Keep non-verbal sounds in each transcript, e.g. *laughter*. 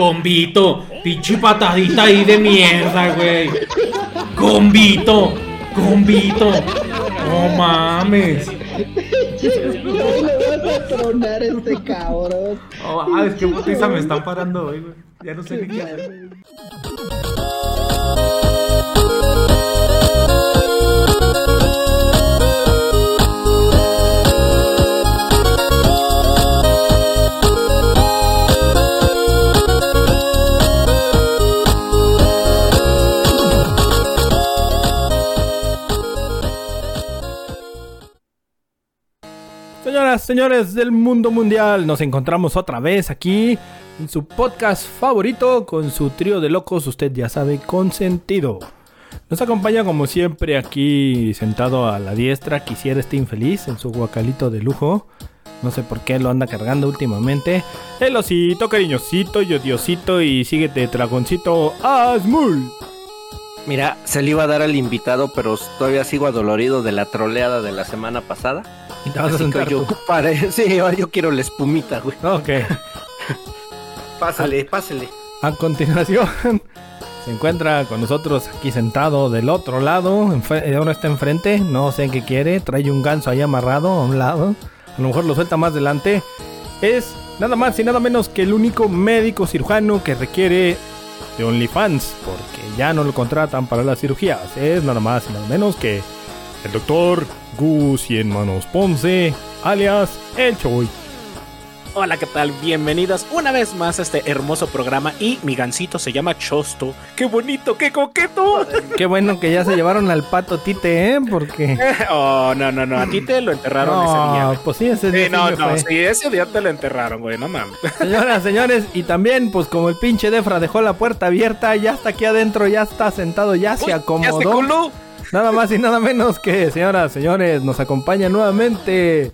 Convito, pinche patadita ahí de mierda, güey. Convito, convito. No mames. Le vas a tronar este cabrón. ah, es que putiza me están parando hoy, güey. Ya no sé ni qué hacer. Señores del mundo mundial, nos encontramos otra vez aquí en su podcast favorito con su trío de locos, usted ya sabe, con sentido. Nos acompaña como siempre aquí sentado a la diestra, quisiera este infeliz en su guacalito de lujo. No sé por qué lo anda cargando últimamente. El osito, cariñosito y odiosito y síguete, dragoncito Asmul. Mira, se le iba a dar al invitado, pero todavía sigo adolorido de la troleada de la semana pasada. Y te vas a Así sentar yo tú. *laughs* *laughs* Sí, yo quiero la espumita, güey. Ok. *laughs* Pásale, pásale. A continuación, se encuentra con nosotros aquí sentado del otro lado. enfre- Ahora está enfrente, no sé qué quiere. Trae un ganso ahí amarrado a un lado. A lo mejor lo suelta más adelante. Es nada más y nada menos que el único médico cirujano que requiere de OnlyFans. Porque ya no lo contratan para las cirugías. Es nada más y nada menos que el doctor Gus Cien Manos Ponce, alias El Choy. Hola, ¿qué tal? Bienvenidos una vez más a este hermoso programa. Y mi gancito se llama Chosto. ¡Qué bonito, qué coqueto! *laughs* Qué bueno que ya se llevaron al pato Tite, ¿eh? Porque. *laughs* Oh, no, no, no. A ti te lo enterraron ese día. No, güey. pues sí, ese día Sí, no, no, fue. sí, ese día te lo enterraron, güey, no mames. *laughs* Señoras, señores, y también, pues como el pinche Defra dejó la puerta abierta, ya está aquí adentro, ya está sentado, ya se Uy, ¿Ya acomodó. se coló? Nada más y nada menos que, señoras, señores, nos acompaña nuevamente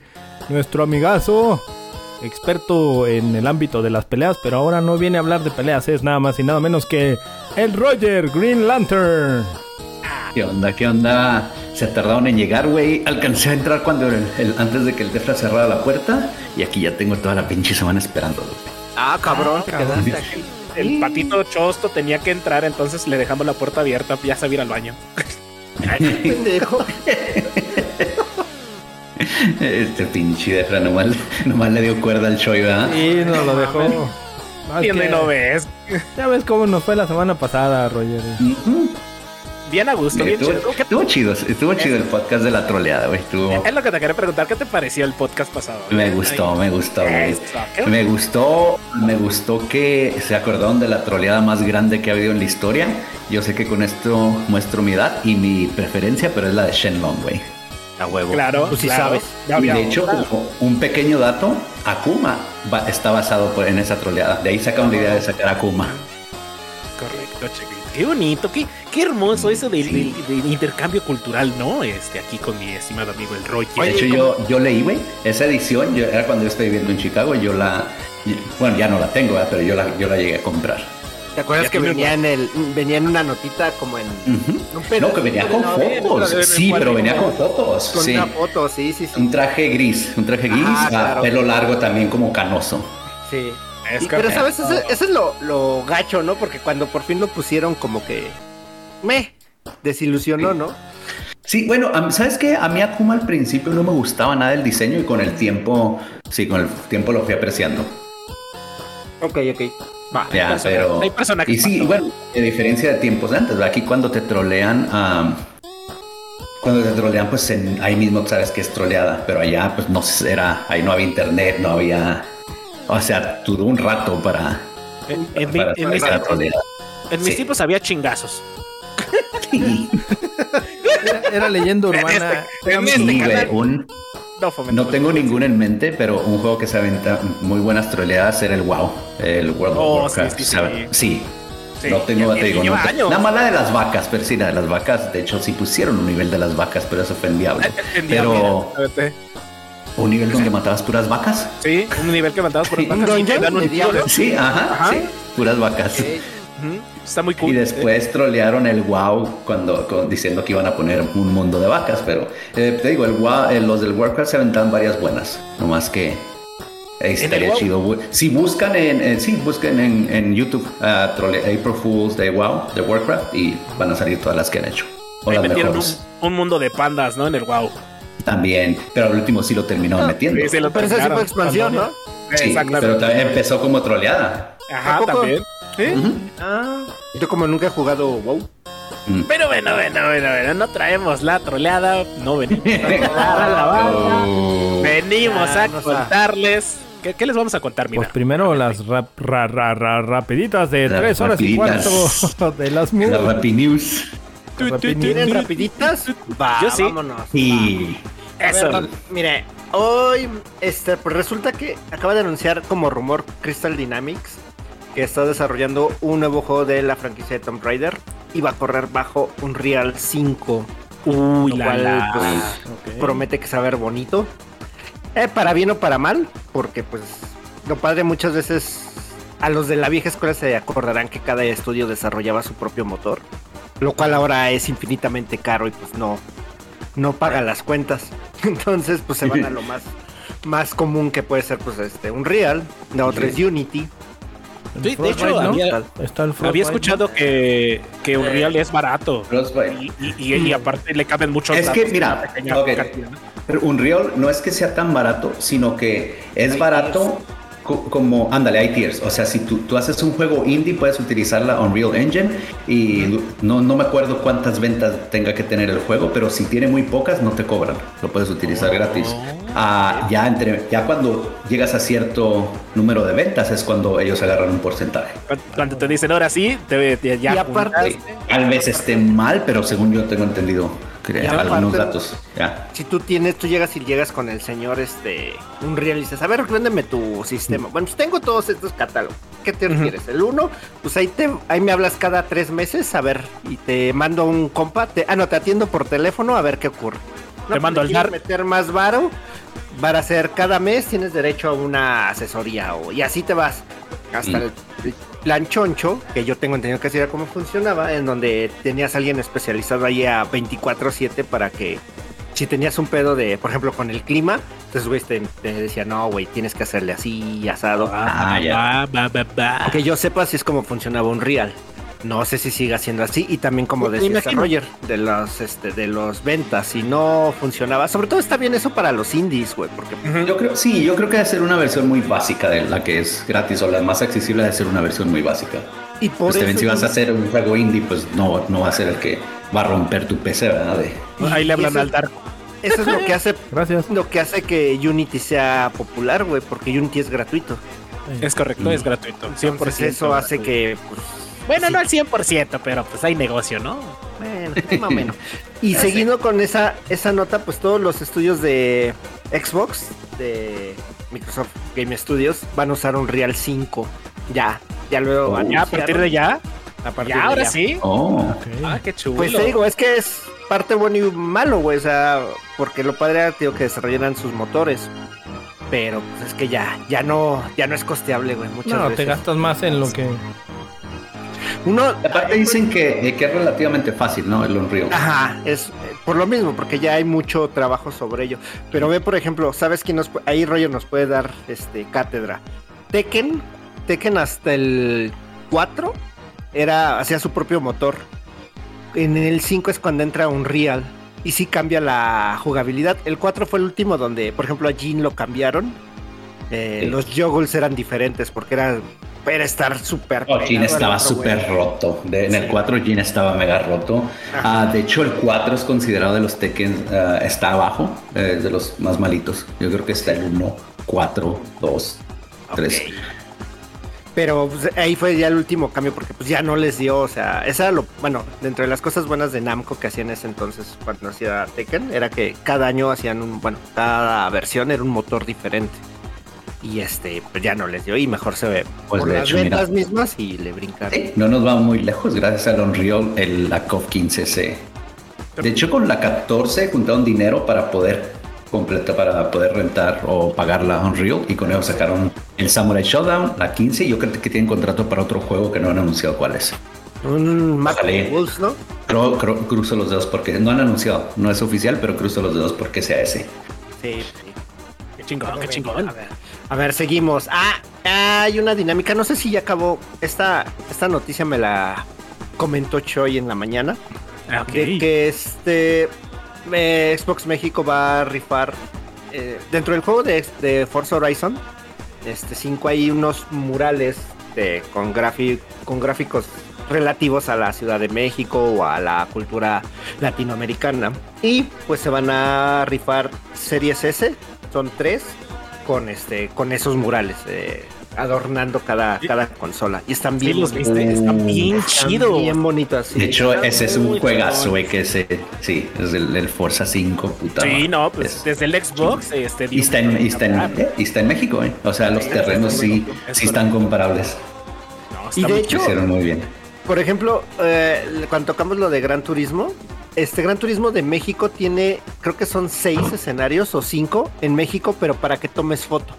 nuestro amigazo, experto en el ámbito de las peleas, pero ahora no viene a hablar de peleas, es nada más y nada menos que el Roger Green Lantern. ¿Qué onda? ¿Qué onda? Se tardaron en llegar, güey. Alcancé a entrar cuando el, el- antes de que el Defra cerrara la puerta. Y aquí ya tengo toda la pinche semana esperando. Ah, cabrón, te cabrón. quedaste aquí. El patito Chosto tenía que entrar, entonces le dejamos la puerta abierta, ya se ir al baño. *laughs* Pendejo. *laughs* Este pinche Defra nomás, nomás le dio cuerda al show, ¿verdad? Y nos lo dejó. Viendo y que- no ves. Ya ves cómo nos fue la semana pasada, Roger. Bien a gusto, bien Estuvo, chido. ¿Qué- estuvo chido, estuvo chido el podcast de la troleada, güey. Estuvo, Es lo que te quería preguntar, ¿qué te pareció el podcast pasado? me gustó, me gustó, güey. Me gustó, me gustó que se acordaron de la troleada más grande que ha habido en la historia. Yo sé que con esto muestro mi edad y mi preferencia, pero es la de Shenlong, güey. A huevo. Claro, Tú sí claro. sabes. Y Ya de hecho, un- pequeño dato, Akuma va- está basado por- en esa troleada. De ahí sacaron la idea de sacar Akuma. Correcto, chiquito. Qué bonito, qué, qué hermoso eso del, del- del intercambio cultural, ¿no? Este, aquí con mi estimado amigo el Roy. De hecho, yo, yo leí, güey, esa edición, yo, era cuando yo estoy viviendo en Chicago, yo la... Bueno, ya no la tengo, ¿verdad? pero yo la, yo la llegué a comprar. ¿Te acuerdas que venía en el venía en una notita como en un pedo- No, que venía con no, fotos. Sí, pero venía con fotos. con Sí. una foto, sí, sí, sí. Un traje gris, un traje gris, Ah, ah, claro. pelo largo también como canoso. Sí. Es Y- pero sabes, eso, eso es lo, lo gacho, ¿no? Porque cuando por fin lo pusieron como que me desilusionó, ¿no? Sí, bueno, ¿sabes qué? A mí Akuma al principio no me gustaba nada el diseño y con el tiempo, sí, con el tiempo lo fui apreciando. Ok, ok. Va, hay Ya, persona- pero. hay personajes Y sí, bueno, a diferencia de tiempos de antes, ¿verdad? aquí cuando te trolean, cuando te trolean, pues en- ahí mismo sabes que es troleada, pero allá, pues no era, ahí no había internet, no había. O sea, duró un rato para. En, en mi- para en mis, para trolear. en mis Sí. tiempos había chingazos. Sí, Era, era leyenda urbana. En este canal un- no tengo ninguno en mente, pero un juego que se aventa muy buenas troleadas era el WoW, el World Oh, of sí, Warcraft. sí, sí. ¿sabe? sí. Sí, no tengo, te digo, no te- nada más la de las vacas, pero sí, la de las vacas, de hecho sí pusieron un nivel de las vacas, pero eso fue en Diablo. *laughs* En Pero Diablo, un nivel donde matabas puras vacas. Sí, un nivel que matabas por Sí, vacas un un. Sí, ajá, Ajá. sí, puras vacas. Está muy cool. Y después trolearon el WoW cuando con- diciendo que iban a poner un mundo de vacas, pero eh, te digo, el WoW, eh, los del Warcraft se aventaban varias buenas, nomás que eh, el estaría WoW? chido. Si buscan en, en- sí, busquen en, en YouTube ah, trole- April Fools de WoW, de Warcraft y van a salir todas las que han hecho. O Ahí las metieron un, un mundo de pandas, ¿no? En el WoW. También, pero al último sí lo terminaron metiendo. Sí, sí lo Pero esa sí fue expansión, ¿no? Sí, Exactamente. pero también empezó como troleada. Ajá, también. ¿Sí? Ah, yo como nunca he jugado WoW. Pero bueno, bueno, bueno, bueno, no traemos la troleada, no venimos a *laughs* la Oh. venimos Ah, a no contarles. ¿Qué, qué les vamos a contar, mira? Pues primero las rap- ra- ra- ra- rapiditas de Las tres horas y cuarto de las La mu- Rappi News. Tu, tu, tu, ¿Tienen rapiditas? Va, Yo sí. vámonos. Y A Eso. ver, mire, hoy este, pues resulta que acaba de anunciar como rumor Crystal Dynamics que está desarrollando un nuevo juego de la franquicia de Tomb Raider y va a correr bajo Unreal 5. Uy, lo la, cual, la. pues, promete que se va a ver bonito. Eh, para bien o para mal, porque pues lo padre muchas veces a los de la vieja escuela se acordarán que cada estudio desarrollaba su propio motor, lo cual ahora es infinitamente caro y pues no, no paga las cuentas. *laughs* Entonces pues se van a lo *laughs* más, más común que puede ser pues este Unreal, la otra es Unity. Sí, de hecho, ¿no? había, Está el había escuchado que, que Unreal es barato. Y, y, y- y aparte le caben muchos Es que, mira, una pequeña ok. cantidad. Pero Unreal no es que sea tan barato, sino que es barato como, ándale, hay tiers. O sea, si tú, tú haces un juego indie, puedes utilizar la Unreal Engine y no, no me acuerdo cuántas ventas tenga que tener el juego, pero si tiene muy pocas, no te cobran. Lo puedes utilizar gratis. Ah, ya, entre, ya cuando llegas a cierto número de ventas es cuando ellos agarran un porcentaje. Cuando- te dicen ahora sí, te, te- ya Y aparte-. Tal vez esté mal, pero según yo tengo entendido Y algunos datos. Ya. Si tú tienes, tú llegas y llegas con el señor este Unreal y dices, a ver, véndeme tu sistema. Bueno, pues tengo todos estos catálogos. ¿Qué te refieres? El uno, pues ahí te, ahí me hablas cada tres meses, a ver, y te mando un compa, te, ah no, te atiendo por teléfono a ver qué ocurre. No, Te mando pues, al le dar- quieres meter más varo, para hacer cada mes tienes derecho a una asesoría o, y así te vas hasta Mm. el, el plan choncho, que yo tengo entendido que así era cómo funcionaba, en donde tenías a alguien especializado ahí a 24/7 para que si tenías un pedo de, por ejemplo, con el clima, entonces güey te, te decía, no, güey, tienes que hacerle así, asado. Ah, ya. Va, va, va, va. Que yo sepa así es como funcionaba Unreal. No sé si siga siendo así y también como decía imagino. Roger de los este de los ventas si no funcionaba, sobre todo está bien eso para los indies, güey, porque Yo creo, sí, yo creo que debe ser una versión muy básica de la que es gratis o la más accesible debe ser una versión muy básica. y por Pues también eso si vas a hacer un juego indie, pues no, no va a ser el que va a romper tu PC, ¿verdad? De- Ahí le hablan eso- al Dark. eso es lo que hace *laughs* Gracias. lo que hace que Unity sea popular, güey, porque Unity es gratuito. Es correcto, es gratuito. 100%. Entonces eso hace que pues, Bueno, sí. no al 100%, pero pues hay negocio, ¿no? Bueno, más o menos. *laughs* Y siguiendo con esa, esa nota, pues todos los estudios de Xbox, de Microsoft Game Studios, van a usar un Real 5. Ya, ya luego Oh. Ya, a partir de ya. a partir Ya, de ahora ya. sí. Oh, Ah, qué chulo. Pues te digo, es que es parte bueno y malo, güey. O sea, porque lo padre era tío, que desarrollaran sus motores. Pero pues es que ya, ya no, ya no es costeable, güey. Muchas No, veces. te gastas más en lo que. Uno, aparte dicen que, eh, que es relativamente fácil, ¿no? El Unreal. Ajá, es por lo mismo, porque ya hay mucho trabajo sobre ello. Pero ve, por ejemplo, ¿sabes quién nos ahí Roger nos puede dar este cátedra? Tekken, Tekken hasta el 4 era hacía su propio motor. En el 5 es cuando entra Unreal y sí cambia la jugabilidad. El 4 fue el último donde, por ejemplo, a Jin lo cambiaron. Eh, Sí. Los juggles eran diferentes porque era era estar súper. Jin estaba súper roto. De- en el 4 Jin estaba mega roto. Ah, de hecho, el 4 es considerado de los Tekken, ah, está abajo, eh, es de los más malitos. Yo creo que está el 1, 4, 2, 3. Ok. Pero pues, ahí fue ya el último cambio porque pues ya no les dio, o sea, esa era lo, bueno, dentro de las cosas buenas de Namco que hacían en ese entonces cuando hacía Tekken, era que cada año hacían un, bueno, cada versión era un motor diferente. Y este, pues ya no les dio y mejor se ve Pues, por de las hecho, mira. ventas mismas y le brincaron. Sí, no nos vamos muy lejos, gracias al Unreal, el, la COF 15C. De hecho, con la 14 juntaron dinero para poder completar, para poder rentar o pagar la Unreal y con eso sacaron el Samurai Showdown, la 15 y yo creo que tienen contrato para otro juego que no han anunciado cuál es. Un Mac. Wolves, ¿no? Creo, creo- cruzo los dedos porque no han anunciado, no es oficial, pero cruzo los dedos porque sea ese. Sí, sí. Qué chingón, qué chingón. A ver, a ver, seguimos. Ah, hay una dinámica. No sé si ya acabó. Esta, esta noticia me la comentó Choi en la mañana. Ah, ok. De que este eh, Xbox México va a rifar eh, dentro del juego de, de Forza Horizon. Este 5 hay unos murales de- con, grafi- con gráficos relativos a la Ciudad de México o a la cultura latinoamericana. Y pues se van a rifar series S, son tres, con este, con esos murales, eh, adornando cada, cada consola. Y están Sí, bien los viste, están bien Están chidos. Bien bonitos. sí. De hecho, ese es un juegazo, güey, que ese, sí, es el, el Forza 5, puta. Sí, no, pues Es- desde el Xbox, este, Y está, en, y, está en, eh, y está en México, ¿eh? O sea, los Sí, terrenos sí, sí están comparables. No, Y está de muy hecho- hicieron muy bien. Por ejemplo, eh, cuando tocamos lo de Gran Turismo, este Gran Turismo de México tiene, creo que son seis escenarios o cinco en México, pero para que tomes foto.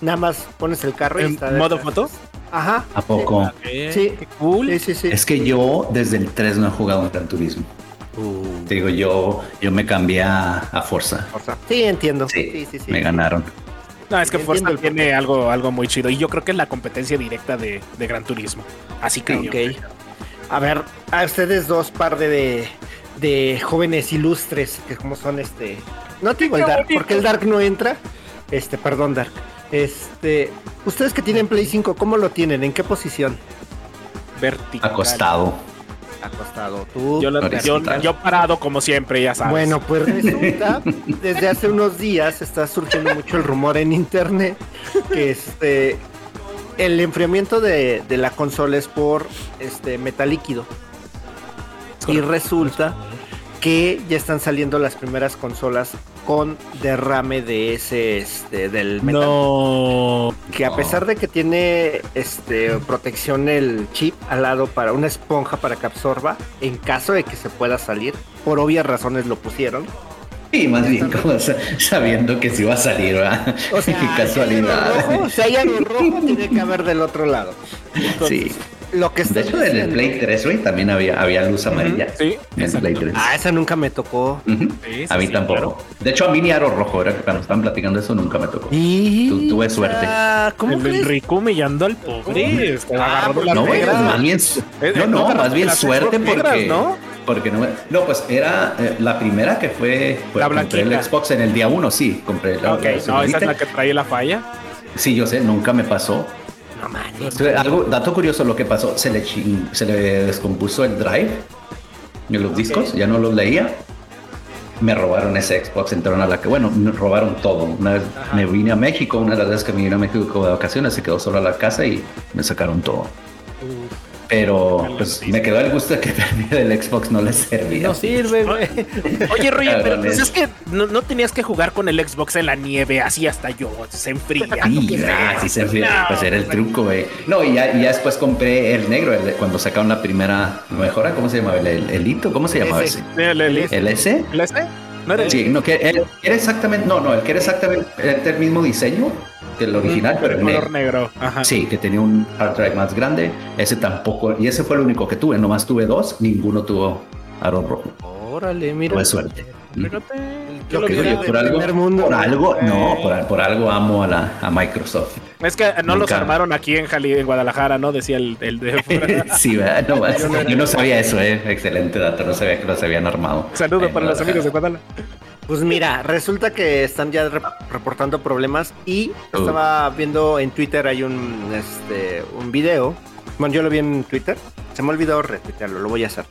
Nada más pones el carro y ¿En está modo detrás. foto? Ajá. ¿A poco? Ok, Sí. Qué cool. Sí, sí, sí. Es que yo desde el 3 no he jugado un Gran Turismo. Uh. Te digo, yo, yo me cambié a, a Forza. Forza. Sí, entiendo. Sí, Sí, sí, sí. me ganaron. No, es que Forza tiene algo, algo muy chido. Y yo creo que es la competencia directa de, de Gran Turismo. Así que Ok. A ver, a ustedes dos par de, de, de jóvenes ilustres, que como son este. No te digo el Dark, bonito. porque el Dark no entra. Este, perdón, Dark. Este, ustedes que tienen Play 5, ¿cómo lo tienen? ¿En qué posición? vertical. Acostado. Acostado. Tú. Yo, lo- yo, Horizontal. yo parado como siempre, ya sabes. Bueno, pues resulta, desde hace unos días está surgiendo mucho el rumor en internet que este el enfriamiento de, de la consola es por este metal líquido. Y resulta que ya están saliendo las primeras consolas con derrame de ese este del metal. no. Que a pesar de que tiene este protección el chip al lado para una esponja para que absorba, en caso de que se pueda salir, por obvias razones lo pusieron. Sí, más bien como sa- sabiendo que sí va a salir, ¿verdad? O sea, *laughs* Qué casualidad. Si hay algo rojo, si hay algo rojo, tiene que haber del otro lado. Sí. Lo que De hecho, en el Play 3, güey, también había, había luz amarilla. Sí, En el Play 3. Ah, esa nunca me tocó. Ujú. Sí, sí, a mí sí, tampoco. claro. De hecho, a mí ni aro rojo, era que cuando estaban platicando eso nunca me tocó. Y Tu- tuve suerte. Ah, ¿Cómo el crees? Rico humillando al pobre. este, Ah, agarró pues la No, güey, más bien, no, no, más bien suerte negras, porque, ¿no? Porque no, no, pues era eh, la primera que fue, La compré el. Xbox en el día uno, sí, compré la, Ok, la no, esa es la que trae la falla. Sí, yo sé, nunca me pasó. No. Entonces, Algo, dato curioso lo que pasó, se le, chin- se le descompuso el drive de los discos, ya no los leía. Me robaron ese Xbox, entraron a la que, bueno, me robaron todo. Una vez me vine a México, una de las veces que me vine a México de vacaciones, se quedó solo a la casa y me sacaron todo. Pero pues me quedó el gusto de que *laughs* perdí del Xbox, no le servía. No sirve, güey. Oye, Roger, pero pues es que no, no tenías que jugar con el Xbox en la nieve, así hasta yo, se enfría. Sí, ah, sí se enfría. Pues era el truco, güey. No, y ya, y ya después compré el negro, el de- cuando sacaron la primera mejora, ¿cómo se llamaba? El, el, el hito, ¿cómo se llamaba Ese. ¿El, el, el, ¿El S? el S? ¿No era el Sí, no, que él era exactamente, no, no, el que era exactamente el mismo diseño que el original, pero en color negro. negro? Ajá. Sí, que tenía un hard drive más grande. Ese tampoco, y ese fue el único que tuve. Nomás tuve dos, ninguno tuvo aro rojo. Órale, mira. Tuve suerte. Fíjate. Yo lo que Oye, por algo, primer mundo. por algo, no, Güey. por, por algo amo a, la, a Microsoft. Es que no los Nunca. armaron aquí en Jali, en Guadalajara, ¿no? Decía el, el de *laughs* sí, ¿verdad? No, *laughs* yo no sabía eso, eh. Excelente dato, no sabía que los habían armado. Saludo En para los amigos de. Guadalajara. Pues mira, resulta que están ya re- reportando problemas y estaba viendo en Twitter hay un este un video. Bueno, yo lo vi en Twitter. Se me olvidó retuitearlo, lo voy a hacer.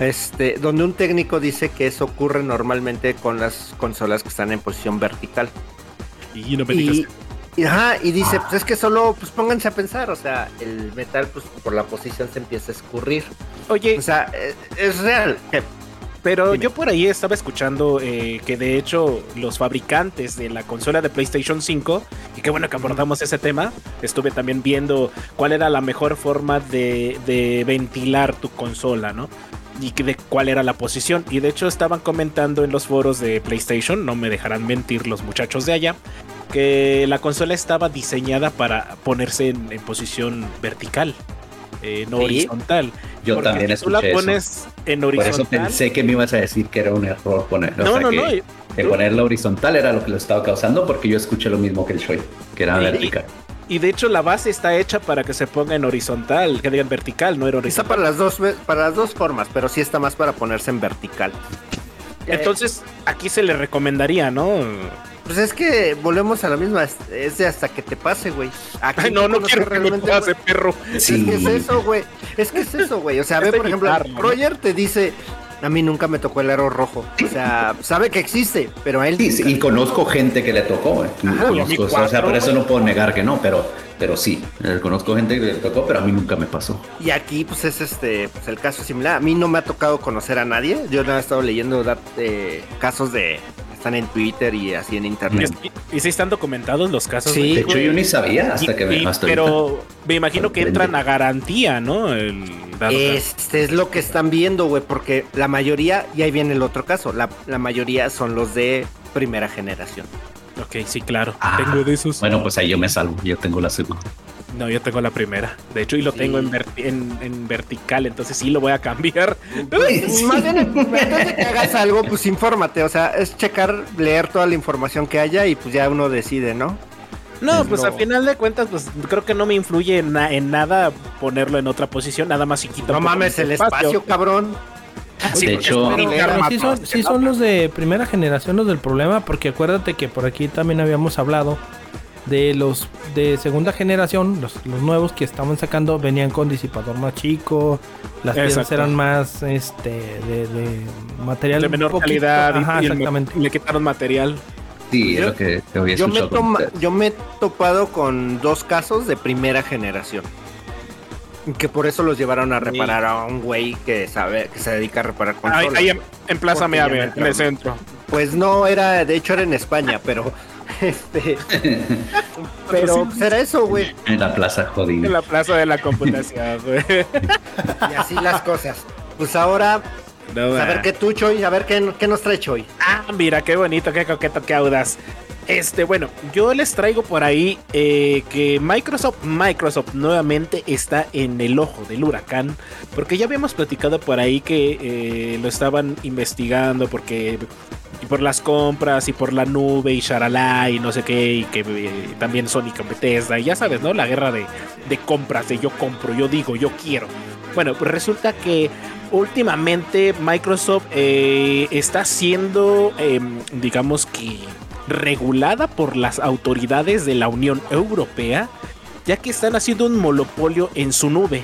Este, donde un técnico dice que eso ocurre normalmente con las consolas que están en posición vertical. Y no me digas. Y, y, ajá, y dice, pues es que solo pues pónganse a pensar, o sea, el metal pues por la posición se empieza a escurrir. Oye, O sea, eh, es real. que Pero Dime. yo por ahí estaba escuchando eh, que de hecho los fabricantes de la consola de PlayStation 5, y qué bueno que abordamos ese tema, estuve también viendo cuál era la mejor forma de, de ventilar tu consola, ¿no? Y de cuál era la posición. Y de hecho estaban comentando en los foros de PlayStation, no me dejarán mentir los muchachos de allá, que la consola estaba diseñada para ponerse en, en posición vertical, eh, no ¿Sí? horizontal. Yo Porque también si tú la escuché eso. pones en Por eso horizontal. pensé que me ibas a decir que era un error poner. o no, sea, no, que, no. que ponerla horizontal era lo que lo estaba causando porque yo escuché lo mismo que el Shoy, que era vertical. Y de hecho la base está hecha para que se ponga en horizontal, que digan vertical, no era Está horizontal. para las dos para las dos formas, pero sí está más para ponerse en vertical. Entonces aquí se le recomendaría, ¿no? Pues es que volvemos a la misma, es- de hasta que te pase, güey. Aquí Ay, no, no quiero que me realmente, pase, güey. perro. Es que es eso, güey. Es que es eso, güey. O sea, *laughs* ve, por ejemplo, ¿no? Roger te dice, a mí nunca me tocó el aro rojo. O sea, sabe que existe, pero a él Sí, sí, y conozco gente que le tocó. eh, Ajá, conozco, o sea, por eso no puedo negar que no, pero, pero sí, eh, conozco gente que le tocó, pero a mí nunca me pasó. Y aquí, pues es este, pues el caso similar. A mí no me ha tocado conocer a nadie. Yo no he estado leyendo eh, casos de están en Twitter y así en internet. Y, y sí están documentados los casos. Sí, De hecho, yo ni sabía hasta Y- que me y- pero me imagino que entran a garantía, ¿no? El. Este es lo que están viendo, güey, porque la mayoría, y ahí viene el otro caso, la, la mayoría son los de primera generación. Ok, sí, claro. Ah, tengo de esos. Bueno, pues ahí yo me salvo, yo tengo la segunda. No, yo tengo la primera. De hecho, y lo Sí. tengo en, verti- en, en vertical, entonces sí lo voy a cambiar. Más bien, *laughs* antes de que hagas algo, pues infórmate, o sea, es checar, leer toda la información que haya y pues ya uno decide, ¿no? No, Pues pues no. al final de cuentas, pues creo que no me influye en, na- en nada ponerlo en otra posición, nada más si quita No mames el espacio, cabrón. Sí, De hecho- sí son, sí son los de primera generación los del problema, porque acuérdate que por aquí también habíamos hablado de los de segunda generación, los, los nuevos que estaban sacando venían con disipador más chico, las piezas eran más este de, de material de menor poquito- calidad y- Ajá, y, el- exactamente. y le quitaron material. Sí, es Yo- lo que te había Yo me, toma- yo me he topado con dos casos de primera generación. Que por eso los llevaron a reparar a un güey que sabe, que se dedica a reparar Ahí, consolas. ahí en, en Plaza Meave, en el centro. Pues no era, de hecho era en España, pero *laughs* este *laughs* pero pues era eso, güey. En la plaza En jodida. la Plaza de la Computación, güey. Y así las cosas. Pues ahora, No, pues, a ver qué tú, Choy, a ver qué, qué nos trae Choy. Ah, mira, qué bonito, qué coqueto, qué audaz. Este, bueno, yo les traigo por ahí eh, que Microsoft, Microsoft nuevamente está en el ojo del huracán, porque ya habíamos platicado por ahí que eh, lo estaban investigando porque y por las compras y por la nube y sharala y no sé qué y que eh, también Sony con Bethesda y ya sabes, ¿no? La guerra de, de compras, de yo compro, yo digo, yo quiero. Bueno, pues resulta que últimamente Microsoft eh, está siendo, em, digamos que, regulada por las autoridades de la Unión Europea, ya que están haciendo un monopolio en su nube.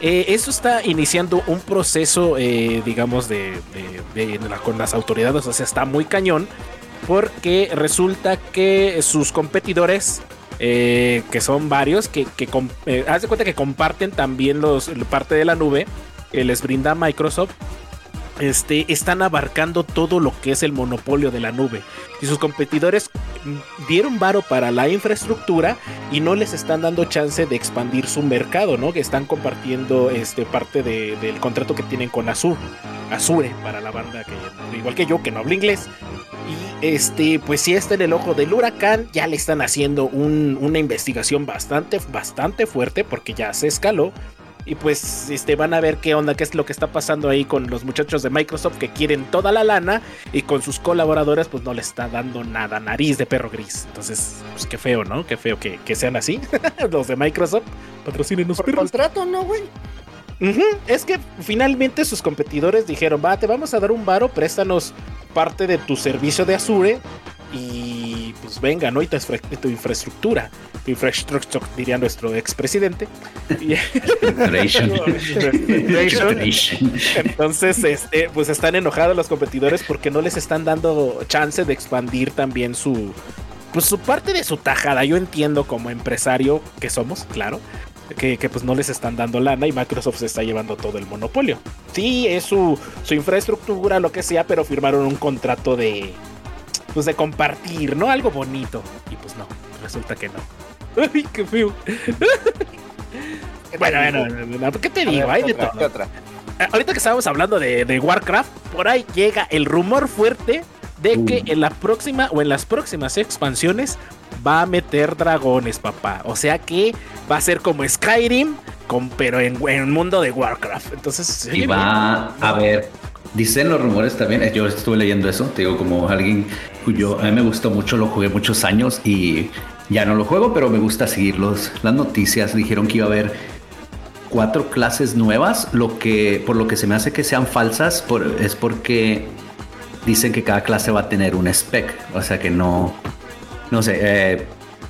Eh, eso está iniciando un proceso, eh, digamos, de, con las autoridades, o sea, está muy cañón, porque resulta que sus competidores, eh, que son varios, que, que haz de cuenta que comparten también los, parte de la nube que les brinda Microsoft, este, están abarcando todo lo que es el monopolio de la nube. Y sus competidores dieron varo para la infraestructura y no les están dando chance de expandir su mercado, ¿no? Que están compartiendo este, parte de- del contrato que tienen con Azure. Azure, para la banda que, igual que yo, que no habla inglés. Y este, pues sí está en el ojo del huracán. Ya le están haciendo un- una investigación bastante, bastante fuerte porque ya se escaló. Y pues este, van a ver qué onda, qué es lo que está pasando ahí con los muchachos de Microsoft que quieren toda la lana y con sus colaboradores pues no le está dando nada, nariz de perro gris. Entonces, pues qué feo, ¿no? Qué feo que, que sean así. *laughs* los de Microsoft, patrocínenos Por perros. contrato, ¿no, güey? Es que finalmente sus competidores dijeron, va, te vamos a dar un varo, préstanos parte de tu servicio de Azure y pues venga, ¿no? Y tu, infra- tu infraestructura, tu infraestructura, diría nuestro expresidente. *laughs* *laughs* Entonces, este, pues están enojados los competidores porque no les están dando chance de expandir también su, pues su parte de su tajada. Yo entiendo como empresario que somos, claro, que, que, pues no les están dando lana y Microsoft se está llevando todo el monopolio. Sí, es su, su infraestructura, lo que sea, pero firmaron un contrato de, pues de compartir, ¿no? Algo bonito. Y pues no, resulta que no. *laughs* Ay, qué feo. Bueno, bueno, bueno, bueno, ¿qué te digo? Hay de todo. ¿Qué otra? Eh, Ahorita que estábamos hablando de, de Warcraft, por ahí llega el rumor fuerte de que en la próxima o en las próximas expansiones va a meter dragones, papá. O sea que va a ser como Skyrim, con, pero en, en un mundo de Warcraft. Entonces, Y va a ver, dicen los rumores también, eh, yo estuve leyendo eso, te digo, como alguien cuyo a mí me gustó mucho, lo jugué muchos años y ya no lo juego, pero me gusta seguirlos. Las noticias dijeron que iba a haber cuatro clases nuevas, lo que por lo que se me hace que sean falsas es porque dicen que cada clase va a tener un spec, o sea que no, no sé, eh,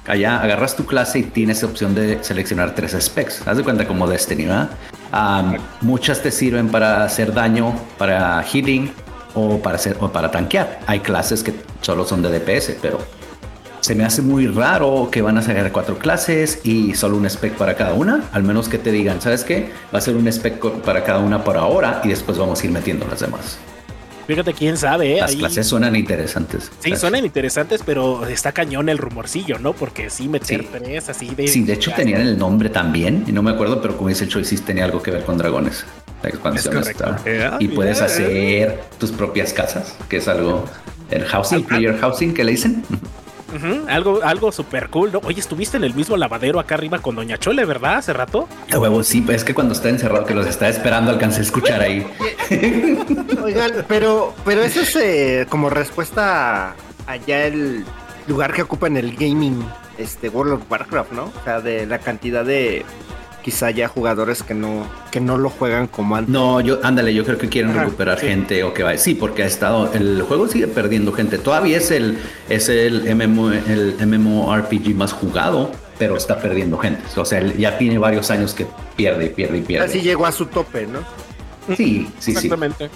allá agarras tu clase y tienes opción de seleccionar tres specs. Haz de cuenta como Destiny, ¿verdad? Muchas te sirven para hacer daño, para healing o para hacer o para tanquear. Hay clases que solo son de DPS, pero se me hace muy raro que van a sacar cuatro clases y solo un spec para cada una. Al menos que te digan, ¿sabes qué? Va a ser un spec para cada una por ahora y después vamos a ir metiendo las demás. Fíjate quién sabe, ¿eh? Las Ahí- clases suenan interesantes. Sí, suenan interesantes, pero está cañón el rumorcillo, ¿no? Porque sí, meter Sí. tres así de. Sí, de hecho tenían el nombre también, y no me acuerdo, pero como dice el Choice, sí tenía algo que ver con dragones. La expansión Es está. Eh, ah, Y puedes mira, hacer tus propias casas, que es algo. El housing, player housing que le dicen. Algo, algo súper cool, ¿no? Oye, estuviste en el mismo lavadero acá arriba con Doña Chole, ¿verdad? Hace rato. A huevo, sí, es que cuando está encerrado, que los está esperando, alcancé a escuchar ahí. *laughs* Oigan, pero, pero eso es eh, como respuesta a allá el lugar que ocupa en el gaming, este World of Warcraft, ¿no? O sea, de la cantidad de quizá ya jugadores que no, que no lo juegan como antes. No, yo, ándale, yo creo que quieren Ajá, recuperar sí. gente o que va. Sí, porque ha estado, el juego sigue perdiendo gente. Todavía es el, es el MMO, el MMORPG más jugado, pero está perdiendo gente. O sea, ya tiene varios años que pierde y pierde y pierde. Así llegó a su tope, ¿no? Sí, sí, sí. Exactamente.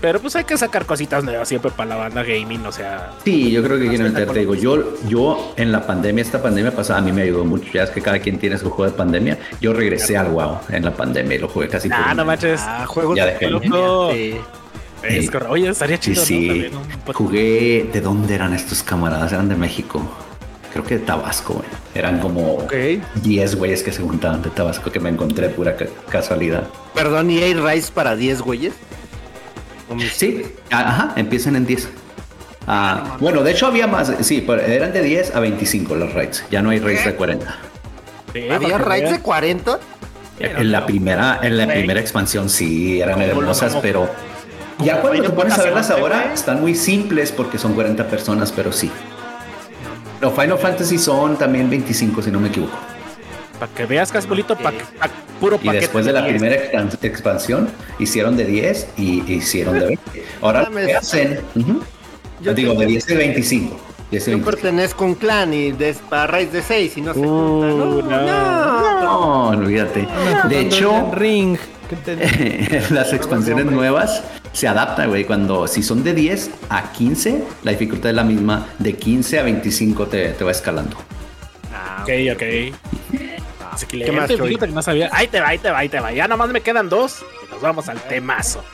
Pero pues hay que sacar cositas nuevas siempre para la banda gaming, o sea. Sí, yo creo que quieren Bastante meter, te digo, yo, yo en la pandemia, esta pandemia pasada, a mí me ayudó mucho. Ya es que cada quien tiene su juego de pandemia. Yo regresé al WoW en la pandemia y lo jugué casi Ah, no manches. Ah, juegos Ya de Loco. sí. Es Sí. Oye, estaría Sí, chido, sí. Un pod- Jugué. ¿De dónde eran estos camaradas? Eran de México. Creo que de Tabasco, güey. Eran como Ok. 10 güeyes que se juntaban de Tabasco que me encontré pura ca- casualidad. Perdón, ¿y hay Rise para 10 güeyes? ¿O mis- Sí, ajá, empiezan en 10. Ah, bueno, de hecho había más, sí, pero eran de 10 a 25 los raids. Ya no hay raids de 40. Sí, ¿Había Raids de vean. 40? En la primera, en la primera expansión sí eran hermosas, pero ya cuando te pones a verlas ahora están muy simples porque son 40 personas, pero sí. Los Final Fantasy son también 25 si no me equivoco. Para que veas, Casbolito, pa, pa- puro Y paquete. después de la diez. primera expan- expansión hicieron de 10 y hicieron de 20. Ahora que hacen, ujú, Yo digo, de 10 y 25. 10 y Yo 25. pertenezco a un clan y de, para Rise de 6 y no se Uh. No, no. no. No, olvídate. De hecho, Ring. ¿qué *laughs* las expansiones nuevas se adaptan, güey. Cuando si son de 10 a 15, la dificultad es la misma. De 15 a 25 te, te va escalando. Ok, ok. Así que ¿Qué más, le Choy? fíjate que no sabía. Ahí te va, ahí te va, ahí te va. Ya nomás me quedan dos y nos vamos al temazo.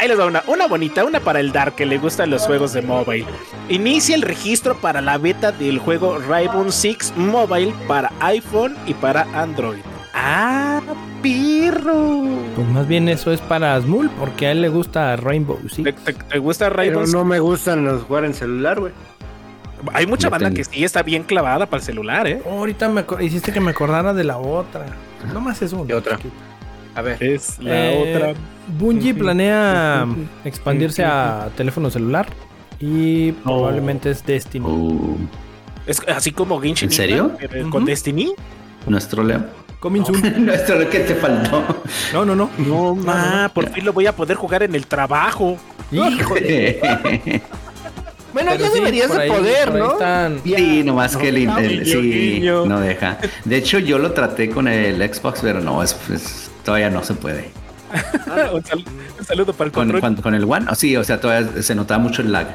Ahí les va una, una bonita, una para el Dark que le gustan los juegos de mobile. Inicia el registro para la beta del juego Rainbow Six Mobile para iPhone y para Android. ¡Ah, pirro! Pues más bien eso es para Asmul, porque a él le gusta Rainbow Six. ¿Te, te- te gusta Rainbow Pero Six? no me gustan los jugar en celular, güey. Hay mucha banda que sí está bien clavada para el celular, ¿eh? Oh, ahorita me hiciste que me acordara de la otra. No más es una. ¿Qué otra? A ver. Es la Eh, otra. Bungie planea expandirse a teléfono celular y probablemente es Destiny. Uh, Es así como Genshin ¿En serio? Con. Destiny. nuestro Leo. Coming soon. *laughs* Nuestro que te faltó. No, no, no. No, ma, por fin lo voy a poder jugar en el trabajo. Híjole. *laughs* Bueno, Pero ya sí, deberías de ahí- poder, ¿no? están. Sí, nomás que el, el- guiño, sí, no deja. De hecho, yo lo traté con el Xbox, pero no, es, es- todavía no se puede. *laughs* un, sal- un saludo para el Con, con- con el One, oh, sí, o sea, todavía se notaba mucho el lag.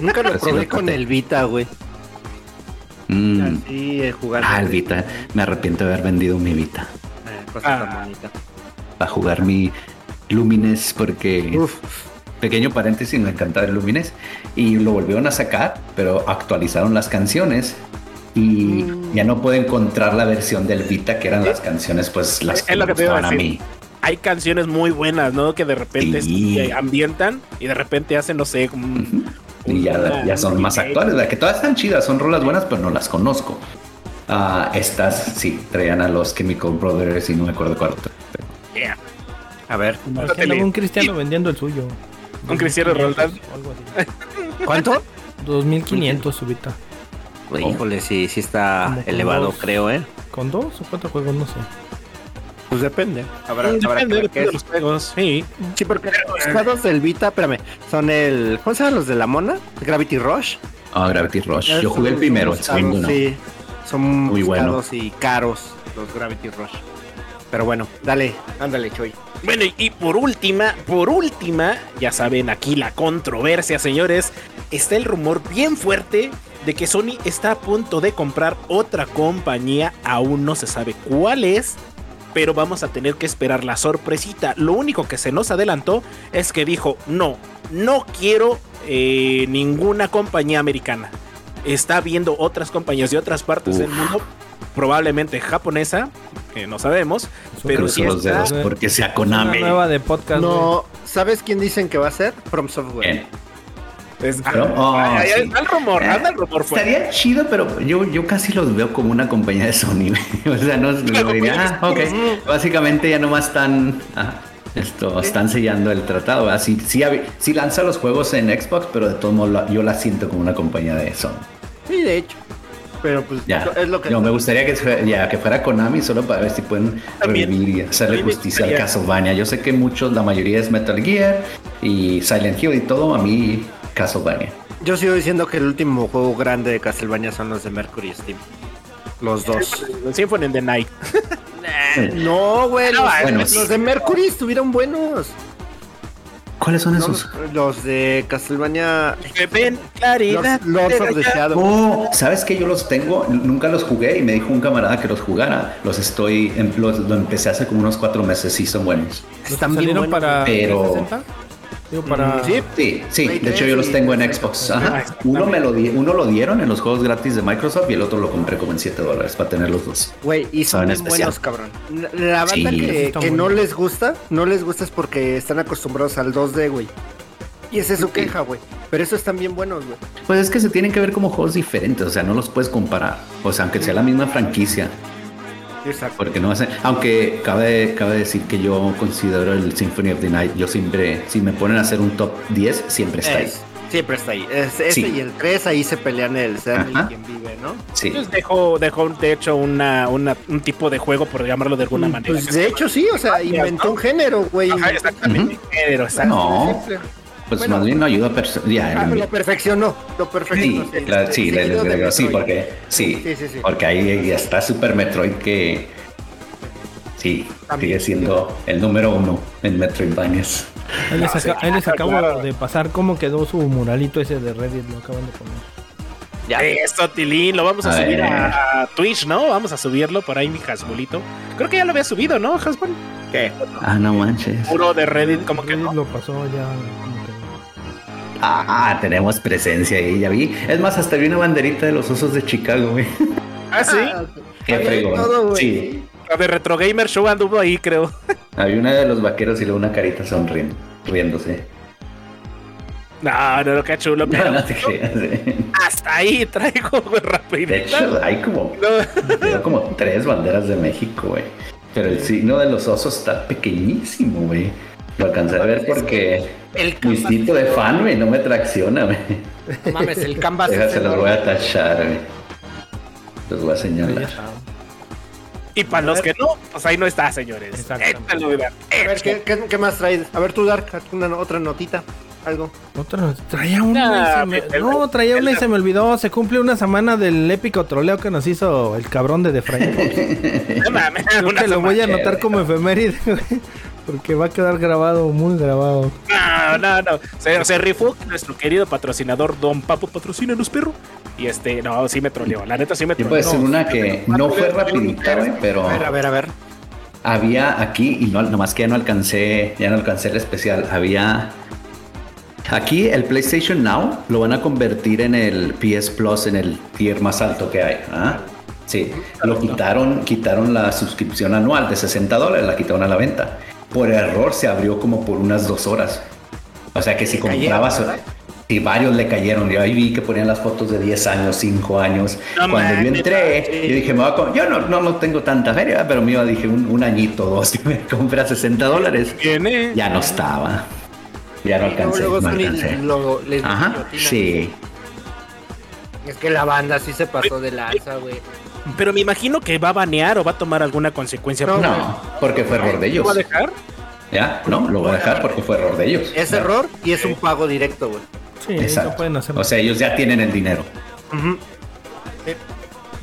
Nunca lo *laughs* Pero sí probé lo con el Vita, güey. Mm. Así, eh, jugar. Ah, el Vita. Me arrepiento de haber vendido mi Vita Eh, cosa tan Ah. bonita. para jugar mi Lumines porque... Uf. Pequeño paréntesis, me encantaba el Lumines y lo volvieron a sacar, pero actualizaron las canciones y Mm. ya no puedo encontrar la versión del Vita que eran las canciones, pues las Es lo que iba a mí. Hay canciones muy buenas, ¿no? Que de repente Sí. ambientan y de repente hacen, no sé, como Y ya, una- ya son más actuales, la que todas están chidas, son rolas buenas, pero no las conozco. Ah, estas sí, traían a los Chemical Brothers y no me acuerdo cuál. Yeah. A ver, Imagínate un cristiano vendiendo el suyo. Un cristiano Roldán. *laughs* ¿cuánto? 2500 subita. Híjole, sí, sí está elevado, dos. creo, ¿eh? ¿Con dos o cuatro juegos? No sé. Pues depende. Habrá, Depende, habrá que depende de los juegos, sí. Sí, porque los juegos del Vita, espérame, son el. ¿Cómo se llaman los de la mona? Gravity Rush. Ah, Gravity Rush. Yo jugué el primero, el segundo no. Sí, son Muy bueno. buscados y caros los Gravity Rush. Pero bueno, dale, ándale, Choy. Bueno, y- y por última, por última, ya saben, aquí la controversia, señores. Está el rumor bien fuerte de que Sony está a punto de comprar otra compañía. Aún no se sabe cuál es. Pero vamos a tener que esperar la sorpresita. Lo único que se nos adelantó es que dijo: No, no quiero eh, ninguna compañía americana. Está viendo otras compañías de otras partes Uf. del mundo, probablemente japonesa, que no sabemos. Pero Cruzo sí los dedos porque sea Una Konami. nueva de podcast. No, ¿sabes quién dicen que va a ser? From Software. Es- Pero- oh, ay, ay, sí. anda el rumor, Eh, anda el rumor fuerte. Estaría chido, pero yo, yo casi los veo como una compañía de Sony. *laughs* o sea, no no diría, ah, ok. Básicamente ya nomás están. ah, esto, están sellando el tratado. ¿verdad? Sí, sí, lanza los juegos en Xbox, pero de todos modos yo la siento como una compañía de Sony. Sí, de hecho. Pero pues Ya. es lo que. Yo me gustaría que, fue- ya, que fuera Konami solo para ver si pueden También. revivir y hacerle justicia al. Castlevania. Yo sé que muchos, la mayoría es Metal Gear y Silent Hill y todo. A mí, Castlevania. Yo sigo diciendo que el último juego grande de Castlevania son los de Mercury Steam. Los dos. Symphony in the Night. *laughs* No, güey. Los, Bueno, los de Mercury estuvieron buenos. ¿Cuáles son No, esos? los de Castlevania. Que ven claridad. Los Lords of the Shadow. Oh, ¿sabes que yo los tengo? Nunca los jugué y me dijo un camarada que los jugara. Los estoy, los, lo empecé hace como unos cuatro meses y son buenos. ¿Los Están bien buenos. para pero- 360? Digo, para... Sí, Sí, de hecho 3 yo los tengo en 360. Xbox. Ajá. Uno me lo di- uno lo dieron en los juegos gratis de Microsoft y el otro lo compré como en 7 dólares para tener los dos. Güey, y son buenos, cabrón. La banda Sí. que, que no les gusta, no les gusta es porque están acostumbrados al 2D, güey. Y esa es su queja, güey. Pero estos están bien buenos, güey. Pues es que se tienen que ver como juegos diferentes, o sea, no los puedes comparar. O sea, aunque sea la misma franquicia, Exacto. porque no hacen. Aunque cabe, cabe decir que yo considero el Symphony of the Night, yo siempre, si me ponen a hacer un top 10, siempre está ahí. Es- siempre está ahí. Es, ese Sí. y el 3 ahí se pelean el ser y quien vive, ¿no? Sí. Pues dejó, dejó de hecho una, una- un tipo de juego, por llamarlo de alguna manera. Pues de hecho sí, o sea, inventó un género, güey. Ajá, exactamente. Pero, exacto. No. Pues Bueno. más bien no ayuda a ya, Ah, lo perfeccionó, lo perfeccionó. Sí, claro, sí, le- le- le- sí, porque sí, Sí, sí, sí. porque ahí ya está Super Metroid que sí sigue siendo el número uno en Metroidvanias. Ahí les, aca- ahí les Ah, acabo claro. de pasar cómo quedó su muralito ese de Reddit, lo acaban de poner. Ya. Eso, Tilín, lo vamos a, A subir ver. a, a Twitch, ¿no? Vamos a subirlo por ahí, mi Hasbulito. Creo que ya lo había subido, ¿no, Hasbul? ¿Qué? Ah, no manches. Puro de Reddit, como que no. lo pasó ya. No. Ah, tenemos presencia ahí, ya vi. Es más, hasta vi una banderita de los osos de Chicago, güey. Ah, sí. Qué Ahí hay fregón. todo. Sí, La de Retro Gamer Show anduvo ahí, creo. *laughs* había una de los vaqueros y luego una carita sonriendo, riéndose. No, no, qué chulo. *laughs* No, Pero no te creas. eh. hasta ahí traigo, güey, De rapidito. hecho, hay como, No. como tres banderas de México, güey. Pero el signo de los osos está pequeñísimo, güey. Lo alcancé a ver porque El mi de fan, güey, no me tracciona, güey. no mames, el canvas es Déjase, los voy a tachar, güey. Los voy a señalar. Y para los que no, pues ahí no está, señores. Exactamente. Échalo, A ver. ¿qué, qué, qué más traes? A ver, tú, Dark, una otra notita. Algo. Otra, traía una y Nah, se me- el- no, traía una y el- se me olvidó. Se cumple una semana del épico troleo que nos hizo el cabrón de The Frame. *laughs* No mames, que lo voy a anotar como efeméride, güey, Porque va a quedar grabado, muy grabado. No, no, no. Se, se rifó nuestro querido patrocinador Don Papo, patrocínanos, perro. Y este, no, sí me troleó. La neta sí me Yo troleó. puedo decir una que no fue rapidita, güey, pero A ver, a ver, a ver. había aquí, y no, nomás que ya no alcancé, ya no alcancé el especial, había... Aquí el PlayStation Now lo van a convertir en el PS Plus, en el tier más alto que hay. ¿ah? Sí, lo quitaron, quitaron la suscripción anual de 60 dólares, la quitaron a la venta. Por error se abrió como por unas dos horas. O sea que si comprabas, y varios le cayeron. Yo ahí vi que ponían las fotos de 10 años, 5 años. No Cuando yo entré, yo dije, me voy a com- yo no, no, no tengo tanta feria, pero me iba, dije, un, un añito, dos, *laughs* y me compré a 60 dólares. Viene. Ya no estaba. Ya no alcancé, Luego no alcancé. les Ajá, sí. Es que la banda sí se pasó de lanza, güey. Pero me imagino que va a banear o va a tomar alguna consecuencia. No, por- No, porque fue error de ellos. ¿Lo va a dejar? Ya, no, lo voy a dejar porque fue error de ellos. Es Ya. error y es un pago directo, güey. Sí, Exacto. no pueden hacer O sea, ellos ya tienen el dinero.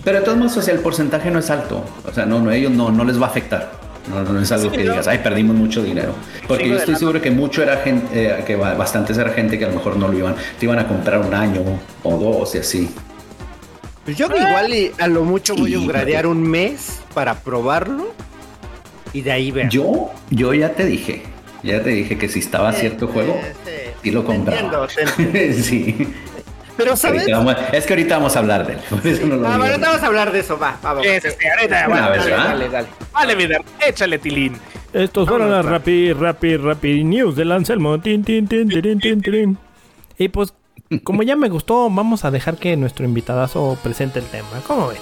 Pero de todos modos, o sea, el porcentaje no es alto. O sea, no, no, ellos no, no les va a afectar. No, no es algo Sí, que ¿no? digas, ay, perdimos mucho dinero. Porque yo estoy seguro que mucho era gente, eh, que ba- bastantes era gente que a lo mejor no lo iban, te iban a comprar un año o dos y así. Pues yo igual y a lo mucho voy a Sí, gradear un mes para probarlo y de ahí ver. Yo, yo ya te dije, ya te dije que si estaba cierto juego, sí lo compraba. *laughs* sí. Pero sabes, vamos- es que ahorita vamos a hablar de él. *laughs* Por eso no lo Ah, bueno, vamos a hablar de eso, va, va, va. Es este, ahorita, vez, dale. Dale, dale. Vale, Vidar, échale, Tilín. Estos fueron las Rapid, Rapid, Rapid News del Anselmo. Tin, tin, tin, tirin, tin, tirin. *laughs* Y pues, como ya me gustó, vamos a dejar que nuestro invitadazo presente el tema. ¿Cómo ven?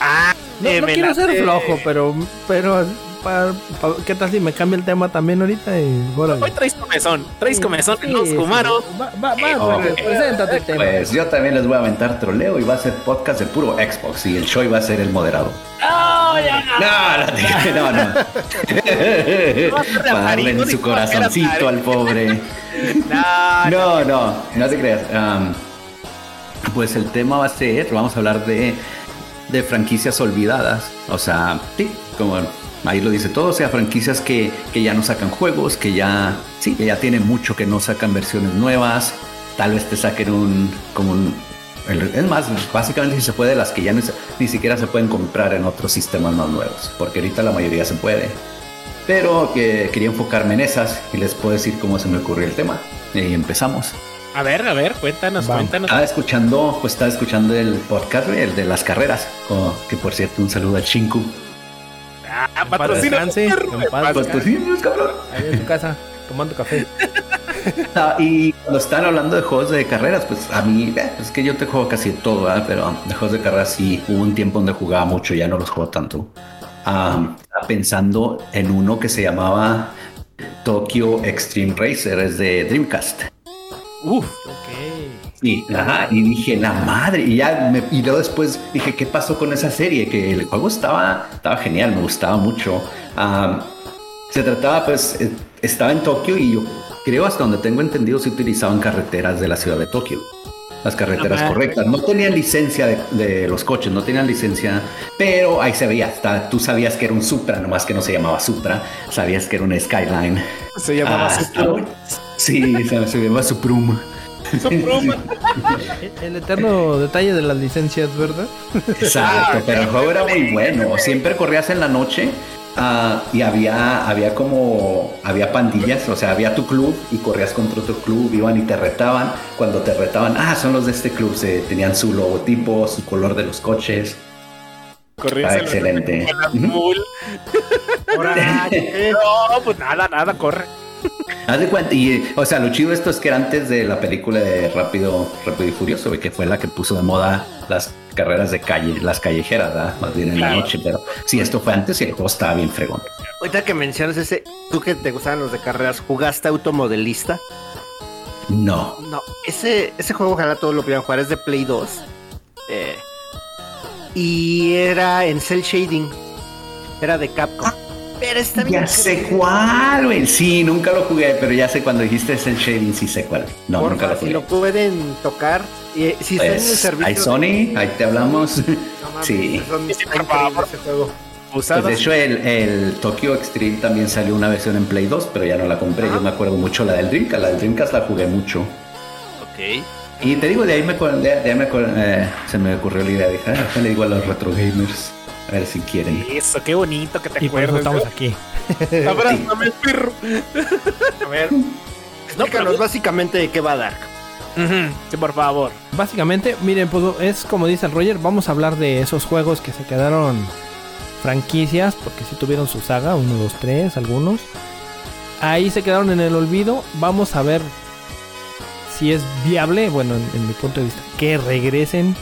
Ah, No, no me quiero ser flojo, pero, pero pa- pa- ¿qué tal si me cambia el tema también ahorita? Y, órale. Hoy traes comezón, traes comezón Sí, en los sí. Va, va, va, Oh, pues, preséntate el tema. Pues yo también les voy a aventar troleo y va a ser podcast de puro Xbox y el show va a ser el moderado. No, no, te- no, no. *laughs* Para darle en su corazoncito al pobre. *laughs* No, No, no, no te creas. Pues el tema va a ser, vamos a hablar de, de franquicias olvidadas. O sea, sí, como ahí lo dice todo, o sea, franquicias que, que ya no sacan juegos, que ya, sí, que ya tienen mucho que no sacan versiones nuevas. Tal vez te saquen un, como un, el- es más, básicamente si se puede, las que ya no se- ni siquiera se pueden comprar en otros sistemas más nuevos, porque ahorita la mayoría se puede. Pero que quería enfocarme en esas y les puedo decir cómo se me ocurrió el tema. Y empezamos. A ver, a ver, cuéntanos, Vamos. cuéntanos. Estaba escuchando, pues estaba escuchando el podcast, el de las carreras. como que por cierto, un saludo al Chinku. Ah, patrocina. cabrón. Ahí en tu casa, tomando café. *laughs* Ah, y cuando están hablando de juegos de carreras, pues a mí, eh, es que yo te juego casi todo, ¿verdad? pero de juegos de carreras sí hubo un tiempo donde jugaba mucho, ya no los juego tanto. Ah, estaba pensando en uno que se llamaba Tokyo Extreme Racer, es de Dreamcast. Uf, Ok. Ajá, y dije, la madre, y ya me, y luego después dije, ¿qué pasó con esa serie? Que el juego estaba, estaba genial, me gustaba mucho. Am, se trataba, pues, eh, estaba en Tokio y yo creo hasta donde tengo entendido se utilizaban carreteras de la ciudad de Tokio. Las carreteras correctas. No tenían licencia de, de los coches, no tenían licencia, pero ahí se veía, hasta tú sabías que era un Supra, nomás que no se llamaba Supra, sabías que era un Skyline. se llamaba Ah, bueno. Sí, se, se llamaba Suprum. *laughs* *laughs* El eterno detalle de las licencias, ¿verdad? Exacto, pero el juego era muy bueno. Siempre corrías en la noche ah, y había, había como, había pandillas, o sea, había tu club y corrías contra otro club, iban y te retaban. Cuando te retaban, ah, son los de este club, se, tenían su logotipo, su color de los coches. Corrías Ah, excelente. *laughs* No, pues nada, nada, corre. Haz de cuenta, y, o sea, lo chido esto es que era antes de la película de Rápido, Rápido y Furioso, que fue la que puso de moda las carreras de calle, las callejeras, ¿verdad? Más bien en la noche, pero sí, esto fue antes y el juego estaba bien fregón. Ahorita que mencionas ese, tú que te gustaban los de carreras, ¿jugaste automodelista? No, No, ese, ese juego ojalá todos lo pudieran jugar, es de Play 2. Eh, y era en cel shading. Era de Capcom. Pero está bien. Ya sé cuál, güey. Sí, nunca lo jugué, pero ya sé cuando dijiste el shading, sí sé cuál. No, nunca lo Porfa, si jugué. lo pueden tocar. Y, si está en el Pues, servicio. hay Sony, ahí te hablamos. No *laughs* mames, Sí. son- Sí, juego. Pues de hecho, el, el Tokyo Extreme también salió una versión en Play 2, pero ya no la compré. Yo me acuerdo mucho la del Dreamcast. La del Dreamcast la jugué mucho. Ok. Y te digo, de ahí me, de, de ahí me acuer- eh, se me ocurrió la idea. Dije, ah, déjale digo a los retro gamers. A ver si quieren. Eso, qué bonito que te Y por eso acuerdes. estamos aquí. ¿no? *laughs* Abrázame, perro. A ver. No, Explícanos pero... básicamente de qué va Dark. Ujú, Sí, por favor. Básicamente, miren, pues es como dice el Roger, vamos a hablar de esos juegos que se quedaron franquicias, porque sí tuvieron su saga, 1, 2, 3, algunos. Ahí se quedaron en el olvido. Vamos a ver si es viable, bueno, en, en mi punto de vista, que regresen.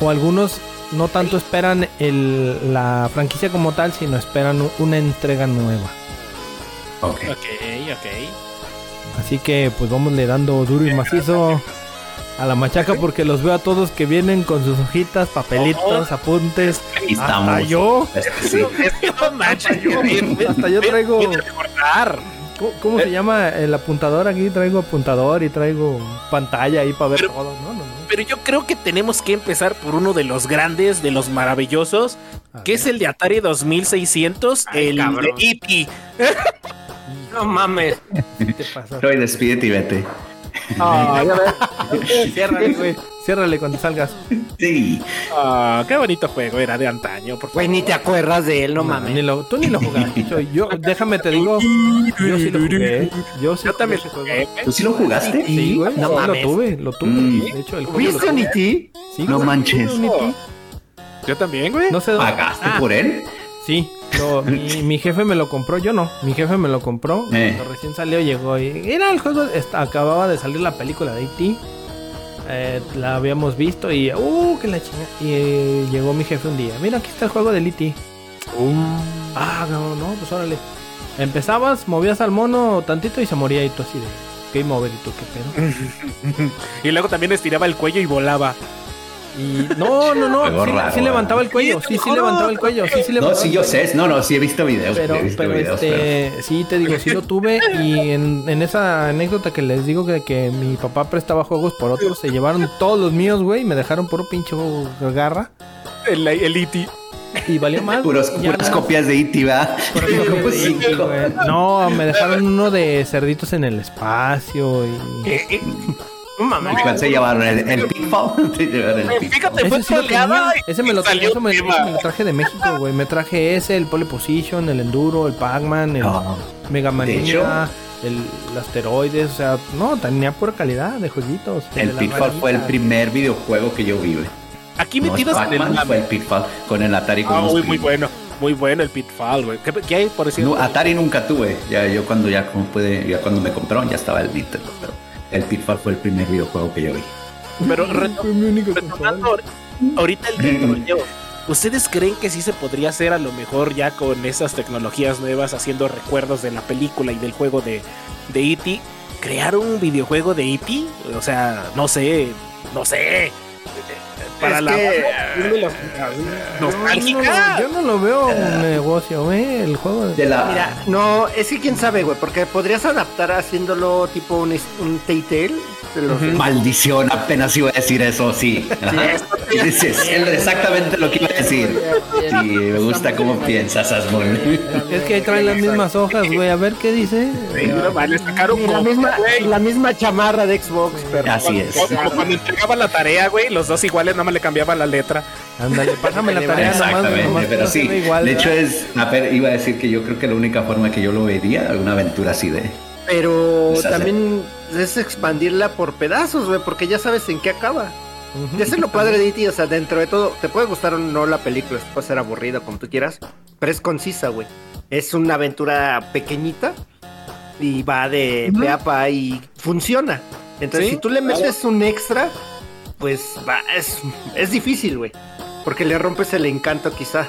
O algunos no tanto esperan el- la franquicia como tal, sino esperan una entrega nueva. Ok. Ok, ok. Así que pues vamos le dando duro y macizo a la machaca porque los veo a todos que vienen con sus hojitas, papelitos, apuntes. Aquí Hasta estamos. yo, sí. Es que no *laughs* manches, yo hasta yo traigo, ¿cómo, se llama el apuntador aquí? Traigo apuntador y traigo pantalla ahí para ver Pero- todo. No, no, no. Pero yo creo que tenemos que empezar por uno de los grandes, de los maravillosos, A que ver. es el de Atari 2600, Ay, el cabrón. de E.T. No mames. ¿Qué te pasa? Troy, despídete y vete. Ay, a ver. Ciérrale, güey. Ciérrale cuando salgas. Sí. Ah, qué bonito juego era de antaño, por Güey, ni te acuerdas de él, no Ni mames. lo- tú ni lo jugaste. Yo, yo- déjame te digo, yo sí lo jugué. Yo sí Yo también lo jugué. ¿Tú sí lo jugaste? Sí, güey. No sí, mames. Lo tuve, lo tuve. Mm. De hecho, el juego lo ¿Viste tuve. ni ti? Sí, No manches. Yo también, güey. No sé dónde. ¿Pagaste Ah, por él? Sí, lo- mi, mi jefe me lo compró, yo no. Mi jefe me lo compró. Eh. Cuando recién salió, llegó y. Era el juego, acababa de salir la película de E.T. Eh, la habíamos visto y. ¡Uh! Que la chinga. Y eh, llegó mi jefe un día. Mira, aquí está el juego del E.T. Ah, no, no, pues órale. Empezabas, movías al mono tantito y se moría y tú así de. Game over y tú, qué pedo. *laughs* Y luego también estiraba el cuello y volaba. Y no, no, no. Sí, raro, sí levantaba el cuello. Sí, Sí, sí no, levantaba el cuello. Sí, sí No, levantaba sí, el yo sé. No, no, sí he visto videos. Pero, he visto pero videos, pero- este, sí te digo, sí lo tuve y en, en esa anécdota que les digo que, que mi papá prestaba juegos por otros, se llevaron todos los míos, güey, y me dejaron puro pinche garra El, el E.T. y valió más. Puros, puras no- copias de de E.T., cinco. güey. No, me dejaron uno de cerditos en el espacio y... No mames. ¿Y ¿Cuál se llevaron? ¿El, el Pitfall? *laughs* Fíjate, fue Ese sí lo tenía, ese me lo, eso me, me lo traje de México, güey. Me traje ese, el Pole Position, el Enduro, el Pac-Man, el No. Mega Manía, el, el asteroides, o sea, no, tenía pura calidad de jueguitos. El de Pitfall fue el primer videojuego que yo vi, güey. Aquí No, metidos en el Pac-Man fue el Pitfall con el Atari con Ah, muy, muy bueno. Muy bueno el Pitfall, güey. ¿Qué, qué hay por decir? No, Atari nunca tuve. Ya yo cuando ya como puede, ya cuando me compraron ya estaba el Nintendo, pero el Pitfall fue el primer videojuego que yo vi. Pero reto- Fue mi único retomando ahor- ahorita el del troleo. ¿Ustedes creen que sí se podría hacer a lo mejor ya con esas tecnologías nuevas, haciendo recuerdos de la película y del juego de, de E.T., crear un videojuego de E.T.? O sea, no sé, no sé. Para Es la que- los- Yo no, yo no lo veo un negocio, eh, el juego de... De la Mira, no, es que quién sabe, güey, porque podrías adaptar haciéndí tipo un, un Telltale maldición, apenas iba a decir eso, sí. Sí, es exactamente lo que iba a decir. Sí, me gusta cómo piensas, Asmol. Es que ahí trae las mismas hojas, güey, a ver qué dice. No, vale, sacaron Y la misma, la misma chamarra de Xbox, pero Así es. como cuando entregaban la tarea, güey, los dos iguales, nada más le cambiaban la letra. Ándale, pásame la tarea Exactamente, nomás pero sí. igual, de hecho es, a ver, iba a decir que yo creo que la única forma que yo lo vería, una aventura así de, pero también es expandirla por pedazos, güey, porque ya sabes en qué acaba. Y eso es lo padre de E.T., o sea, dentro de todo, te puede gustar o no la película, puede ser aburrida como tú quieras, pero es concisa, güey. Es una aventura pequeñita y va de pe a pa y funciona. Entonces, Sí, si tú le metes un extra, pues va, es, es difícil, güey. Porque le rompes el encanto quizá.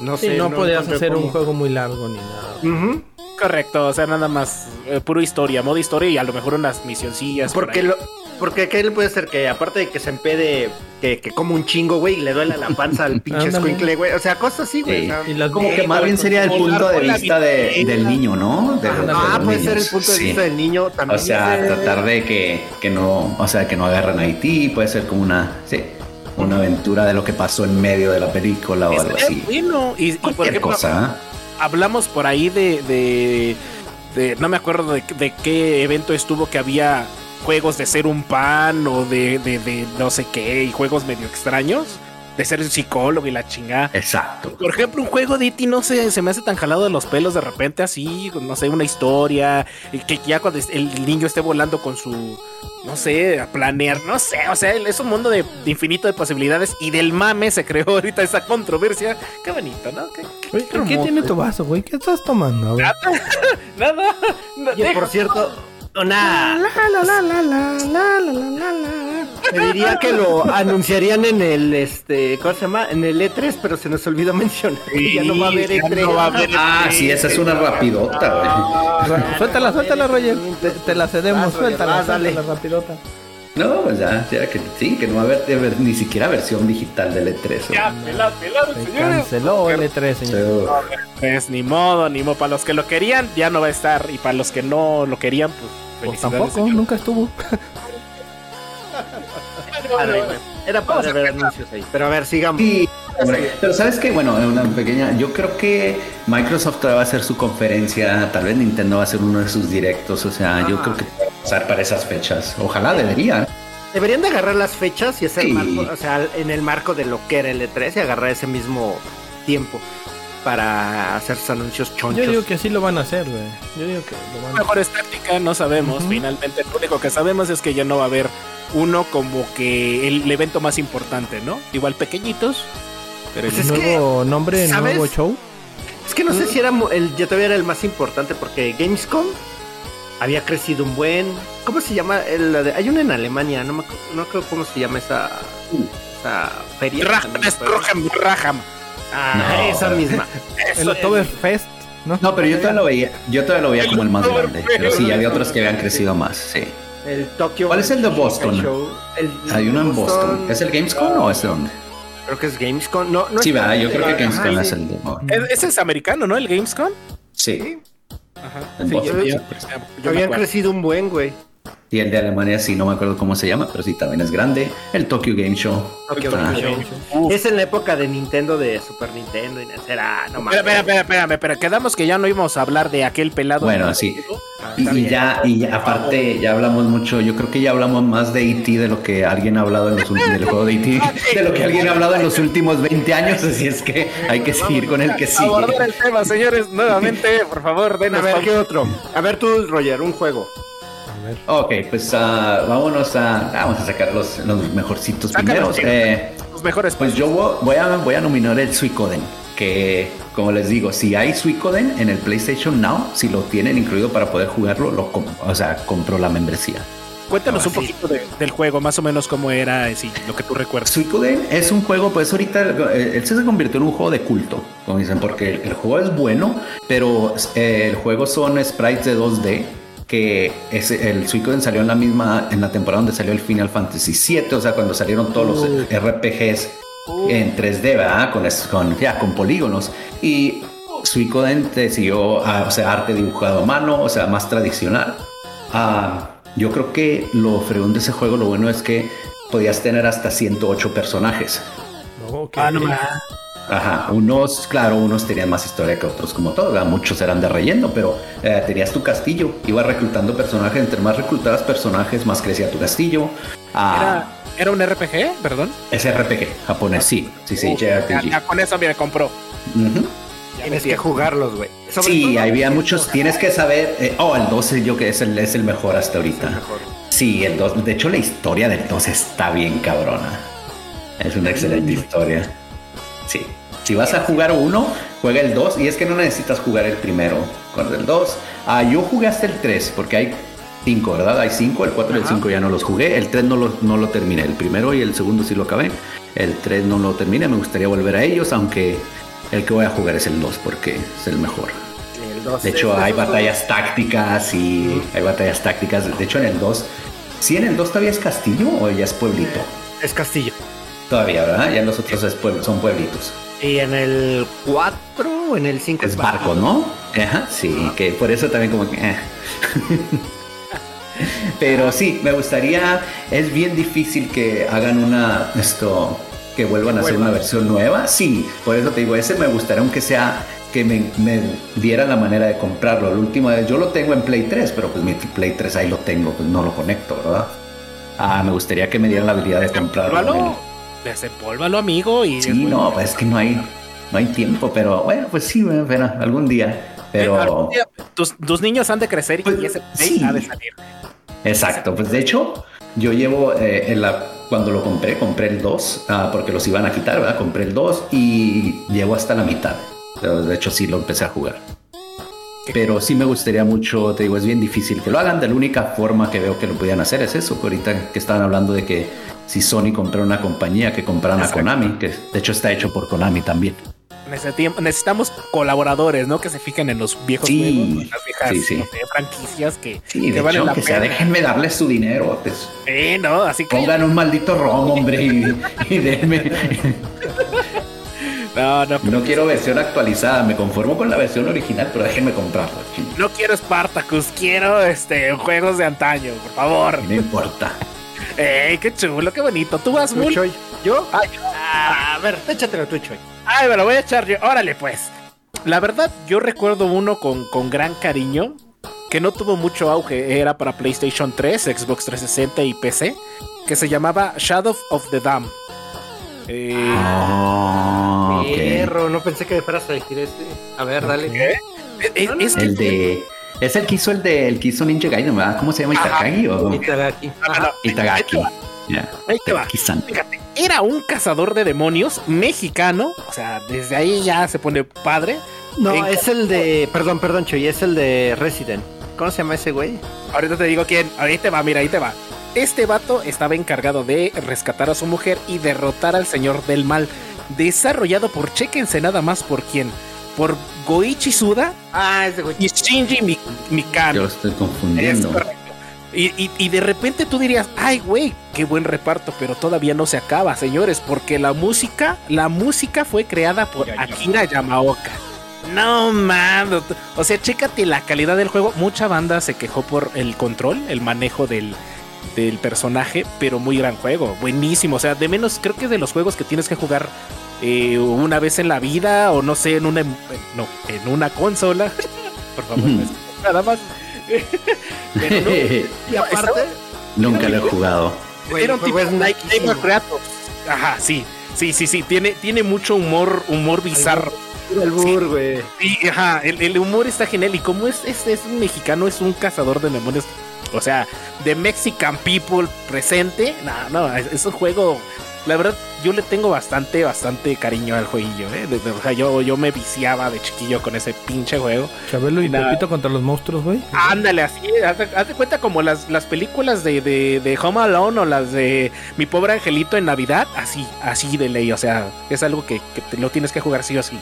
No Sí, sé. no, podías encontré hacer un juego muy largo ni nada. Correcto, o sea, nada más eh, puro historia, modo historia y a lo mejor unas misioncillas. por Porque ahí. lo, porque ¿qué le puede ser? Que aparte de que se empede, que, que come un chingo, güey, y le duele la panza al pinche escuincle, güey. O sea, cosas así, güey. Sí. o sea, Y Como que más bien sería el punto de vista de- del niño, ¿no? De- de ah, puede ser el punto de Sí. vista del niño O también. sea, es de- tratar de que, que no, o sea, que no agarren a Haití, puede ser como una, sí, una aventura de lo que pasó en medio de la película o algo así. bueno. Y, y por ejemplo, cosa, hablamos por ahí de, de, de- no me acuerdo de, de qué evento estuvo que había juegos de ser un pan o de, de, de no sé qué y juegos medio extraños de ser psicólogo y la chingada. Exacto. Por ejemplo, un juego de E.T. no sé, se me hace tan jalado de los pelos de repente así, no sé, una historia, y que ya cuando el niño esté volando con su, no sé, a planear, no sé, o sea, es un mundo de, de infinito de posibilidades y del mame se creó *laughs* ahorita esa controversia. Qué bonito, ¿no? Qué, qué- Oye, qué ¿Qué hermoso. tiene tu vaso, güey? ¿Qué estás tomando? *laughs* Nada. *laughs* no, Oye, por cierto, nada. Diría que lo anunciarían en el este, ¿cómo se llama? En el E3, pero se nos olvidó mencionar sí, ya no va a haber E3. No va a haber ah, E3. sí, esa es una rapidota, güey. No, suéltala, suéltala, Roger. Te, te la cedemos, vas, suéltala, vas, dale. suéltala rapidota. No, pues ya, ya que sí, que no va a haber, ver, ni siquiera versión digital del E3. Ya, pelado, pelado, Se señores. Canceló el E3, señor. Pues ni modo, ni modo. Para los que lo querían, ya no va a estar. Y para los que no lo querían, pues pues tampoco, señor. nunca estuvo. Era padre ver anuncios ahí. Pero a ver, sigamos. Sí, hombre. Pero sabes que, bueno, una pequeña, yo creo que Microsoft todavía va a hacer su conferencia, tal vez Nintendo va a hacer uno de sus directos, o sea, yo Ah. creo que va a pasar para esas fechas. Ojalá debería. Deberían de agarrar las fechas y hacer Sí. marco, o sea, en el marco de lo que era el E3 y agarrar ese mismo tiempo para hacer sus anuncios chonchos. Yo digo que sí lo van a hacer, güey. Yo digo que lo van a mejor es táctica, no sabemos. Finalmente, lo único que sabemos es que ya no va a haber uno como que el evento más importante, ¿no? Igual pequeñitos, pero Pues el- que, nuevo nombre, ¿sabes? nuevo show. Es que no sé si era mu- el, ya todavía era el más importante porque Gamescom había crecido un buen. ¿Cómo se llama? El, la de- hay una en Alemania, no me no creo cómo se llama esa, esa feria. Raham, es Raham, Raham. Ah, No. esa misma. *laughs* El Oktoberfest, ¿no? No, pero yo todavía lo veía, yo todavía lo veía como el más grande, pero sí, había otros que habían crecido más, sí. El Tokyo. ¿Cuál es el de Boston? El- Hay uno en Boston. ¿Es el Gamescom o es de dónde? Creo que es Gamescom. No, no Sí, va, yo creo que Gamescom es el de Es- Ese es americano, ¿no? El Gamescom. Sí. Ajá. En Sí, Boston, yo- Habían acuerdo. crecido un buen, güey. Y el de Alemania sí, no me acuerdo cómo se llama, pero sí, también es grande. El Tokyo Game Show. Tokyo Ah. Game Show. Es en la época de Nintendo, de Super Nintendo y será, no mames. Espera, espera, espera, espera. Quedamos que ya no íbamos a hablar de aquel pelado. Bueno, sí. Ah, Y, y ya, y ya, aparte, ya hablamos mucho. Yo creo que ya hablamos más de E.T. de lo que alguien ha hablado en los últimos del juego de E.T. de lo que alguien ha hablado en los últimos 20 años. Así es que hay que seguir con el que sigue. Abordar el tema, señores, nuevamente, por favor, A denos ver. ¿qué otro? A ver tú, Roger, un juego. Ok, pues ah, vámonos a. Vamos a sacar los, los mejorcitos Sácalos, primeros. sí. Eh, Los mejores Pues yo vo- voy a, voy a nominar el Suicoden, que como les digo, si hay Suicoden en el PlayStation Now, si lo tienen incluido para poder jugarlo, lo com- o sea, compro la membresía. Cuéntanos Ah, un sí. poquito de- del juego, más o menos cómo era, sí, lo que tú recuerdas. Suicoden es un juego, pues ahorita eh, él se convirtió en un juego de culto, como dicen, porque el, el juego es bueno, pero eh, el juego son sprites de 2D. Que es, el Suicoden salió en la misma, en la temporada donde salió el Final Fantasy VII, o sea, cuando salieron todos los RPGs en 3D, ¿verdad? Con, ya, con polígonos. Y Suicoden te siguió, ah, o sea, arte dibujado a mano, o sea, más tradicional. Ah, yo creo que lo fregón de ese juego, lo bueno es que podías tener hasta 108 personajes. Ah, no. Ajá, unos, claro, unos tenían más historia que otros, como todo, ¿verdad? muchos eran de relleno, pero eh, tenías tu castillo, ibas reclutando personajes, entre más reclutabas personajes, más crecía tu castillo. Ah, Era, era un RPG, perdón. es RPG japonés, sí, sí, sí, ya, JRPG. ya con eso me compró. Tienes que jugarlos, güey. Sí, todo- había muchos, tienes que saber, eh, oh, el 12 yo que es el, es el mejor hasta ahorita. Sí, el 2, de hecho la historia del 2 está bien cabrona. Es una excelente historia. Sí. Si vas a jugar uno, juega el 2 y es que no necesitas jugar el primero con el 2. Ah, yo jugué hasta el 3 porque hay 5, ¿verdad? Hay 5, el 4 y el 5 ya no los jugué. El 3 no lo, no lo terminé. El primero y el segundo sí lo acabé. El 3 no lo terminé. Me gustaría volver a ellos, aunque el que voy a jugar es el 2 porque es el mejor. El dos De hecho, hay batallas tácticas y hay batallas tácticas. De hecho, en el 2 ¿Sí en el 2 todavía es castillo o ya es pueblito? Es castillo. Todavía, ¿verdad? Ya los otros es pueblo- son pueblitos. Y en el 4 o en el 5 Es barco, ¿no? Ajá, sí, que por eso también como que... eh. Pero sí, me gustaría, es bien difícil que hagan una, esto, que vuelvan a hacer una versión nueva. Sí, por eso te digo, ese me gustaría aunque sea que me, me diera la manera de comprarlo. La última vez, yo lo tengo en Play 3, pero pues mi Play 3 ahí lo tengo, pues no lo conecto, ¿verdad? Ah, me gustaría que me dieran la habilidad de comprarlo. Desempólvalo, amigo. Y Sí, no, pues es que no hay, no hay tiempo, pero bueno, pues sí, bueno, algún día. Pero Algún día tus, tus niños han de crecer Pues, y ese sí. ha de salir. exacto, pues de hecho, yo llevo eh, en la cuando lo compré, compré el 2, ah, porque los iban a quitar, ¿verdad? Compré el 2 y llevo hasta la mitad. Pero, De hecho, sí lo empecé a jugar. Pero sí me gustaría mucho, te digo, es bien difícil que lo hagan. De la única forma que veo que lo podían hacer es eso. que Ahorita que estaban hablando de que si Sony comprara una compañía, que compraran a. Konami, que de hecho está hecho por Konami también. Necesitamos colaboradores, ¿no? Que se fijen en los viejos Sí, juegos, en las viejas sí, sí. no sé, franquicias que, Sí, que de valen hecho, la que sea, déjenme darles su dinero. Pues, Sí, ¿no? Así que pongan un maldito ROM, hombre, y, y denme. no, no, No quiero versión actualizada, me conformo con la versión original, pero déjenme comprarlo. ching, no quiero Spartacus, quiero este juegos de antaño, por favor. No importa. Ey, qué chulo, qué bonito. ¿Tú vas, ¿Tú, Mul? ¿Yo? Ay, Ah, a ver, échatelo tú, Choy. Ay, me lo voy a echar yo. Órale, pues. La verdad, yo recuerdo uno con, con gran cariño, que no tuvo mucho auge, era para PlayStation 3, Xbox 360 y PC, que se llamaba Shadow of the Dam. Eh, Oh, ok. Perro, no pensé que fueras a elegir este. A ver, dale. es, es que El de. Es el que hizo el de. El que hizo Ninja Gaiden, ¿verdad? ¿Cómo se llama? Itakagi o Itagaki. Ajá. Itagaki. Ya. Ahí te va. Fíjate, era un cazador de demonios mexicano, o sea, desde ahí ya se pone padre. No, En- es el de. Perdón, perdón, Choy, es el de Resident. ¿Cómo se llama ese güey? Ahorita te digo quién. Ahí te va, mira, ahí te va. Este vato estaba encargado de rescatar a su mujer y derrotar al señor del mal. Desarrollado por, chéquense nada más por quién. Por Goichi Suda Ah, y Shinji Mi- Yo estoy Es confundiendo. correcto. Y, y- y de repente tú dirías, ay, güey, qué buen reparto, pero todavía no se acaba, señores, porque la música, la música fue creada por Akira Yamaoka. No mames, o sea, chécate la calidad del juego. Mucha banda se quejó por el control, el manejo del, del personaje, pero muy gran juego, buenísimo. O sea, de menos creo que de los juegos que tienes que jugar eh, una vez en la vida o no sé, en una, en- no, en una consola. *laughs* por favor, *laughs* nada más. *laughs* Pero no, Y aparte, Nunca lo he jugado. güey, era un tipo es Kratos. Ajá, sí. Sí, sí, sí. Tiene, tiene mucho humor, humor bizarro. El bur, güey. Sí, ajá. El, el humor está genial. Y como es, es, es un mexicano, es un cazador de demonios. O sea, de Mexican People presente. No, no, es, es un juego. La verdad, yo le tengo bastante, bastante cariño al jueguillo, ¿eh? De- de- o sea, yo, yo me viciaba de chiquillo con ese pinche juego. Chabelo y. Pepito contra los monstruos, güey. Ándale, así, haz haz de cuenta como las, las películas de, de, de Home Alone o las de Mi Pobre Angelito en Navidad, así, así de ley, o sea, es algo que, que te lo tienes que jugar sí o sí.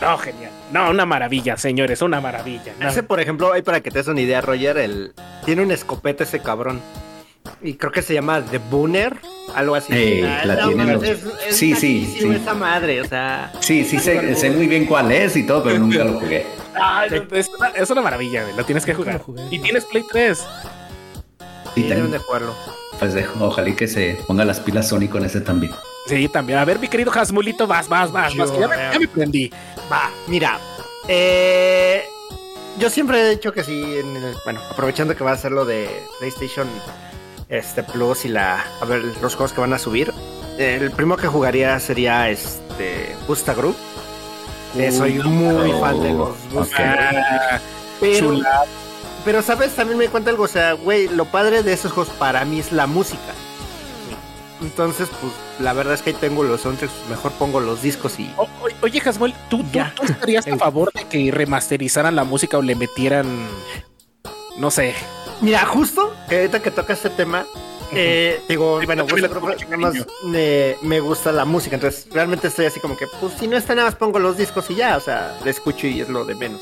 No, genial. No, una maravilla, señores, una maravilla. No. Ese, por ejemplo, ahí para que te des una idea, Roger, el... tiene una escopeta ese cabrón. Y creo que se llama The Booner, algo así. Ey, Ah, la no, tienen los- es, es Sí, sí, sí. esa madre, o sea... Sí, sí, sé, sé muy bien cuál es y todo, pero nunca lo jugué. Ay, no, es, una, es una maravilla, güey, lo tienes que jugar. Y tienes Play 3. Sí, Sí, deben de jugarlo. Pues dejo, ojalá y que se ponga las pilas Sony con ese también. Sí, también. A ver, mi querido Hasmulito, vas, vas, vas, vas. que Ya me, ya me prendí. Va, mira. Eh, yo siempre he dicho que sí, en el- bueno, aprovechando que va a ser lo de PlayStation este Plus y la a ver los juegos que van a subir. El primero que jugaría sería este Busta Group. Eh, soy muy oh, fan de los Busta Group. Ah, Pero, chula. pero, ¿sabes? También me cuenta algo. O sea, güey, lo padre de esos juegos para mí es la música. Entonces, pues, la verdad es que ahí tengo los soundtracks. Mejor pongo los discos y. O- o- oye, Hasmuel, ¿tú, tú estarías a *laughs* favor de que remasterizaran la música o le metieran, no sé, Mira, justo que ahorita que toca este tema, eh, digo, Sí, bueno, nada más me, me gusta la música. Entonces, realmente estoy así como que, pues, si no está nada más pongo los discos y ya. O sea, le escucho y es lo de menos.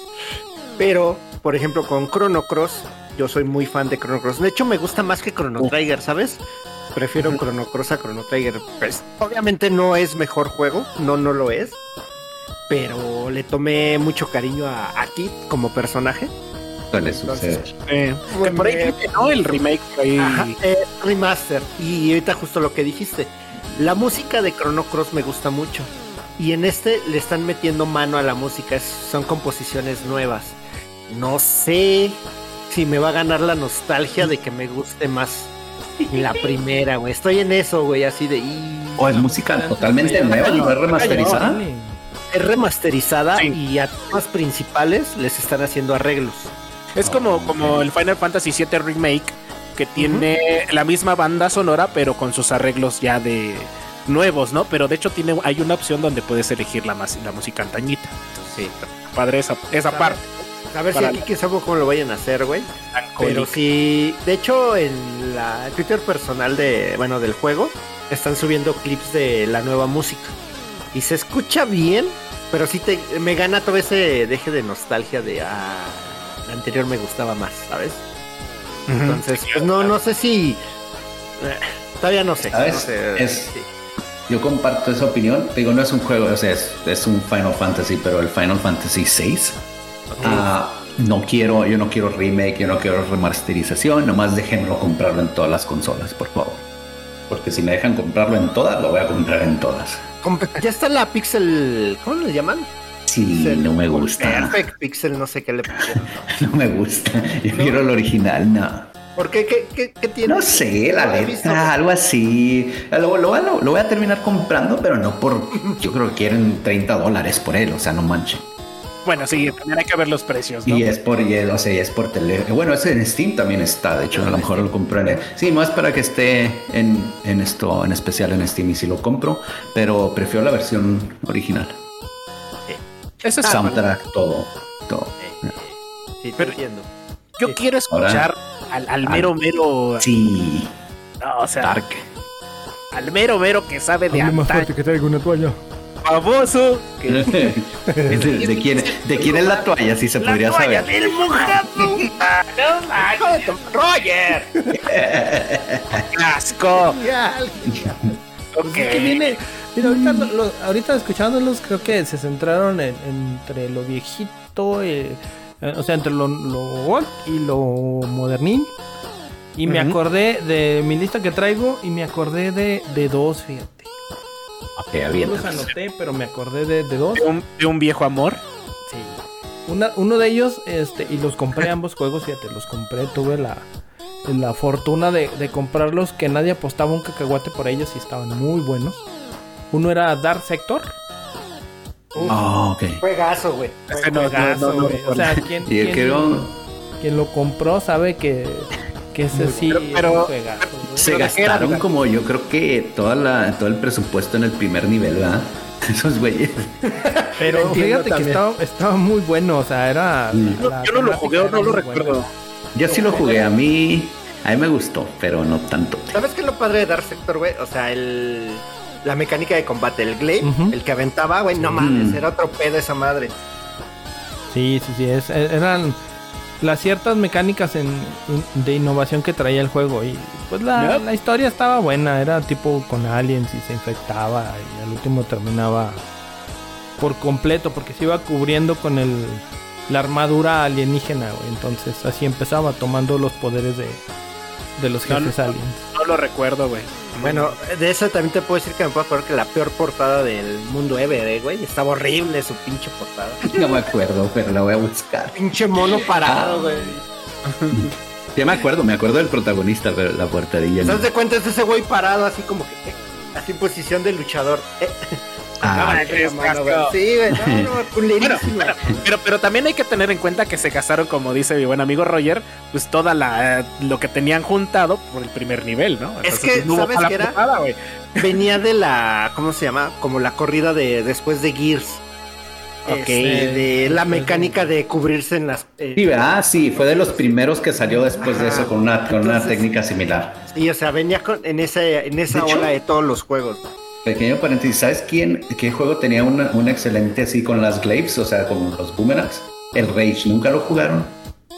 Pero, por ejemplo, con Chrono Cross, yo soy muy fan de Chrono Cross. De hecho, me gusta más que Chrono Trigger, ¿sabes? Prefiero Chrono Cross a Chrono Trigger. Pues, obviamente no es mejor juego, no, no lo es. Pero le tomé mucho cariño a, a Kit como personaje. Suele suceder. Eh, por ahí creo que no, el remake ahí. Ajá, eh, remaster. Y ahorita justo lo que dijiste. La música de Chrono Cross me gusta mucho. Y en este le están metiendo mano a la música. es- son composiciones nuevas. No sé si me va a ganar la nostalgia de que me guste más la primera, güey. Estoy en eso, güey, así de... y- O es música totalmente nueva, no es remasterizada. Es remasterizada Sí. y a temas principales les están haciendo arreglos. Es como, como el Final Fantasy VII Remake, que tiene la misma banda sonora, pero con sus arreglos ya de nuevos, ¿no? Pero de hecho tiene, hay una opción donde puedes elegir la, mas- la música antañita. Entonces, sí, padre esa, esa parte. A ver si aquí sabe cómo lo vayan a hacer, güey. Pero sí, de hecho en la Twitter personal de, bueno, del juego, están subiendo clips de la nueva música. Y se escucha bien, pero sí te, me gana todo ese deje de nostalgia de, ah, la anterior me gustaba más, ¿sabes? Entonces, pues no, no sé si, eh, todavía no sé. ¿Sabes? no sé, Es- sí. Yo comparto esa opinión. Digo, no es un juego, o sea, es, es un Final Fantasy, pero el Final Fantasy VI. ah, no quiero, yo no quiero remake, yo no quiero remasterización, nomás déjenmelo comprarlo en todas las consolas, por favor. Porque si me dejan comprarlo en todas, lo voy a comprar en todas. Ya está la Pixel, ¿cómo le llaman? Sí, Pixel- no me gusta. Perfect Pixel, no sé qué le pusieron. *laughs* No me gusta. Yo quiero el original, no. ¿Por qué? ¿Qué, qué, qué tiene? No sé, la No letra, algo así. Lo, lo- lo- lo voy a terminar comprando, pero no por. *laughs* Yo creo que quieren 30 dólares por él, o sea, no manchen. Bueno, sí, también hay que ver los precios, ¿no? Y es por, y es- o sea, y es por tele. Bueno, ese en Steam también está. De hecho, a lo mejor lo compro en el- Sí, más para que esté en, en esto, en especial en Steam y si lo compro, pero prefiero la versión original. Eso es Soundtrack, todo, todo. Sí, te Pero- entiendo. Yo quiero escuchar al, al mero mero. Sí, no, o sea, Dark. al mero mero que sabe de Hable más fuerte que traigo una toalla. Famoso. Que, *laughs* Es de, de quién, ¿De quién es la toalla? Si se podría saber. del mojado. *laughs* Roger. *laughs* Asco. Es que viene. Mira, ahorita, lo- lo- ahorita escuchándolos, creo que se centraron en- entre lo viejito, eh, eh, o sea, entre lo, lo old y lo modernín. Y me acordé de mi lista que traigo y me acordé de, de dos, fíjate. Ok, No los anoté, pero me acordé de, de dos. De un, de un viejo amor. Sí. Una- uno de ellos, este, y los compré ambos juegos, fíjate, los compré, tuve la, la fortuna de, de comprarlos, que nadie apostaba un cacahuate por ellos y estaban muy buenos. Uno era Dark Sector. Ah, ok. Juegazo, güey. No, no, Juegazo, no, no, güey. O sea, quien, Y quien- quiero. quien lo compró sabe que, que ese sí Pero- es pero- un juegazo, güey. Se ¿Pero de qué era, gastaron como yo creo que toda la, todo el presupuesto en el primer nivel, ¿verdad? *laughs* Esos güeyes. Pero fíjate que estaba, estaba muy bueno, o sea, era... Mm. la Yo no lo jugué, no lo recuerdo. Yo sí lo jugué, a mí, a mí me gustó, pero no tanto. ¿Sabes qué es lo padre de Dark Sector, güey? O sea, el... La mecánica de combate, el glaive, el que aventaba, güey, no mames, era otro pedo esa madre. Sí, sí, sí, es- e- eran las ciertas mecánicas en, in- de innovación que traía el juego y pues la, Yep. la historia estaba buena, era tipo con aliens y se infectaba y al último terminaba por completo porque se iba cubriendo con el la armadura alienígena, güey, entonces así empezaba tomando los poderes de, de los jefes no. aliens. No lo recuerdo, güey. Bueno, de eso también te puedo decir que me puedo acordar que la peor portada del mundo ever, eh, güey. Estaba horrible su pinche portada. *laughs* No me acuerdo, pero la voy a buscar. Pinche mono parado, güey. *laughs* Ya me acuerdo, me acuerdo del protagonista, pero la portadilla. ¿Te das cuenta? Es ese güey parado así como que... eh, así en posición de luchador. Eh, *laughs* Ah, ah, qué la mano, güey. asco. Sí, güey. No, no, culerísima. Bueno, Pero, pero también hay que tener en cuenta que se gastaron, como dice mi buen amigo Roger, pues toda la lo que tenían juntado por el primer nivel, ¿no? Es que, no hubo ¿sabes qué era? Venía de la... ¿Cómo se llama? Como la corrida de después de Gears. Ok. Este, de la mecánica de cubrirse en las... eh, Sí, ¿verdad? Sí, fue de los primeros que salió después de eso con una, con una técnica similar. Sí, o sea, venía con- en, ese, en esa De hecho- ola de todos los juegos. Pequeño paréntesis, ¿sabes quién, qué juego tenía una, un excelente así con las glaives, o sea, con los boomerangs? El Rage, ¿nunca lo jugaron?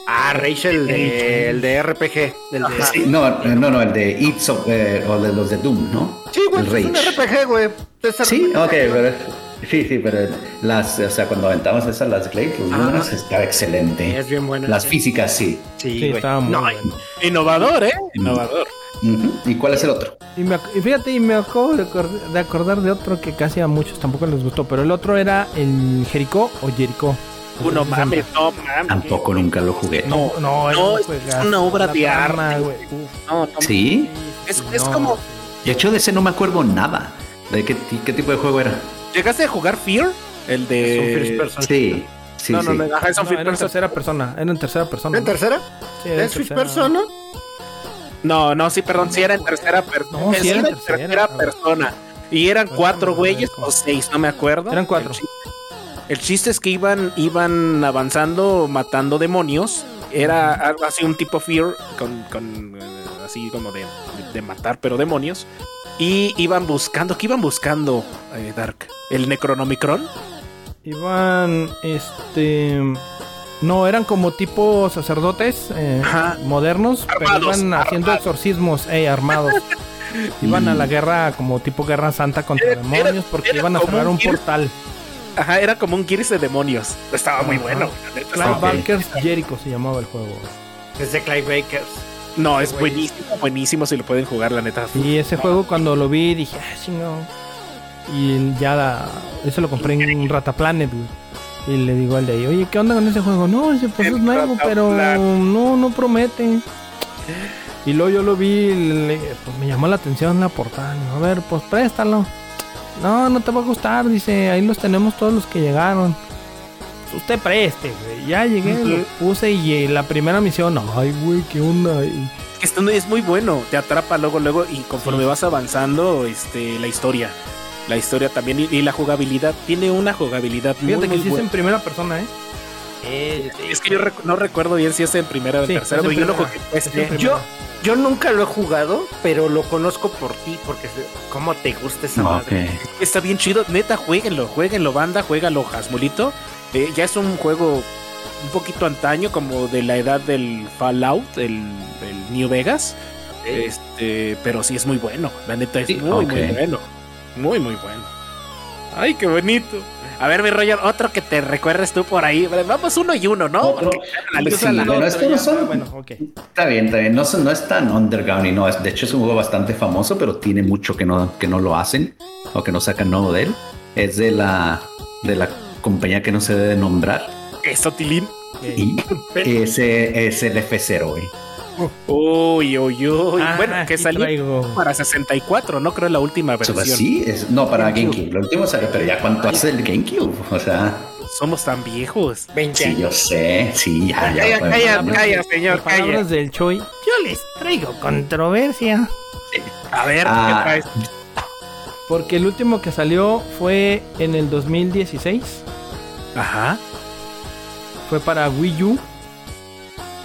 Ah, Rachel, de- el de RPG. El de... Sí, no, no, no, el de It's of, eh, o de los de Doom, ¿no? Sí, güey, El pues es un Rage. RPG, güey. Es Sí, RPG. ok, pero sí, sí, pero las, o sea, cuando aventamos esas las Glade, los Ah. números estaba excelente. Es bien buena. Las físicas, sí. Sí, Sí, güey. estaba muy No, bueno. Innovador, ¿eh? Innovador. ¿Y cuál es el otro? Y, me ac- y fíjate, y me acabo de, de acordar de otro que casi a muchos tampoco les gustó, pero el otro era el Jericó o Jericó. Uno mames, no mames. Tampoco nunca lo jugué. No, no, No, es una obra de güey. Uf, No, no. ¿Sí? Es, no, como. De hecho, de ese no me acuerdo nada. ¿De qué, ti- qué tipo de juego era? ¿Llegaste a jugar Fear? El de. Es un first person. Sí, sí, no, no, sí. no, es un No, first era en person. tercera persona. Era en tercera persona. ¿En tercera? Sí, en ¿Es first tercera. persona? No, no, sí, perdón, sí era en tercera persona. No, sí era en tercera, persona. Y eran Pues, cuatro güeyes no, o seis, no me acuerdo. Eran cuatro. El chiste, el chiste es que iban, iban avanzando, matando demonios. Era algo así un tipo Fear, con, con, eh, así como de, de- de matar, pero demonios. Y iban buscando, ¿qué iban buscando, eh, Dark? ¿El Necronomicron? Iban, este... No, eran como tipo sacerdotes eh, modernos, pero Armados, iban haciendo armados. exorcismos, eh, armados. *laughs* iban a la guerra como tipo guerra santa contra Era- demonios porque era iban a cerrar un portal. Ajá, era como un Gears de demonios. Estaba muy bueno. la neta, Clive estaba- Ok. Barker's Jericho se llamaba el juego. Es de Clive Bakers. No, es buenísimo, buenísimo si lo pueden jugar, la neta. Y ese juego cuando lo vi dije, ah, sí, no. Y ya la, ese lo compré en Rataplanet, güey. Y le digo al de ahí, oye, ¿qué onda con ese juego? No, ese pues es nuevo, pero no, no promete. Y luego yo lo vi, le- pues me llamó la atención la portada. A ver, pues préstalo. No, no te va a gustar, dice, ahí los tenemos todos los que llegaron. Pues Usted preste, güey. Ya llegué, lo puse y eh, la primera misión, ay, güey, ¿qué onda? Y- Esto no- es muy bueno, te atrapa luego, luego y conforme vas avanzando, este, la historia, la historia también y, y la jugabilidad tiene una jugabilidad muy, Fíjate que muy sí es buena. en primera persona, ¿eh? Es que yo rec- no recuerdo bien si es en primera o en Sí, tercera, es en pero yo lo jugué pues, Es en eh. Yo, yo nunca lo he jugado, pero lo conozco por ti, porque cómo te gusta esa No, madre. Está bien chido, neta, jueguenlo, jueguenlo, banda, juégalo, Jasmulito. Eh, ya es un juego un poquito antaño, como de la edad del Fallout, el, el New Vegas. Este, pero sí es muy bueno, la neta es Sí, muy, ok. muy bueno. Muy, muy bueno. Ay, qué bonito. A ver, mi Roger, otro que te recuerdes tú por ahí. Vamos uno y uno, ¿no? Otro. Pues sí, la- bueno, estos no son- Bueno. Está bien, está bien. No, son- no es tan underground y no es. De hecho, es un juego bastante famoso, pero tiene mucho que no, que no lo hacen o que no sacan nuevo de él. Es de la, de la compañía que no se debe nombrar. Eso, Tilín. Y *laughs* ese es el F0, güey. Uy, uy, uy. Ah, bueno, que salió traigo. para 64, no creo la última versión. sí, es, no para GameCube. Lo último salió, pero ya cuánto hace el GameCube. O sea, Somos tan viejos. 20 sí, yo sé. Sí, ya, ya. Calla, calla, calla, señor, En palabras calla. del Choi, yo les traigo controversia. A ver, Ah. ¿qué traes? Porque el último que salió fue en el 2016. Ajá. Fue para Wii U.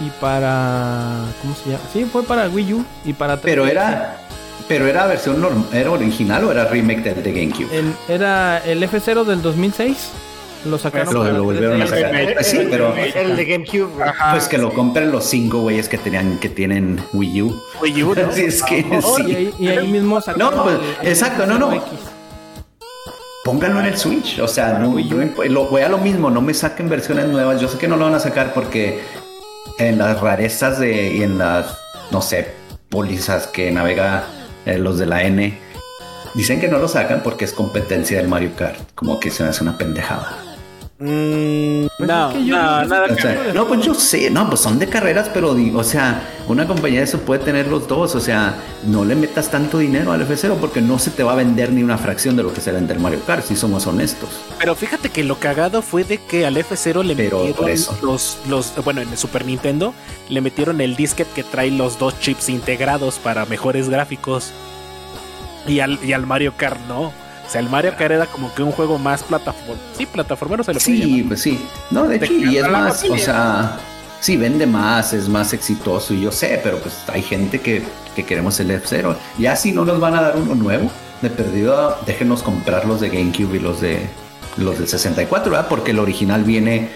Y para. ¿Cómo se llama? Sí, fue para Wii U y para. Pero 3DS. era. Pero era versión norm- era original o era remake del de GameCube. El- era el F0 del 2006. Lo sacaron. Lo, lo volvieron a 3DS. sacar. Pues sí, pero El de GameCube. Ajá. pues que lo compren los cinco güeyes que tenían que tienen Wii U. Wii U, ¿no? *laughs* Sí, es que Y sí. ahí, y ahí mismo sacaron. No, pues, el- el exacto, no, no. F0X. Pónganlo en el Switch. O sea, no, imp- lo, voy a lo mismo, no me saquen versiones nuevas. Yo sé que no lo van a sacar porque en las rarezas de, y en las, no sé, pólizas que navega eh, los de la N, dicen que no lo sacan porque es competencia del Mario Kart. Como que se me hace una pendejada. Mm, Pues no, es que yo no, que nada O que sea, no, pues yo sé, no, pues son de carreras, pero o sea, una compañía de eso puede tener los dos, o sea, no le metas tanto dinero al F0 porque no se te va a vender ni una fracción de lo que se vende el Mario Kart, si somos honestos. Pero fíjate que lo cagado fue de que al F0 le Pero metieron eso. los, los, bueno, en el Super Nintendo le metieron el disquete que trae los dos chips integrados para mejores gráficos. Y al, y al Mario Kart no. O sea, el Mario Kart era como que un juego más plataforma. Sí, plataformero se le puede Sí, llamar. pues sí. No, de Te hecho, y es más, o sea, sí, vende más, es más exitoso, y yo sé, pero pues hay gente que, que queremos el F0. Ya si no nos van a dar uno nuevo, de perdido, déjenos comprar los de GameCube y los de los del 64, ¿verdad? Porque el original viene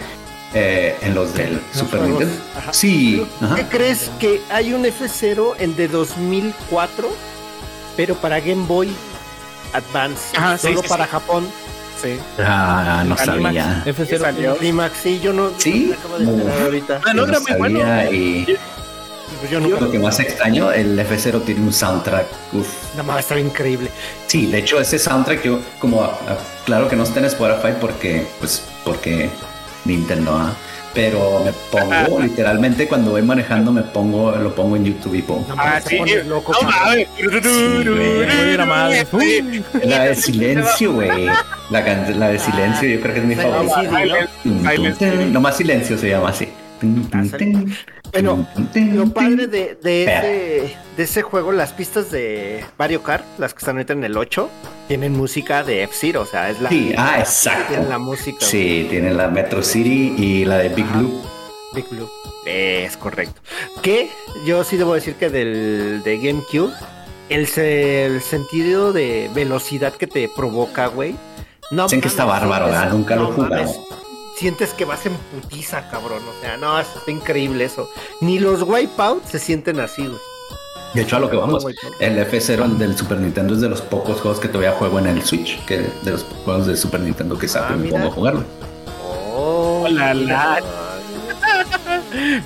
eh, en los del Super juegos. Nintendo. Sí, ajá. ¿Qué crees que hay un F0 en de 2004, pero para Game Boy Advance, sí, solo sí, para sí. Japón? Sí. Ah, no sabía. F0. salió? Climax, sí, yo no Sí. me acabo de ahorita. Ah, no, Yo era muy bueno. y Pues yo lo que más extraño, el F0 tiene un soundtrack. Uf. Nada más estaba increíble. Sí, de hecho ese soundtrack yo como ah, ah, claro que no está en Spotify porque pues porque Nintendo, ah, pero me pongo literalmente cuando voy manejando me pongo lo pongo en YouTube y pongo. Nada más Ah, sí. loco. No mames. Uy. La de silencio, güey. La, la de silencio yo creo que es mi Silent favorita. Nomás silencio se llama así. Bueno, Lo padre de, de, ese, de ese juego, las pistas de Mario Kart, las que están ahorita en el 8, tienen música de F-Zero, o sea, es la, Sí, ah, tienen exacto. la música. Sí, tiene la Metro City y la de Big Blue. Big Blue. Es correcto. Que yo sí debo decir que del de GameCube, el, el sentido de velocidad que te provoca, güey. No Dicen que está bárbaro, ¿verdad? Nunca lo he no jugado. mames, Sientes que vas en putiza, cabrón. O sea, no, está increíble eso. Ni los Wipeout se sienten así, güey. De hecho, a lo que vamos, el F0 del Super Nintendo es de los pocos juegos que todavía juego en el Switch, que de los juegos de Super Nintendo que saco Ah, y me pongo a jugarlo. Oh, Hola, mira.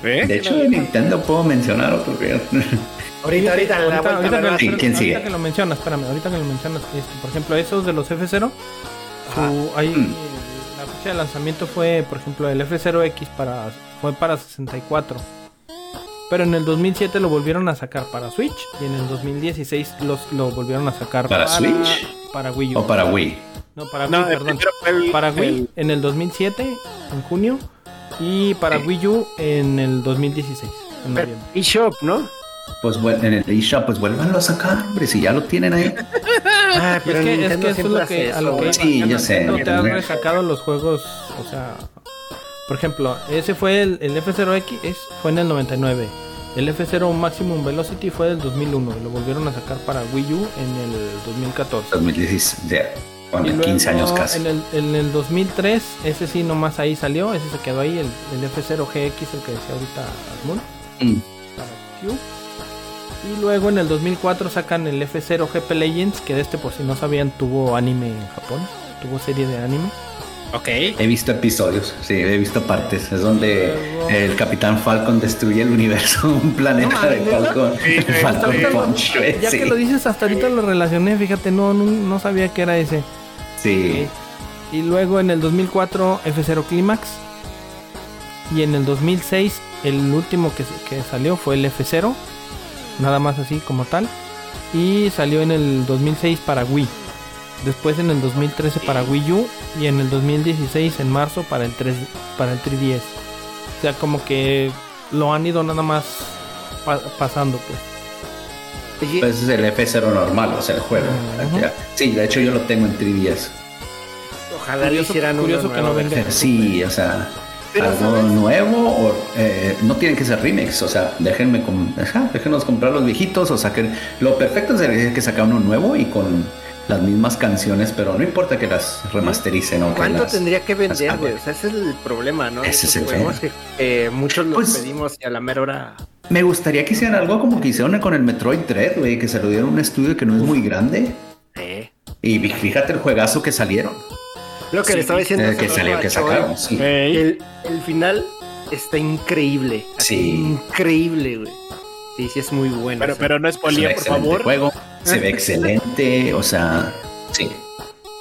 ¿Eh? De hecho, de Nintendo puedo mencionar otro que... *laughs* Ahorita, ahorita, la Ahorita, vuelta, ahorita ¿verdad? que, Sí, lo- ¿quién ahorita sigue? que lo mencionas, espérame, ahorita que lo mencionas, este, por ejemplo, esos de los F0, su, ahí, Mm. Fecha de lanzamiento fue, por ejemplo, el F0X para, fue para 64. Pero en el 2007 lo volvieron a sacar para Switch y en el 2016 los, lo volvieron a sacar ¿Para Switch? Para Wii U. O para Wii. No, para Wii, No, el perdón. el- Para Wii el- en el 2007, en junio, y para Wii U en el 2016, en Pero- noviembre. eShop, ¿no? Pues vuel- en el eShop, pues vuélvanlo a sacar, hombre, si ya lo tienen ahí. *laughs* Ah, Y es que, es que eso es lo que, a lo que Sí, iba. yo sé. No te han resacado los juegos, o sea, por ejemplo, ese fue el, el F0X, es- fue en el 99. El F0 Maximum Velocity fue del 2001 y lo volvieron a sacar para Wii U en el 2014. 2016, ya, Y con luego, 15 años casi. En el, en el 2003, ese sí nomás ahí salió, ese se quedó ahí, el, el F0GX, el que decía ahorita Asmund, Mm. para Q. Y luego en el 2004 sacan el F0 GP Legends, que de este por si no sabían tuvo anime en Japón, tuvo serie de anime. Ok. He visto episodios, sí, he visto partes. Es donde Luego- el Capitán Falcon destruye el universo, *laughs* un planeta No, de. Falcon. Sí, Falcon Punch, güey, ya sí. que lo dices, hasta ahorita lo relacioné, fíjate, no, no, no sabía que era ese. Sí. Y luego en el 2004 F0 Climax. Y en el 2006 el último que, que salió fue el F0. Nada más así como tal. Y salió en el 2006 para Wii. Después en el 2013 para Wii U. Y en el 2016 en marzo para el, 3, para el 3DS. O sea, como que lo han ido nada más pa- pasando pues. Pues es el F0 normal, o sea, el juego. Ujú. Sí, de hecho yo lo tengo en 3DS. ojalá le curioso- hicieran curioso que no venga. Sí, o sea, algo nuevo o eh, no tienen que ser remakes, o sea, déjenme com- ajá, déjenos comprar los viejitos o saquen. Lo perfecto sería que sacar uno nuevo y con las mismas canciones, pero no importa que las remastericen o ¿Cuánto las- tendría que vender, güey? O sea, ese es el problema, ¿no? Ese es el que eh, muchos los Pues- pedimos y a la mera hora. Me gustaría que hicieran algo como que hicieron con el Metroid Dread, güey, que se lo dieron a un estudio que no es muy grande. Eh. Y fíjate el juegazo que salieron, Lo que Sí, le estaba diciendo eh, que salió, a que. Sí. El, el final está increíble. Sí. Increíble, güey. Sí, sí, es muy bueno. Pero, pero no es polía, por favor. juego, se ve *laughs* excelente, o sea, sí.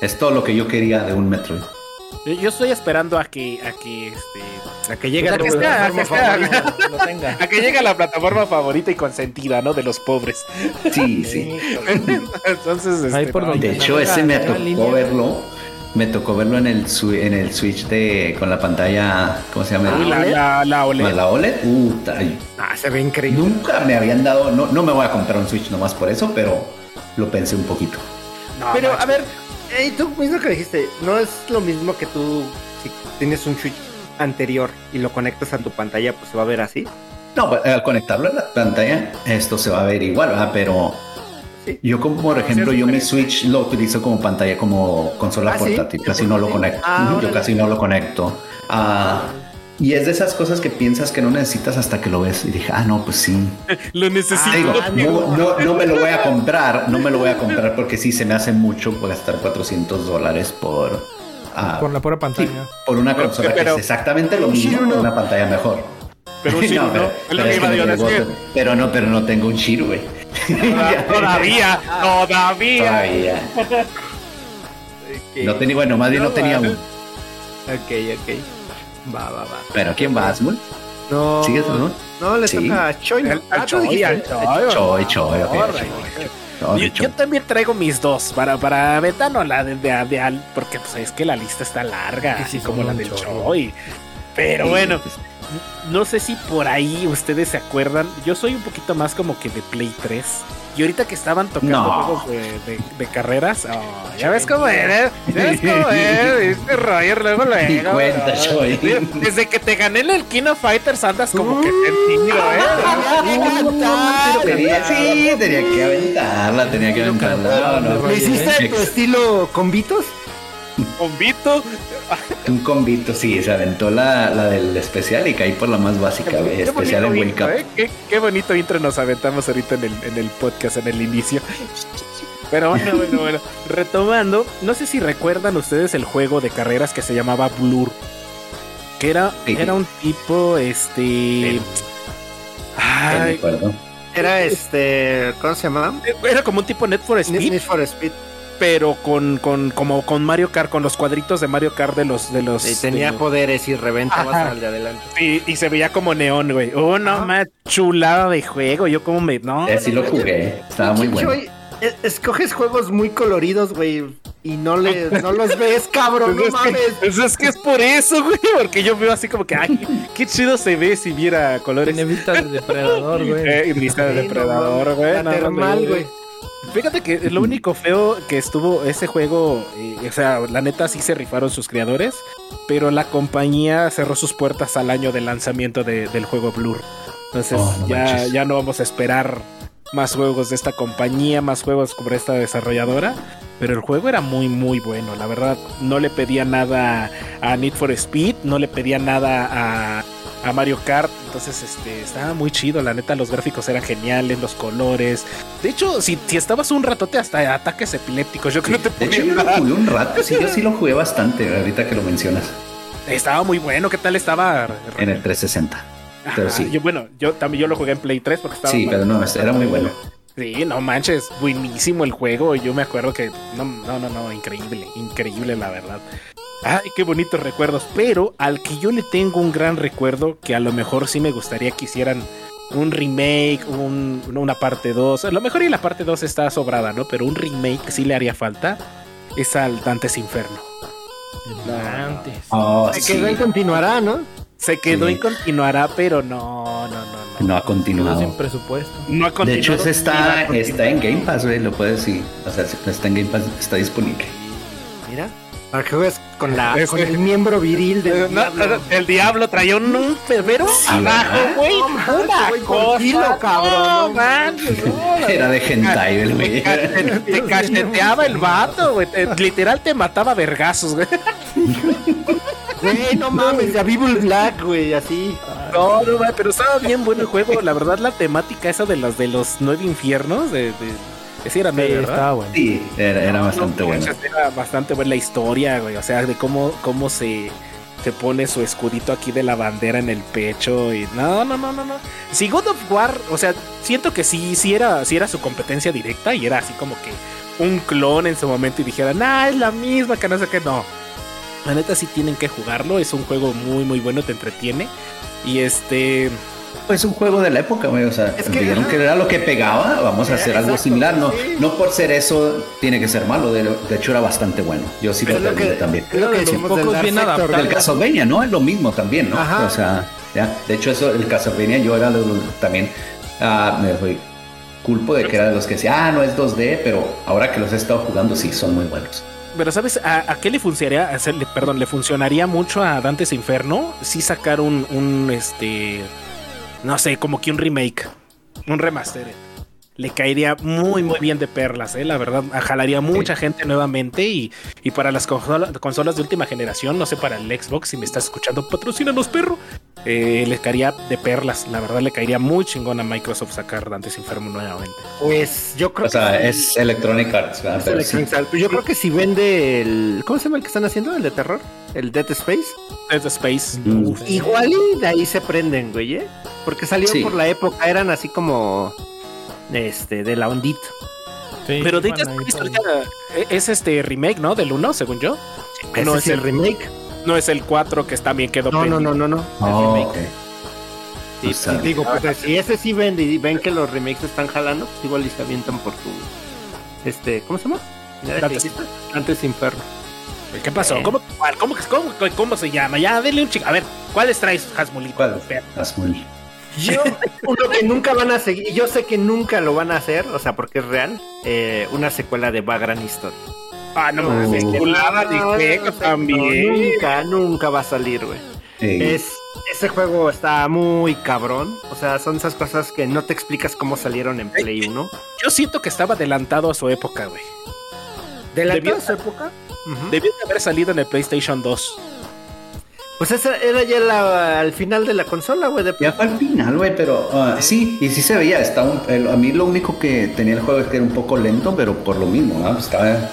Es todo lo que yo quería de un Metroid. Yo, yo estoy esperando a que, a que este, A que llegue a está- plataforma que. Lo tenga. a que llegue a la plataforma favorita y consentida, ¿no? De los pobres. Sí, sí. *laughs* Entonces, este, Ahí por no, donde- De hecho, ese me tocó línea. verlo. Me tocó verlo en el, en el Switch de con la pantalla, ¿cómo se llama? Uy, la, la, la OLED. ¿Con la OLED. Puta, ay, Ah, se ve increíble. nunca me habían dado, no, no me voy a comprar un Switch nomás por eso, pero lo pensé un poquito. No, Pero, macho. a ver, eh, tú mismo que dijiste, no es lo mismo que tú, si tienes un Switch anterior y lo conectas a tu pantalla, pues se va a ver así. No, pues, al conectarlo a la pantalla, esto se va a ver igual, ¿verdad? Pero Sí. yo como, por ejemplo, yo mi. Switch lo utilizo como pantalla, como consola Ah, ¿sí? portátil. Casi *laughs* no lo conecto. Ah, yo casi no lo conecto. a Y es de esas cosas que piensas que no necesitas hasta que lo ves. Y dije, ah, no, pues sí. *laughs* Lo necesito. Digo, no, no, no me lo voy a comprar, no me lo voy a comprar porque sí se me hace mucho gastar 400 dólares por... ah, Por la pura sí, pantalla. por una Pero- consola pero- que es exactamente lo mismo, con una pantalla mejor. Pero *laughs* un Shiru, ¿no? Es lo pero que es iba que yo a no tengo decir. otro. Pero no, pero no tengo un Shiru, güey. Todavía, todavía. Todavía. No tenía, bueno, más bien no tenía uno. Ok, ok. Va, va, va. Pero ¿quién va, Asmul? No. ¿Sigues no? No, le Sí. toca a Choi. El- Ah, Choy, Choy, Choy, Choy. Choy. Yo, también traigo mis dos para, para Betano, la de, de, de Al, porque pues es que la lista está larga, Sí, sí, así como la del. Choy. Pero sí, bueno, pues, no sé si por ahí ustedes se acuerdan. Yo soy un poquito más como que de Play 3. Y ahorita que estaban tocando No. juegos de, de- de carreras, oh, ya ves cómo eres, ya ves cómo *laughs* eres, este Roger, luego cuenta. Choy. Mira, Desde que te gané en el Kino Fighters andas como que sentido, ¿eh? Tenía, sí, tenía que aventarla, tenía que aventarla. ¿Lo hiciste de tu estilo con Vitos? Con Vito. Un combito, sí, se aventó la, la del especial y caí por la más básica, Qué especial en Wake Up. ¿eh? Qué, qué bonito intro nos aventamos ahorita en el, en el podcast, en el inicio. Pero bueno, bueno, bueno. Retomando, no sé si recuerdan ustedes el juego de carreras que se llamaba Blur. Que era, Sí. era un tipo, este... Ay. Era este. ¿Cómo se llama? era como un tipo Net for Speed, Need for Speed. Pero con, con, como con Mario Kart, con los cuadritos de Mario Kart de los... De los Y tenía de poderes y reventabas Ajá. al de adelante. y, y se veía como neón, güey. Oh, no, más chulada de juego. Yo como me... No, Eh, sí lo jugué, estaba muy bueno. Es- escoges juegos muy coloridos, güey. Y no, le, no los ves, *laughs* cabrón. Pues No es, que, mames. pues es que es por eso, güey. Porque yo veo así como que, ay, qué chido se ve si viera colores. Tiene vista de depredador, *laughs* güey. Eh, vista de depredador, güey. No, termal, güey. Fíjate que lo único feo que estuvo ese juego, eh, o sea, la neta sí se rifaron sus creadores, pero la compañía cerró sus puertas al año del lanzamiento de- del juego Blur. Entonces Oh, no ya, ya no vamos a esperar más juegos de esta compañía, más juegos como esta desarrolladora. Pero el juego era muy, muy bueno. La verdad, no le pedía nada a Need for Speed, no le pedía nada a, a Mario Kart. Entonces, este, estaba muy chido. La neta, los gráficos eran geniales, los colores. De hecho, si, si estabas un ratote hasta ataques epilépticos, yo creo que te De hecho, yo lo jugué un rato, sí, yo sí lo jugué bastante, ahorita que lo mencionas, Estaba muy bueno. ¿Qué tal estaba? en el 360. pero Ajá, sí. Yo, bueno, yo también yo lo jugué en Play 3 porque estaba. Sí, pero no, era muy bueno. Sí, no manches, buenísimo el juego. Yo me acuerdo que. No, no, no, no, increíble, increíble la verdad. Ay, qué bonitos recuerdos. Pero al que yo le tengo un gran recuerdo, que a lo mejor sí me gustaría que hicieran un remake, un- una parte 2. A lo mejor y la parte 2 está sobrada, ¿no? Pero un remake sí le haría falta. Es al Dantes Inferno. Antes. Oh, Se sí. quedó y continuará, ¿no? Se quedó Sí. y continuará, pero no, no, no, no. No ha continuado. sin presupuesto. No ha De continuado. hecho, ni va está, está en Game Pass, güey, lo puedes, sí. O sea, está en Game Pass, está disponible. Para que juegues con, la, Es con el miembro viril del Eh, no, diablo. no, el diablo traía un, bebero abajo, Una con cosa, kilo, cabrón. No, manches, no, Era de hentai, el güey. Te, ca- te cacheteaba el vato, güey. te- literal te mataba a vergazos, güey. Güey, no mames, de Evil Black, güey, así. No, no, pero estaba bien bueno el juego. La verdad, la temática esa de los de los nueve infiernos, de, de ese era Sí, medio, ¿verdad? estaba bueno. Sí, era, era bastante No, bueno. Era bastante buena la historia, güey. O sea, de cómo, cómo se, se pone su escudito aquí de la bandera en el pecho. Y no, no, no, no, no. Si God of War, o sea, siento que sí, sí era, sí era su competencia directa y era así como que un clon en su momento y dijeran, ah, es la misma, que no sé qué, no. La neta sí tienen que jugarlo, es un juego muy, muy bueno, te entretiene. Y este. Es un juego de la época, güey. O sea, Es que, vieron que era lo que pegaba. Vamos a hacer algo Exacto, similar. No, sí. no por ser eso tiene que ser malo. De, de hecho, era bastante bueno. Yo sí lo lo que, también. lo que pocos bien Sector, adaptados. Del Castlevania, ¿no? Es lo mismo también, ¿no? Ajá. O sea, ya. De hecho, eso, el Castlevania, yo era de los- también. ah, me fui culpo de que era de los que decía, ah, no es 2D, pero ahora que los he estado jugando, sí, son muy buenos. Pero ¿sabes a, a qué le funcionaría? hacerle- perdón, le funcionaría mucho a Dantes Inferno si sacar un, un este no sé, como que un remake, un remaster. le caería muy, muy bien de perlas, ¿eh? La verdad, jalaría mucha gente nuevamente y, y para las consola- consolas de última generación, no sé, para el Xbox, si me estás escuchando, patrocínanos, perro. Eh, le caería de perlas, la verdad, le caería muy chingón a Microsoft sacar Dantes Inferno nuevamente. Pues yo creo O sea, que. es Electronic Arts, ¿verdad? es Electronic. Arts. Pues Yo creo que si vende el. ¿Cómo se llama el que están haciendo? El de terror. El Dead Space. Dead Space. Mm. Igual y de ahí se prenden, güey, ¿eh? Porque salieron Sí. por la época, eran así como. Este, de la ondita. Sí, Pero Dead Space es este remake, ¿no? Del 1, según yo. Ese no es es el el- remake. No es el 4 que también quedó No, no, pendiente. no, no, no. Oh, el ok. remake. Sí, O sea, sí, digo, pues si ese sí vende y ven que los remakes están jalando, pues igual y se avientan por tu. Este, ¿cómo se llama? Dantes. Antes Inferno. ¿Qué pasó? Eh. ¿Cómo? ¿Cómo, cómo, cómo, cómo se llama? Ya, denle un chico. A ver, ¿cuáles traes, Hasmulito? ¿Cuál? Azul. Yo, uno que nunca van a seguir, yo sé que nunca lo van a hacer, o sea, porque es real, eh, una secuela de Vagrant History. Ah, no No, mames, no, de también. nunca, nunca va a salir, güey. Sí. Es, ese juego está muy cabrón. O sea, son esas cosas que no te explicas cómo salieron en Play 1. Yo siento que estaba adelantado a su época, güey. De la Debió- su época. Ujú. Debió de haber salido en el PlayStation 2. Pues esa era ya la, al final de la consola, güey. de- Ya fue al final, güey, pero ah, sí, y sí se veía. Un- el- a mí lo único que tenía el juego es que era un poco lento, pero por lo mismo, ¿no? Estaba,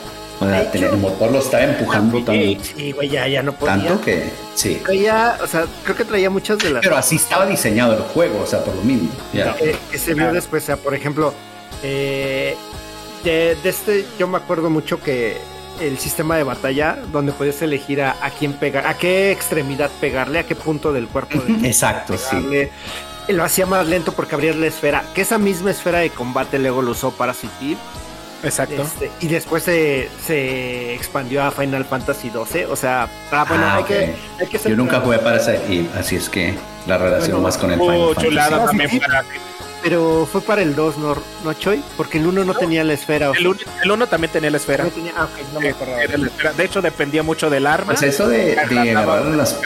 hecho- el motor lo estaba empujando Sí, tan, sí, güey, ya, ya no podía. tanto que sí. Traía, o sea, creo que traía muchas de las Pero así estaba diseñado el juego, o sea, por lo mismo. Ya. que, que se vio después. O sea, por ejemplo, eh, de, de este, yo me acuerdo mucho que el sistema de batalla, donde podías elegir a, a quién pegar, a qué extremidad pegarle, a qué punto del cuerpo de- *laughs* Exacto, sí. Lo hacía más lento porque abrías la esfera, que esa misma esfera de combate luego lo usó para City Exacto. este, y después se, se expandió a Final Fantasy XII. O sea, ah, bueno, Ah, hay, que, hay que ser Yo nunca jugué para ese, y así es que la relación Bueno, más con el Final Fantasy. chulada también sí. para. Pero fue para el 2, ¿no, no Choy? Porque el 1 no, tenía la esfera. o El 1 el uno también tenía la esfera. No tenía, ah, ok, no me acordaba. Era la esfera. De hecho, dependía mucho del arma. Pues eso de, de Agarraba, agarrar las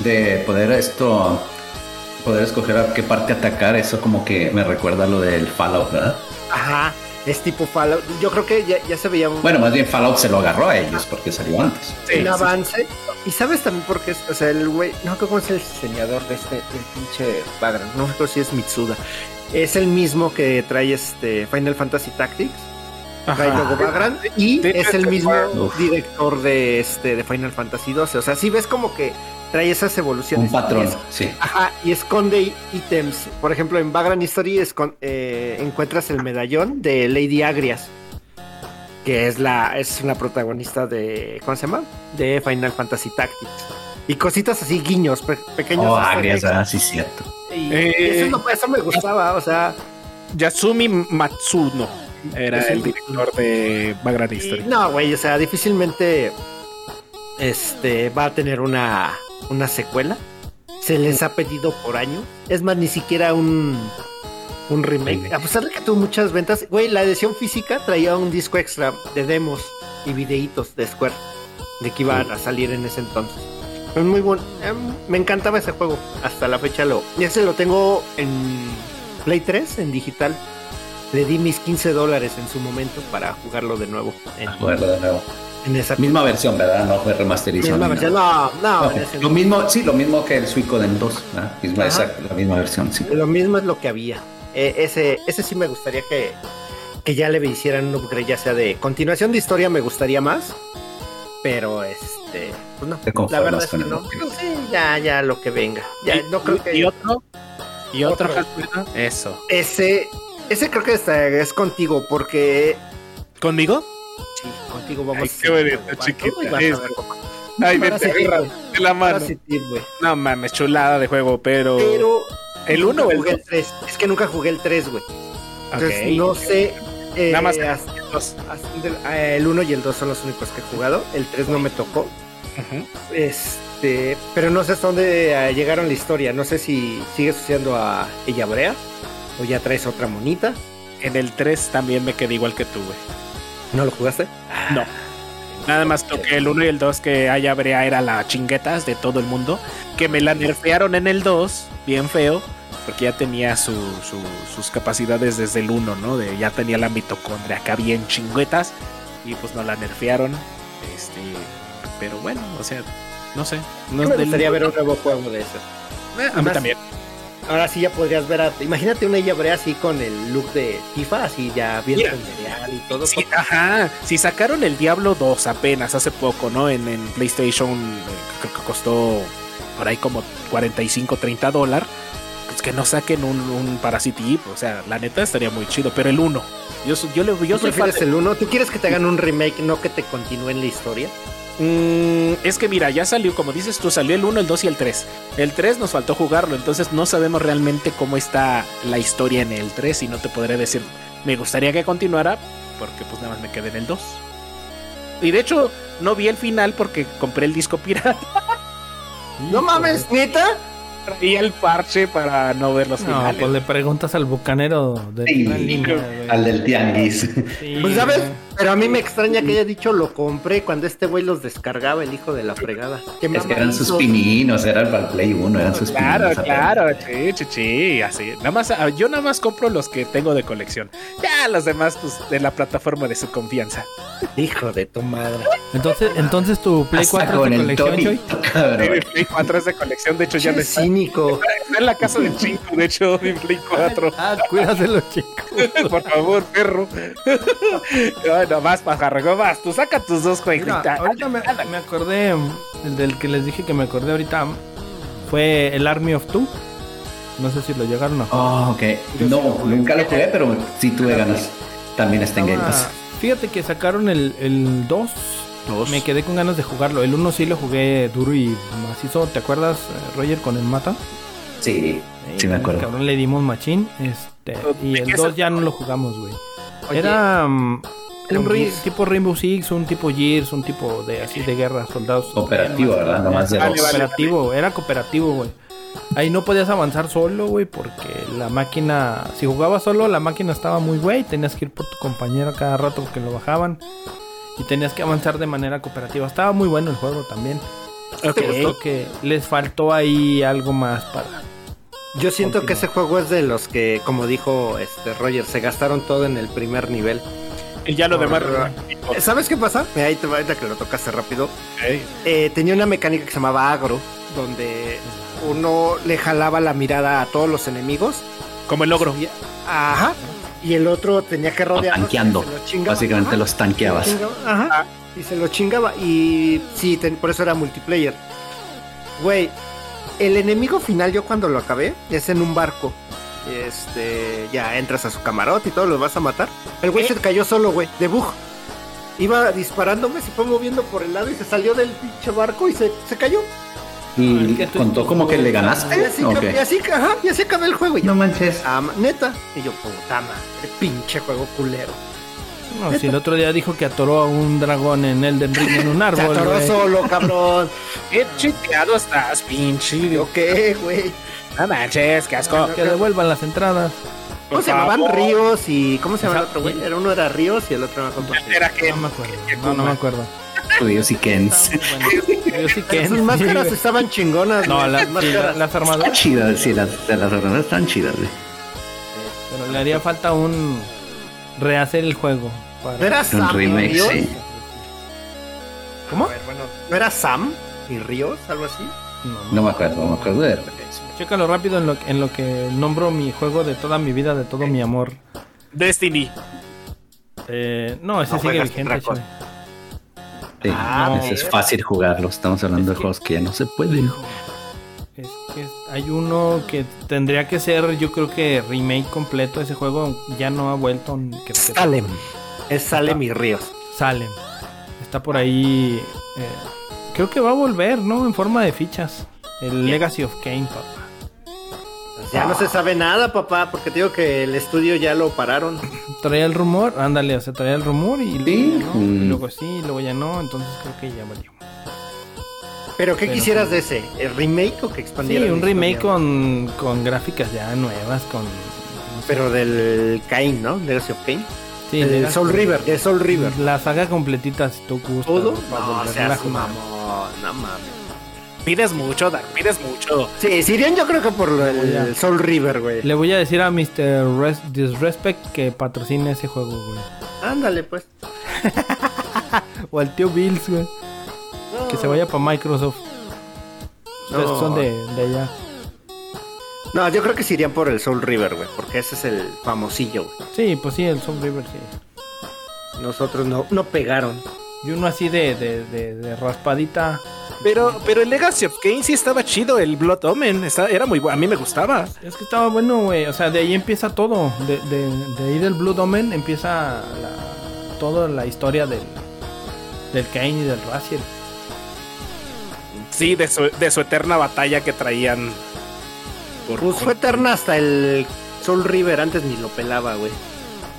de poder esto poder escoger a qué parte atacar, eso como que me recuerda a lo del Fallout, ¿verdad? Ajá, es tipo Fallout. Yo creo que ya, ya se veía un, Bueno, más bien Fallout se lo agarró a ellos porque salió antes. Sí, un sí. avance. Y sabes también por qué es, o sea, el güey, no sé cómo es el diseñador de este, pinche Vagrant, no sé si es Mitsuda. Es el mismo que trae este Final Fantasy Tactics, y Sí, es el sí, mismo Uf. director de este de Final Fantasy 12. O sea, si ves como que trae esas evoluciones. Un patrón, es- sí. Ajá, y esconde ítems. Por ejemplo, en Vagrant History escon- eh, encuentras el medallón de Lady Agrias, que es la es una protagonista de ¿cómo se llama? De Final Fantasy Tactics. Y cositas así, guiños, pe- pequeños. Oh, agrias, ah, sí, cierto. Y Eh, eso, es lo- eso me gustaba, o sea, Yasumi Matsuno era Sí. el director de y History. no, güey, o sea, difícilmente este va a tener una, una secuela. Se les ha pedido por año. Es más, ni siquiera un, un remake. A pesar de que tuvo muchas ventas, güey, la edición física traía un disco extra de demos y videitos de Square de que iban a salir en ese entonces. Es muy bueno. Em, me encantaba ese juego. Hasta la fecha lo. Y ese lo tengo en Play 3, en digital. Le di mis 15 dólares en su momento para jugarlo de nuevo. En, Jugarlo de nuevo. en esa Misma versión, ¿verdad? No fue remasterizado. misma versión. No, no, Lo mismo, sí, lo mismo que el Suicoden 2, ¿verdad? Misma, Ajá. exacto, la misma versión, sí. lo mismo es lo que había. Eh, ese, ese sí me gustaría que, que ya le hicieran un upgrade, ya sea de continuación de historia, me gustaría más. Pero este, pues no. Te La verdad es que no. No, sí, ya, ya lo que venga. Ya, Y- no creo y- que. y otro y otro, eso Ese, ese creo que está- es contigo, porque conmigo sí, contigo vamos Ay, a qué algo, chiquita, vas a ver ay vete agarra de la mano no mames chulada de juego pero, Pero el nunca 1 o el jugué 2 el 3. Es que nunca jugué el 3, güey. Entonces no sé. eh, Nada más hasta- dos. hasta del- eh, el 1 y el 2 son los únicos que he jugado. El 3 no me tocó. Este, pero no sé hasta dónde eh, llegaron la historia. No sé si sigues usando a ella Brea o ya traes otra monita. en el 3 también me quedé igual que tú güey ¿No lo jugaste? no Nada más toqué el 1 y el 2 que Aya Brea era la chinguetas de todo el mundo. Que me la nerfearon en el 2, bien feo. porque ya tenía su, su- sus capacidades desde el 1, ¿no? De, ya tenía la mitocondria acá bien chingüetas y pues no la nerfearon. Este, pero bueno, o sea, no sé. No me del- gustaría ver un nuevo juego de eso. Eh, a mí también. Ahora sí ya podrías ver a... Imagínate una ella Brea así con el look de FIFA, así ya bien rendereal y todo. Sí, ajá. Si sacaron el Diablo 2 apenas hace poco, ¿no? En, en PlayStation, eh, creo que costó por ahí como 45, 30 dólares. Pues que no saquen un, un Parasite Eve, O sea, la neta estaría muy chido. Pero el 1. Yo, yo, yo ¿Tú soy fan el 1? ¿Tú quieres que te hagan un remake, no que te continúen la historia? Mm, es que mira, ya salió, como dices tú, salió el 1, el 2 y el 3. El 3 nos faltó jugarlo, entonces no sabemos realmente cómo está la historia en el 3 y no te podré decir, me gustaría que continuara, porque pues nada más me quedé en el 2. Y de hecho, no vi el final porque compré el disco pirata *laughs* No mames, neta. y el parche para no ver los No, finales. pues le preguntas al bucanero de Sí. Al del tianguis. Sí, Pues sabes. Pero a mí me extraña que haya dicho lo compré cuando este güey los descargaba el hijo de la fregada. Es que eran sus pininos, era para el Play 1, eran sus Claro, pininos. claro, sí, sí, sí, así. Nada más, ah, yo nada más compro los que tengo de colección. Ya los demás, pues, de la plataforma de su confianza. Hijo de tu madre. Entonces, entonces tu Play Hasta 4 con es de colección. *laughs* Mi Play 4 es de colección, de hecho ya no está. cínico. Está en la casa del chico, de hecho, mi Play 4. Ah, cuídaselo, chico. *laughs* Por favor, perro. *laughs* Pajarro, no más. Tú saca tus dos Mira, jueguitos. ahorita me, me acordé, el del que les dije que me acordé ahorita, fue el Army of Two. No sé si lo llegaron a jugar. Oh, ok. No, nunca lo jugué, pero sí tuve ganas. También está en Game Pass. Fíjate que sacaron el, el 2. Me quedé con ganas de jugarlo. El 1 sí lo jugué duro y macizo. ¿Te acuerdas, eh, Roger, con el mata? Sí, sí me El acuerdo. cabrón le dimos machín. Este, y ¿De el qué 2 se- ya no lo jugamos, güey. Era mm, era un tipo Rainbow Six, un tipo Gears, un tipo de así de guerra, soldados. Cooperativo, ¿verdad? Nomás de Ah, dos. Cooperativo, era cooperativo, güey. Ahí no podías avanzar solo, güey, porque la máquina, si jugabas solo, la máquina estaba muy güey, tenías que ir por tu compañero cada rato porque lo bajaban y tenías que avanzar de manera cooperativa. Estaba muy bueno el juego también. Creo que les faltó ahí algo más para. Yo siento que ese juego es de los que, como dijo este Roger, se gastaron todo en el primer nivel. Y ya lo demás. Eh, ¿Sabes qué pasa? Mira, Ahí te va, ahorita que lo tocaste rápido. Eh, tenía una mecánica que se llamaba agro, donde uno le jalaba la mirada a todos los enemigos. Como el logro. Y- ajá. Y el otro tenía que rodearlos. tanqueando. y se lo chingaba. Básicamente Ajá. los tanqueabas. Se lo chingaba, Ajá. Y se lo chingaba. Y sí, ten- por eso era multiplayer. Güey, el enemigo final, yo cuando lo acabé, es en un barco. Este, ya entras a su camarote y todo, lo vas a matar. El güey se cayó solo, güey, de bug. Iba disparándome, se fue moviendo por el lado y se salió del pinche barco y se, se cayó. Y tú- contó como que le Y ganaste. así, ¿o y así, ajá, y así acabé el juego. Y yo, No manches. "Ah, ma- neta. Y yo, puta madre, pinche juego culero. No, si el otro día dijo que atoró a un dragón en Elden Ring en un *laughs* Se árbol. atoró güey. solo, cabrón. Qué chiteado estás, pinche. ¿Yo qué, güey? No manches, qué asco. Que devuelvan las entradas. ¿Cómo Por se llamaban. Ríos y cómo se llamaba el otro güey? Era uno era Ríos y el otro era. Era que No me acuerdo. No, no me acuerdo. Ríos y Kens. Yo sí que Sus máscaras estaban chingonas. No, güey, la- sus sí, máscaras. las Están armaduras. chidas, sí, las las armaduras están chidas, güey. Pero le haría falta un rehacer el juego. para- ¿No era Un Sam y remake, Ríos? sí. ¿Cómo? A ver, bueno, ¿no era Sam y Ríos? Algo así. No, No me acuerdo, no me acuerdo de Chécalo rápido en lo, en lo que nombro mi juego de toda mi vida, de todo mi amor. Destiny. Eh, no, ese No sigue vigente. Sí, Ah, ese es fácil jugarlo. Estamos hablando Es de que- juegos que ya no se pueden. Es que hay uno que tendría que ser, yo creo que remake completo. Ese juego ya no ha vuelto. que- Salem. Es Salem y Ríos. Salem. Está por ahí. eh, creo que va a volver, ¿no? En forma de fichas. El Legacy of Kane, papá. Ya no se sabe nada, papá, porque te digo que el estudio ya lo pararon. Traía el rumor, ándale, o sea, traía el rumor y, Sí, luego, ya no, y luego sí, y luego ya no, entonces creo que ya valió. ¿Pero qué Pero- quisieras de ese? ¿El remake o que Sí, expandiera? la un remake con, con gráficas ya nuevas, con... no sé. Pero del Cain, ¿no? Legacy of. Sí, el Legacy- Soul River, de Soul River. La saga completita, si tú gustas. ¿Todo? para No, volverla seas a jugar. mamón, no mames. Pides mucho, Dark, pides mucho. Sí, Sirian yo creo que por lo- el. Soul River, güey. Le voy a decir a Mr. Res- Disrespect que patrocine ese juego, güey. Ándale, pues. *laughs* O al tío Bills, güey. Que se vaya para Microsoft. Ustedes No. son de, de allá. No, yo creo que se irían por el Soul River, güey, porque ese es el famosillo, güey. Sí, pues sí, el Soul River, sí. Nosotros no, no pegaron. Y uno así de, de, de, de raspadita. Pero, pero el Legacy of Kain sí estaba chido, el Blood Omen. está- era muy bueno, a mí me gustaba. Es que estaba bueno, güey. O sea, de ahí empieza todo. De, de, de ahí del Blue Omen empieza la, toda la historia del, del Kane y del Raziel. Sí, de su, de su eterna batalla que traían. por- Pues fue eterna hasta el Soul River, antes ni lo pelaba, güey.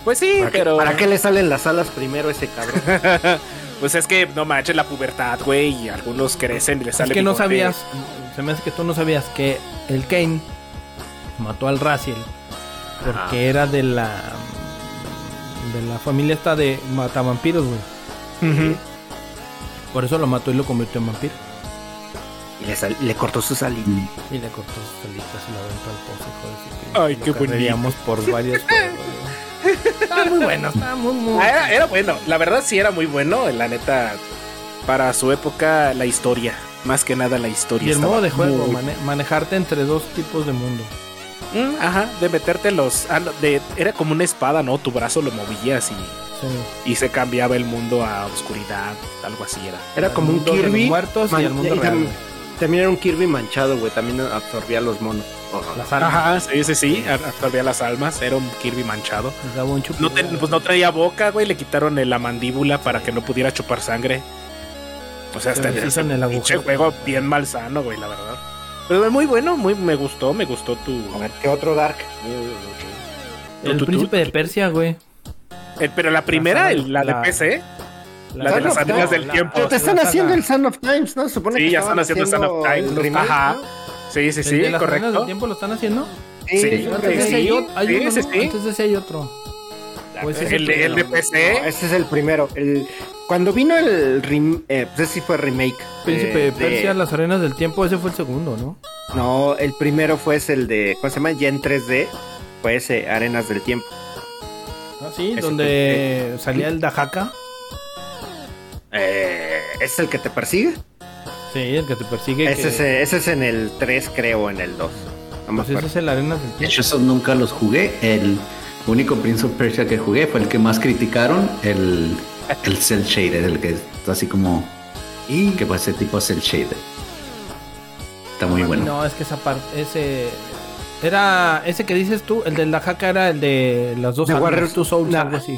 Pues sí, ¿Para, qué- pero. ¿Para qué le salen las alas primero a ese cabrón? *laughs* Pues es que no manches la pubertad, güey, y algunos crecen y les Es sale que no sabías, se me hace que tú no sabías que el Kane mató al Raziel porque era de la de la familia esta de matavampiros, güey. Por eso lo mató y lo convirtió en vampiro. y le, sal- le cortó su salida. Y le cortó sus alitas y lo aventó al pozo, hijo de su pinche. Ay, Lo qué bonito. por güey. Estaba muy bueno, estaba muy, muy Ah, era, era bueno, la verdad sí era muy bueno, la neta. Para su época, la historia. Más que nada la historia. Y el modo de juego, muy- mane- manejarte entre dos tipos de mundo. Mm, ajá, de meterte los. ah, de, era como una espada, ¿no? Tu brazo lo movías y, Sí. y se cambiaba el mundo a oscuridad, algo así era. Era como El un mundo de los Kirby. muertos y el mundo y real. Tam- También era un Kirby manchado, güey. También absorbía los monos. Las almas. Ajá, sí, sí, Absorbía las almas, era un Kirby manchado. Les daba un No te- pues no traía boca, güey. Le quitaron la mandíbula para que no pudiera chupar sangre. O sea, hasta Se en el pinche juego bien malsano, güey, la verdad. Pero muy bueno, muy me gustó, me gustó tu. A ver, ¿qué otro Dark? El príncipe de Persia, güey. el- pero la primera, el- la, la- de PC, la, de las of arenas del la- tiempo. Pero te están haciendo el Son of Times, ¿no? Se supone Sí, que ya están haciendo Son of haciendo Time. el remake, Ajá. ¿no? Sí, sí, ¿El sí, de las arenas del correcto. tiempo lo están haciendo? Sí, Sí, Antes hay, sí. ot- hay Sí, uno, sí, ¿no? sí. Antes de ese hay otro. O ese es El de, el de No, PC. ese es el primero. El, cuando vino el rem- eh, pues ese sí fue remake. Príncipe eh, de Persia, las arenas del tiempo, ese fue el segundo, ¿no? No, el primero fue ese, el de, ¿cómo se llama? Ya en 3D. Fue ese, Arenas del Tiempo. Ah, sí, Ese donde salía el Dajaka. Eh, ¿Es el que te persigue? Sí, el que te persigue. Ese, que- es, eh, ese es en el 3, creo, en el 2. No me pues ese es el arenas del De hecho, esos nunca los jugué. El único Prince of Persia que jugué fue el que más criticaron, el, el Cell Shaded, el que está así como... Y que ese tipo Cell Shaded. Está muy bueno. No, es que esa parte, ese... Era ese que dices tú, el del Dajaka era el de las dos De almas, Warriors- Two Souls, no. algo así.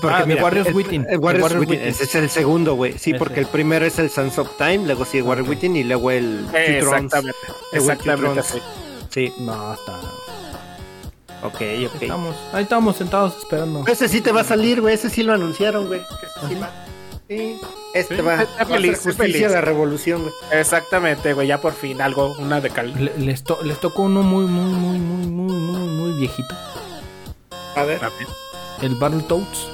Porque Ah, de mira, Warriors el- Within. el Warriors De Warriors Within, Within. Ese es el segundo, güey. Sí, Ese. porque el primero es el Sons of Time, luego sigue Warriors. Within y luego el Thrones. Exactamente. Exactamente. Sí, No, está. ok, ok. Estamos, ahí estamos sentados esperando. Ese sí te va a salir, güey. Ese sí lo anunciaron, güey. Sí va. Sí. Este Sí, va, a feliz, justicia feliz. la revolución, güey. Exactamente, güey. Ya por fin algo, una de cal. Le- les, to- les tocó uno muy, muy, muy, muy, muy, muy, muy viejito. A ver. El Battletoads.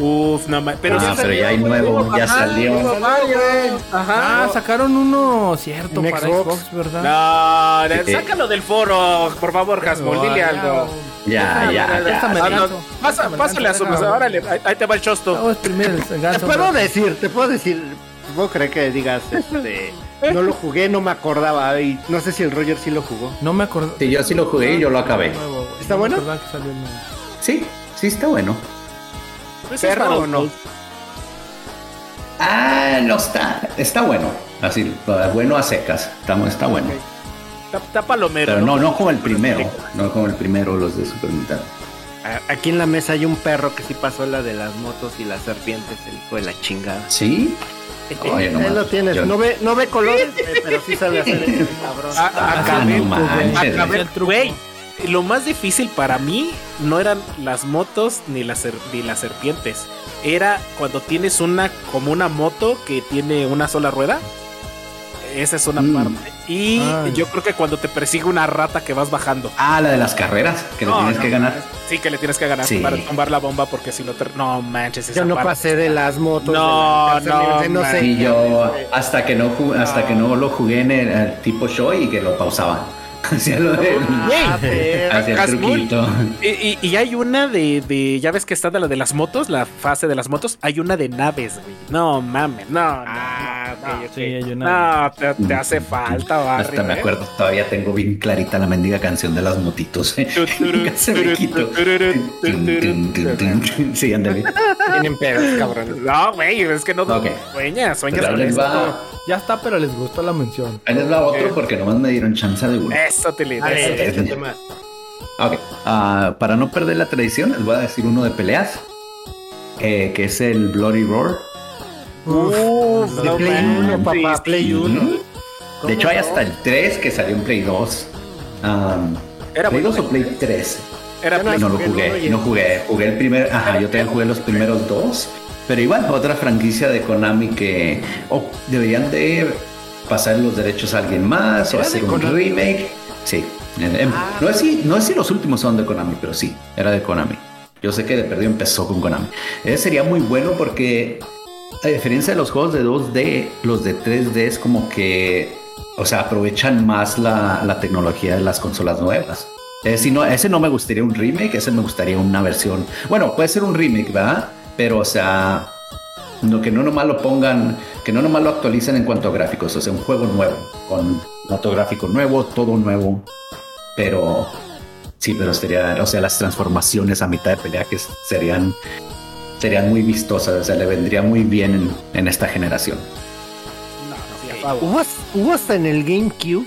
Uf, no ma- Pero Ah, ya pero ya hay nuevo, ya Ajá, salió. Ajá. Ah, sacaron uno cierto para Xbox. Xbox, ¿verdad? No, Sí. sácalo del foro, por favor, Hasmol, No, dile ya, algo. Ya, ya, Ah, pásale a su órale, ahí, te va el chosto. Vamos primero el Te puedo bro. decir, te puedo decir. Puedo creer que digas, este. *laughs* No lo jugué, no me acordaba. Y no sé si el Roger sí lo jugó. No me acuerdo. Sí, yo sí lo jugué y yo lo acabé. ¿Está bueno? acordaba. Sí, sí está bueno. Es ¿Perro o no? Ah, no está. Está bueno. Así, bueno a secas. Está, está bueno. Está, está palomero. Pero no, no como el primero. No como el primero, los de Super Nintendo. Aquí en la mesa hay un perro que sí pasó la de las motos y las serpientes, el hijo de la chingada. ¿Sí? Oye, Ahí no lo tienes. yo- No ve, no ve colores, güey, pero sí sabe hacer eso, cabrón. Acabé, no acabé- el truco. güey. Lo más difícil para mí no eran las motos ni las, ser- ni las serpientes. Era cuando tienes una como una moto que tiene una sola rueda. Esa es una Mm. parte. Y Ay. yo creo que cuando te persigue una rata que vas bajando. Ah, la de las carreras, que le No, tienes no, que ganar. Sí, que le tienes que ganar Sí. para tumbar la bomba porque si no te... No manches, esa Yo no parte. pasé de las motos. No, la no, nivel, no sé. Y yo hasta que no hasta que no lo jugué en el, el tipo show y que lo pausaba. Hacía lo del Ah, pero- hacía el truquito. Y, y- y hay una de, de. Ya ves que está de la de las motos, la fase de las motos. Hay una de naves, güey. No mames, no. no, Ah, ok. Sí, una. No, te, te hace falta, Barry. Hasta me ¿eh? acuerdo, todavía tengo bien clarita la mendiga canción de las motitos. *laughs* Nunca se me tum. Sí, ándale. Tienen pedos, cabrón. No, güey, es que no Ok. sueñas, sueñas con esto. va, Ya está, pero les gustó la mención. ahí les va otro porque nomás me dieron chance de uno. Eso te le más. Ok, ah, para no perder la tradición, les voy a decir uno de peleas, eh, que es el Bloody Roar. Uf, De no Play manches. 1, papá, Play 1. De hecho, hay hasta el 3 que salió en Play 2. Um, Era ¿Play bueno. 2 o Play 3? Era Yo no- Play- No lo jugué no jugué. Jugué el primer. Ajá, yo también jugué los primeros dos. Pero igual, otra franquicia de Konami que oh, deberían de pasar los derechos a alguien más o ¿Era de hacer un remake. Sí. En- en- Ah. no, es si, no es si los últimos son de Konami, pero sí, era de Konami. Yo sé que de perdido empezó con Konami. Ese sería muy bueno porque, a diferencia de los juegos de 2D, los de 3D es como que, o sea, aprovechan más la, tecnología de las consolas nuevas. Eh, si no, ese no me gustaría un remake, ese me gustaría una versión. Bueno, puede ser un remake, ¿verdad? Pero, o sea, no, que no nomás lo pongan, que no nomás lo actualicen en cuanto a gráficos, o sea, un juego nuevo, con dato gráfico nuevo, todo nuevo. Pero, sí, pero sería, o sea, las transformaciones a mitad de pelea que serían, serían muy vistosas, o sea, le vendría muy bien en, en esta generación. No. ¿Hubo, has- hubo hasta en el GameCube.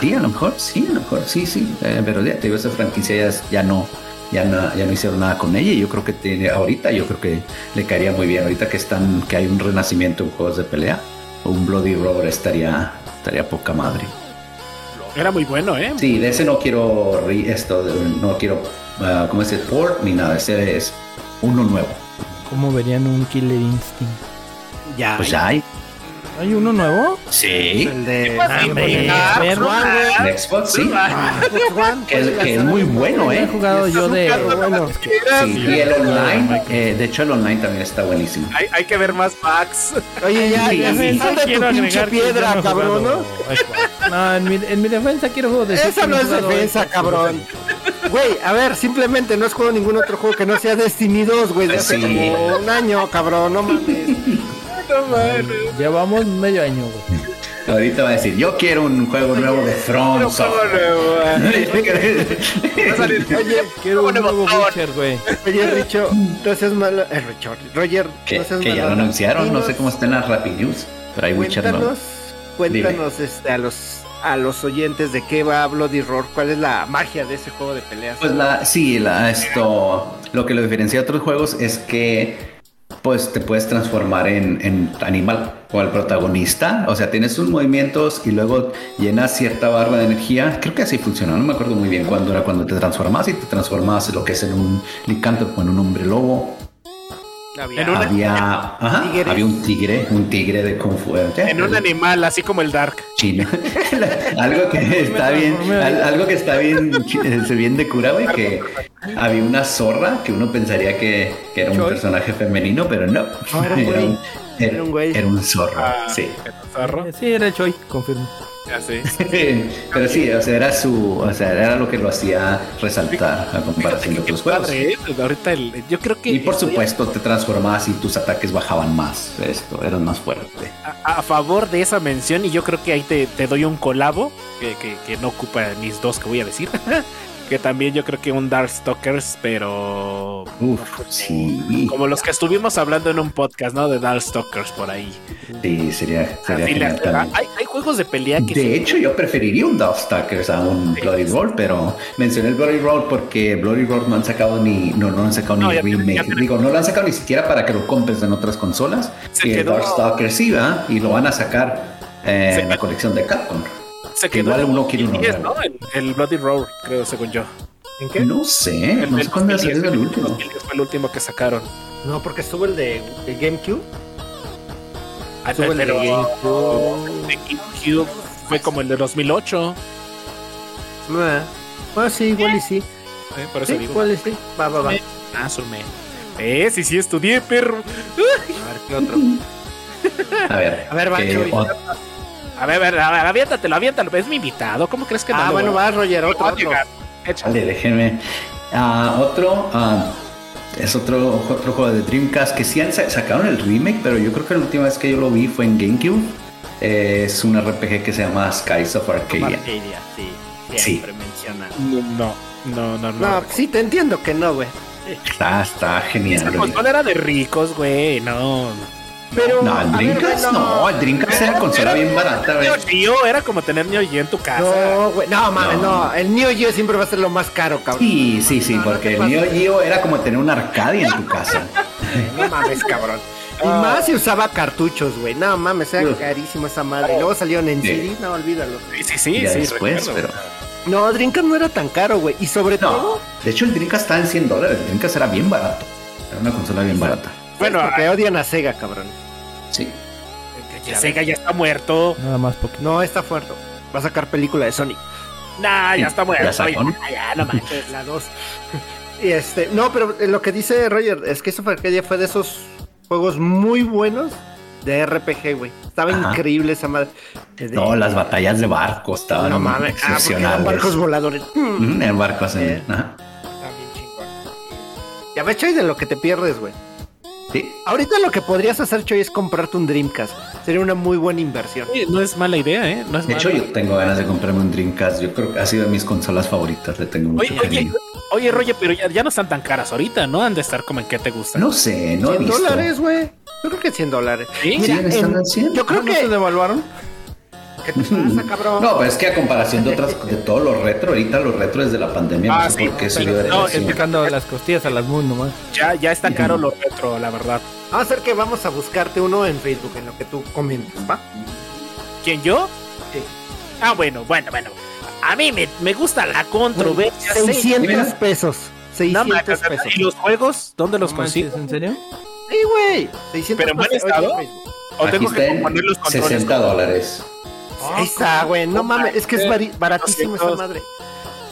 Sí, a lo mejor, sí, a lo mejor, sí, sí. Eh, pero ya te digo, esa franquicia ya, es- ya no, ya no, ya no hicieron nada con ella. Y yo creo que tiene, ahorita, yo creo que le caería muy bien. Ahorita que están, que hay un renacimiento en juegos de pelea, un Bloody Roar estaría, estaría poca madre. Era muy bueno, ¿eh? Sí, de ese no quiero re- esto, de- no quiero, ah, ¿cómo es el port? Ni nada, ese es uno nuevo. ¿Cómo verían un Killer Instinct? Ya. Pues ya hay. ¿Hay uno nuevo? Sí. El de. Ah. Xbox One, En Xbox, sí. One, Que es, que es la muy bueno, No he ¿eh? jugado yo de. Bueno, Sí, y el online, eh, de hecho el online también está buenísimo. Hay, hay que ver más packs. Oye, ya, ya, de tu pinche piedra, cabrón, ¿no? No, en mi, en mi defensa quiero decir Esa que no es defensa, cabrón. Güey, a ver, simplemente no has jugado ningún otro juego que no sea Destiny 2, güey, de hace Sí. como un año, cabrón, no mames. Llevamos medio año, güey. Ahorita va a decir, yo quiero un juego nuevo de Front Software. *laughs* Oye, Quiero un nuevo Witcher, güey. oye, Richo, no seas malo. Eh, Richard, Roger, que, no seas que ya lo anunciaron, no sé cómo está en las Rapid News, pero hay Witcher no. Cuéntanos, cuéntanos este, a los a los oyentes de qué va Bloody Roar, cuál es la magia de ese juego de peleas. Pues la, sí, la, esto, lo que lo diferencia de otros juegos es que pues te puedes transformar en, animal o el protagonista. O sea, tienes sus movimientos y luego llenas cierta barra de energía. Creo que así funciona. No me acuerdo muy bien cuándo era cuando te transformas y te transformas lo que es en un licántropo, en un hombre lobo. Había- una- Había, ajá, Tigres. había un tigre, un tigre de Kung Fu. ¿eh? En un animal, así como el Dark. chino. *laughs* algo que está bien, al- algo que está bien, se bien de cura, güey, que había una zorra que uno pensaría que, que era un Choy. personaje femenino, pero no. No, era un *laughs* güey. era, Era un güey. era un zorro, Ah, sí. el zorro. Eh, Sí, era el Choi, confirmo. Ya sé. *laughs* pero sí, o sea, era su, o sea, era lo que lo hacía resaltar a comparación de otros juegos. ¿eh? Ahorita el, yo creo que Y por supuesto te transformabas y tus ataques bajaban más. Esto, eras más fuerte. a, a favor de esa mención y yo creo que ahí te, te doy un colabo que, que- que no ocupa mis dos que voy a decir. *laughs* que también yo creo que un Darkstalkers, pero Uf, sí. como los que estuvimos hablando en un podcast, ¿no? De Darkstalkers por ahí. Sí, sería, sería le- genial hay juegos de pelea que De sí- hecho, yo preferiría un Darkstalkers a un Bloody Roar, pero mencioné el Bloody Roar porque Bloody Roar no han sacado ni no, no han sacado No, ni remake. Digo, no lo han sacado ni siquiera para que lo compres en otras consolas. Se y el Darkstalkers sí, ¿verdad? Y lo van a sacar eh, en la colección de Capcom. se que quedó igual uno quiere uno 2010, nuevo. ¿no? El, el Bloody Roar, creo, según yo. ¿En qué? No sé, El no sé cuándo ha 2010, salido el el último. 2010 fue el último que sacaron. No, porque estuvo el de el GameCube. Ah, pero de GameCube fue como el de 2008. Ah, ah, sí, igual y sí. eh, por eso Sí, digo. igual y sí. Va, va, va. Ah, sume. Eh, sí, sí, estudié, perro. A ver, ¿qué otro? *laughs* A ver. A ver, va, ¿qué Chuy. ot- A ver, a ver, a ver, aviéntatelo, aviéntalo. Es mi invitado. ¿Cómo crees que no? Ah, bueno, va, Roger, otro, otro. Vale, déjenme. Ah, otro. ah, es otro, otro juego de Dreamcast que sí han sa- sacaron el remake, pero yo creo que la última vez que yo lo vi fue en GameCube. Eh, es un RPG que se llama Skies of Arcadia. Arcadia, sí. Sí. Siempre menciona. No, no, no, no. No, sí, te entiendo que no, güey. Está, está genial. Esa güey. consola era de ricos, güey. No. Pero. No, el ver, Dreamcast bueno. no, el Dreamcast era consola bien barata, güey. Neo Geo era como tener Neo Geo en tu casa. No, güey, no, mames, No. no. El Neo Geo siempre va a ser lo más caro, cabrón. Sí, sí, sí, No, no porque el. Neo Geo era como tener un Arcadia en tu casa. No mames, cabrón. Y más si usaba cartuchos, güey. No mames, era carísimo esa madre. Y luego salieron en Sí. CD, no, olvídalo. Sí, sí, sí. ya sí, después, recuerdo. pero. No, Dreamcast no era tan caro, güey. Y sobre No, todo, de hecho el Dreamcast estaba en 100 dólares. El Dreamcast era bien barato. Era una consola bien barata. Bueno, porque odian a Sega, cabrón. Sí. que Sega ya está muerto. Nada más poquito. No, está fuerte. Va a sacar película de Sonic. Nah, ya está muerto. Ya. Ya, ya, no manches. La 2. *laughs* Y este, no, pero eh, lo que dice Roger es que eso Arcadia fue de esos juegos muy buenos de RPG, güey. Estaba Ajá. increíble esa madre. De- No, las batallas de barcos estaban no mames, ah, porque eran excepcionales. barcos voladores. Mm. En barcos en. Eh. ajá. Está bien chingón. Ya ves, Choy, de lo que te pierdes, güey. Sí. Ahorita lo que podrías hacer, Choy, es comprarte un Dreamcast. Sería una muy buena inversión. Oye, No es mala idea, ¿eh? No es De hecho, mala. yo tengo ganas de comprarme un Dreamcast. Yo creo que ha sido de mis consolas favoritas. Le tengo mucho Oye, oye, cariño. oye, Roger, pero ya, ya no están tan caras ahorita, ¿no? Han de estar como en qué te gusta. No sé, no he 100 visto. dólares, güey. Yo creo que 100 dólares. ¿Sí? Mira, ¿Siguen estando en- en 100? yo creo ¿No se que... devaluaron? ¿Qué te pasa, *laughs* cabrón? No, pero es que a comparación de otras, de todo lo retro, ahorita los retro desde la pandemia, Ah, no sé sí, por qué de no, precio. es que- Sacando las costillas a las moon nomás. Ya, ya está caro lo retro, la verdad. Vamos a hacer que vamos a buscarte uno en Facebook, en lo que tú comentas, ¿va? ¿Quién yo? Sí. Ah, bueno, bueno, bueno. A mí me, me gusta la controversia. 600 mira. pesos. No, 600 manches, pesos. ¿Y los juegos? ¿Dónde los No consigo? ¿En serio? Sí, güey. 600 ¿Pero en buen estado? ¿O Aquí tengo está que en poner los controles? 60 dólares. Ahí está, güey. No mames, es que es baratísimo esa 200. madre.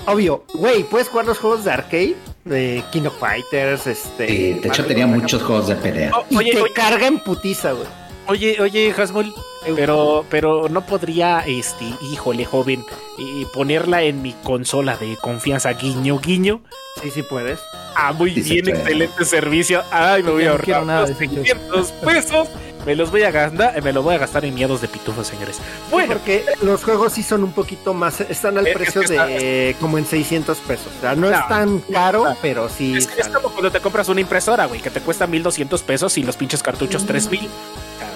Obvio, güey, puedes jugar los juegos de arcade, de King of Fighters, este. Sí, de hecho tenía muchos juegos de pelea. Oh, Y oye, te oye, carga en putiza, güey. oye, oye, Hasmul, pero, pero no podría, este, híjole, joven, y ponerla en mi consola de confianza, guiño, guiño. Sí, sí puedes. Ah, muy Sí bien, excelente servicio. Ay, me voy a no ahorrar nada los de ese 600 pesos. Me los voy a gastar, me los voy a gastar en miedos de pitufo, señores. Bueno, porque los juegos sí son un poquito más, están al Es precio está- de como en 600 pesos. O sea, no, No. es tan caro, pero sí. es, como cuando te compras una impresora, güey, que te cuesta 1200 pesos y los pinches cartuchos 3000.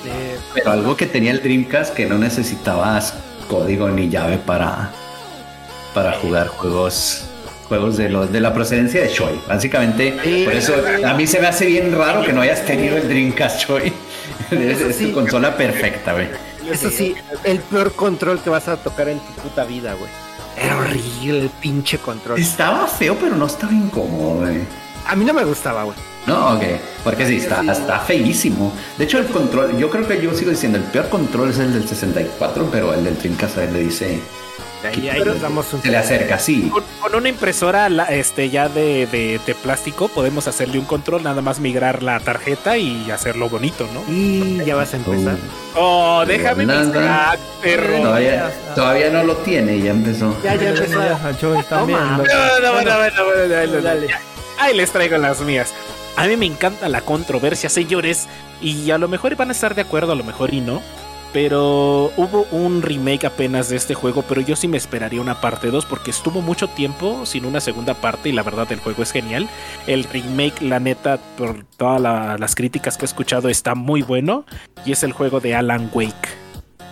eh, Pero algo que tenía el Dreamcast que no necesitabas código ni llave para, para jugar juegos juegos de los de la procedencia de Shoei. Básicamente, Sí. por eso a mí se me hace bien raro que no hayas tenido el Dreamcast Shoei. *laughs* Es, es sí. tu consola perfecta, güey. Eso sí, el peor control que vas a tocar en tu puta vida, güey. Era horrible el pinche control. Estaba feo, pero no estaba incómodo, güey. A mí no me gustaba, güey. No, ok, porque sí, está, está feísimo. De hecho, el control, yo creo que yo sigo diciendo, el peor control es el del 64, pero el del Dreamcast a él le dice, Ahí, ahí nos damos un se le acerca, sí. Con, con una impresora la- este ya de, de- de plástico podemos hacerle un control, nada más migrar la tarjeta y hacerlo bonito, ¿no? Y ya vas a empezar. Oh, déjame mis Nada. cracks, perro. Todavía, todavía no lo tiene ya empezó. Ya, ya empezó. Toma. también. No, no, bueno, bueno, bueno, Dale. Ahí les traigo las mías. A mí me encanta la controversia, señores, y a lo mejor van a estar de acuerdo, a lo mejor y no. Pero hubo un remake apenas de este juego, pero yo sí me esperaría una parte 2 porque estuvo mucho tiempo sin una segunda parte y la verdad el juego es genial. El remake, la neta, por todas la- las críticas que he escuchado, está muy bueno y es el juego de Alan Wake.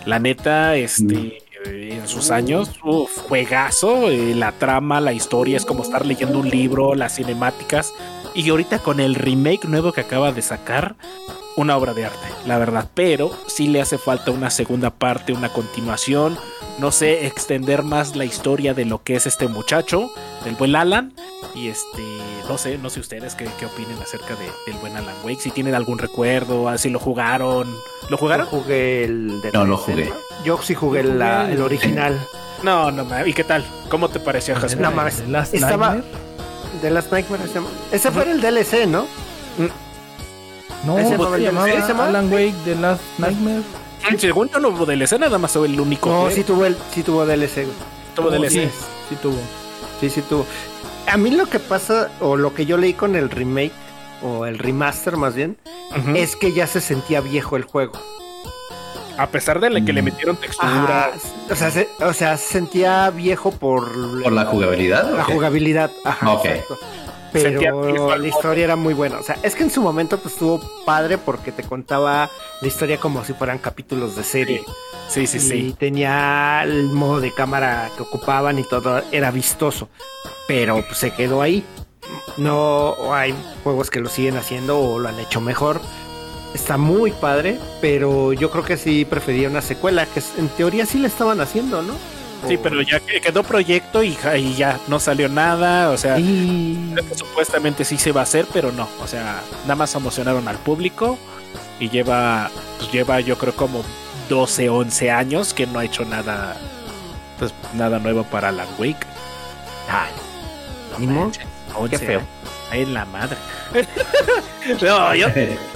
La neta, este, eh, en sus años, uf, juegazo, eh, la trama, la historia, es como estar leyendo un libro, las cinemáticas. Y ahorita con el remake nuevo que acaba de sacar, una obra de arte, la verdad. Pero sí le hace falta una segunda parte, una continuación. No sé, extender más la historia de lo que es este muchacho, del buen Alan. Y este, no sé, no sé ustedes qué, qué opinen acerca de, del buen Alan Wake. Si tienen algún recuerdo, si lo jugaron. ¿Lo Yo jugaron? jugué el de No, lo jugué. Yo sí jugué, Yo jugué la- el- original. No, no, ma- ¿y qué tal? ¿Cómo te pareció, Jasmine? No mames. Estaba de las Nightmares. se llama- Ese fue el DLC, ¿no? No, Ese se no, el llamaba ¿se llama? Alan Wake The Last Nightmare. Según yo no hubo DLC, nada más soy el único. No, sí tuvo el, sí tuvo DLC. tuvo DLC. Sí, sí tuvo. Sí, sí tuvo. A mí lo que pasa, o lo que yo leí con el remake, o el remaster más bien, es que ya se sentía viejo el juego. A pesar de que le Mm. metieron textura. Ajá. O sea, se, o sea, se sentía viejo por, ¿Por la jugabilidad? la ¿o jugabilidad. Ajá, Ok. exacto. Pero la historia era muy buena. O sea, es que en su momento pues estuvo padre porque te contaba la historia como si fueran capítulos de serie. Sí, sí, y sí. tenía el modo de cámara que ocupaban y todo era vistoso, pero pues, se quedó ahí. No hay juegos que lo siguen haciendo o lo han hecho mejor. Está muy padre, pero yo creo que sí prefería una secuela, que en teoría sí la estaban haciendo, ¿no? Sí, pero ya que- quedó proyecto y, ja- y ya no salió nada. O sea, Y... creo que supuestamente sí se va a hacer, pero no. O sea, nada más emocionaron al público y lleva, pues lleva yo creo como 12, 11 años que no ha hecho nada, pues nada nuevo para Alan Wake. Ay, No manches, 11 feo. Ay, la madre. *laughs* no, yo,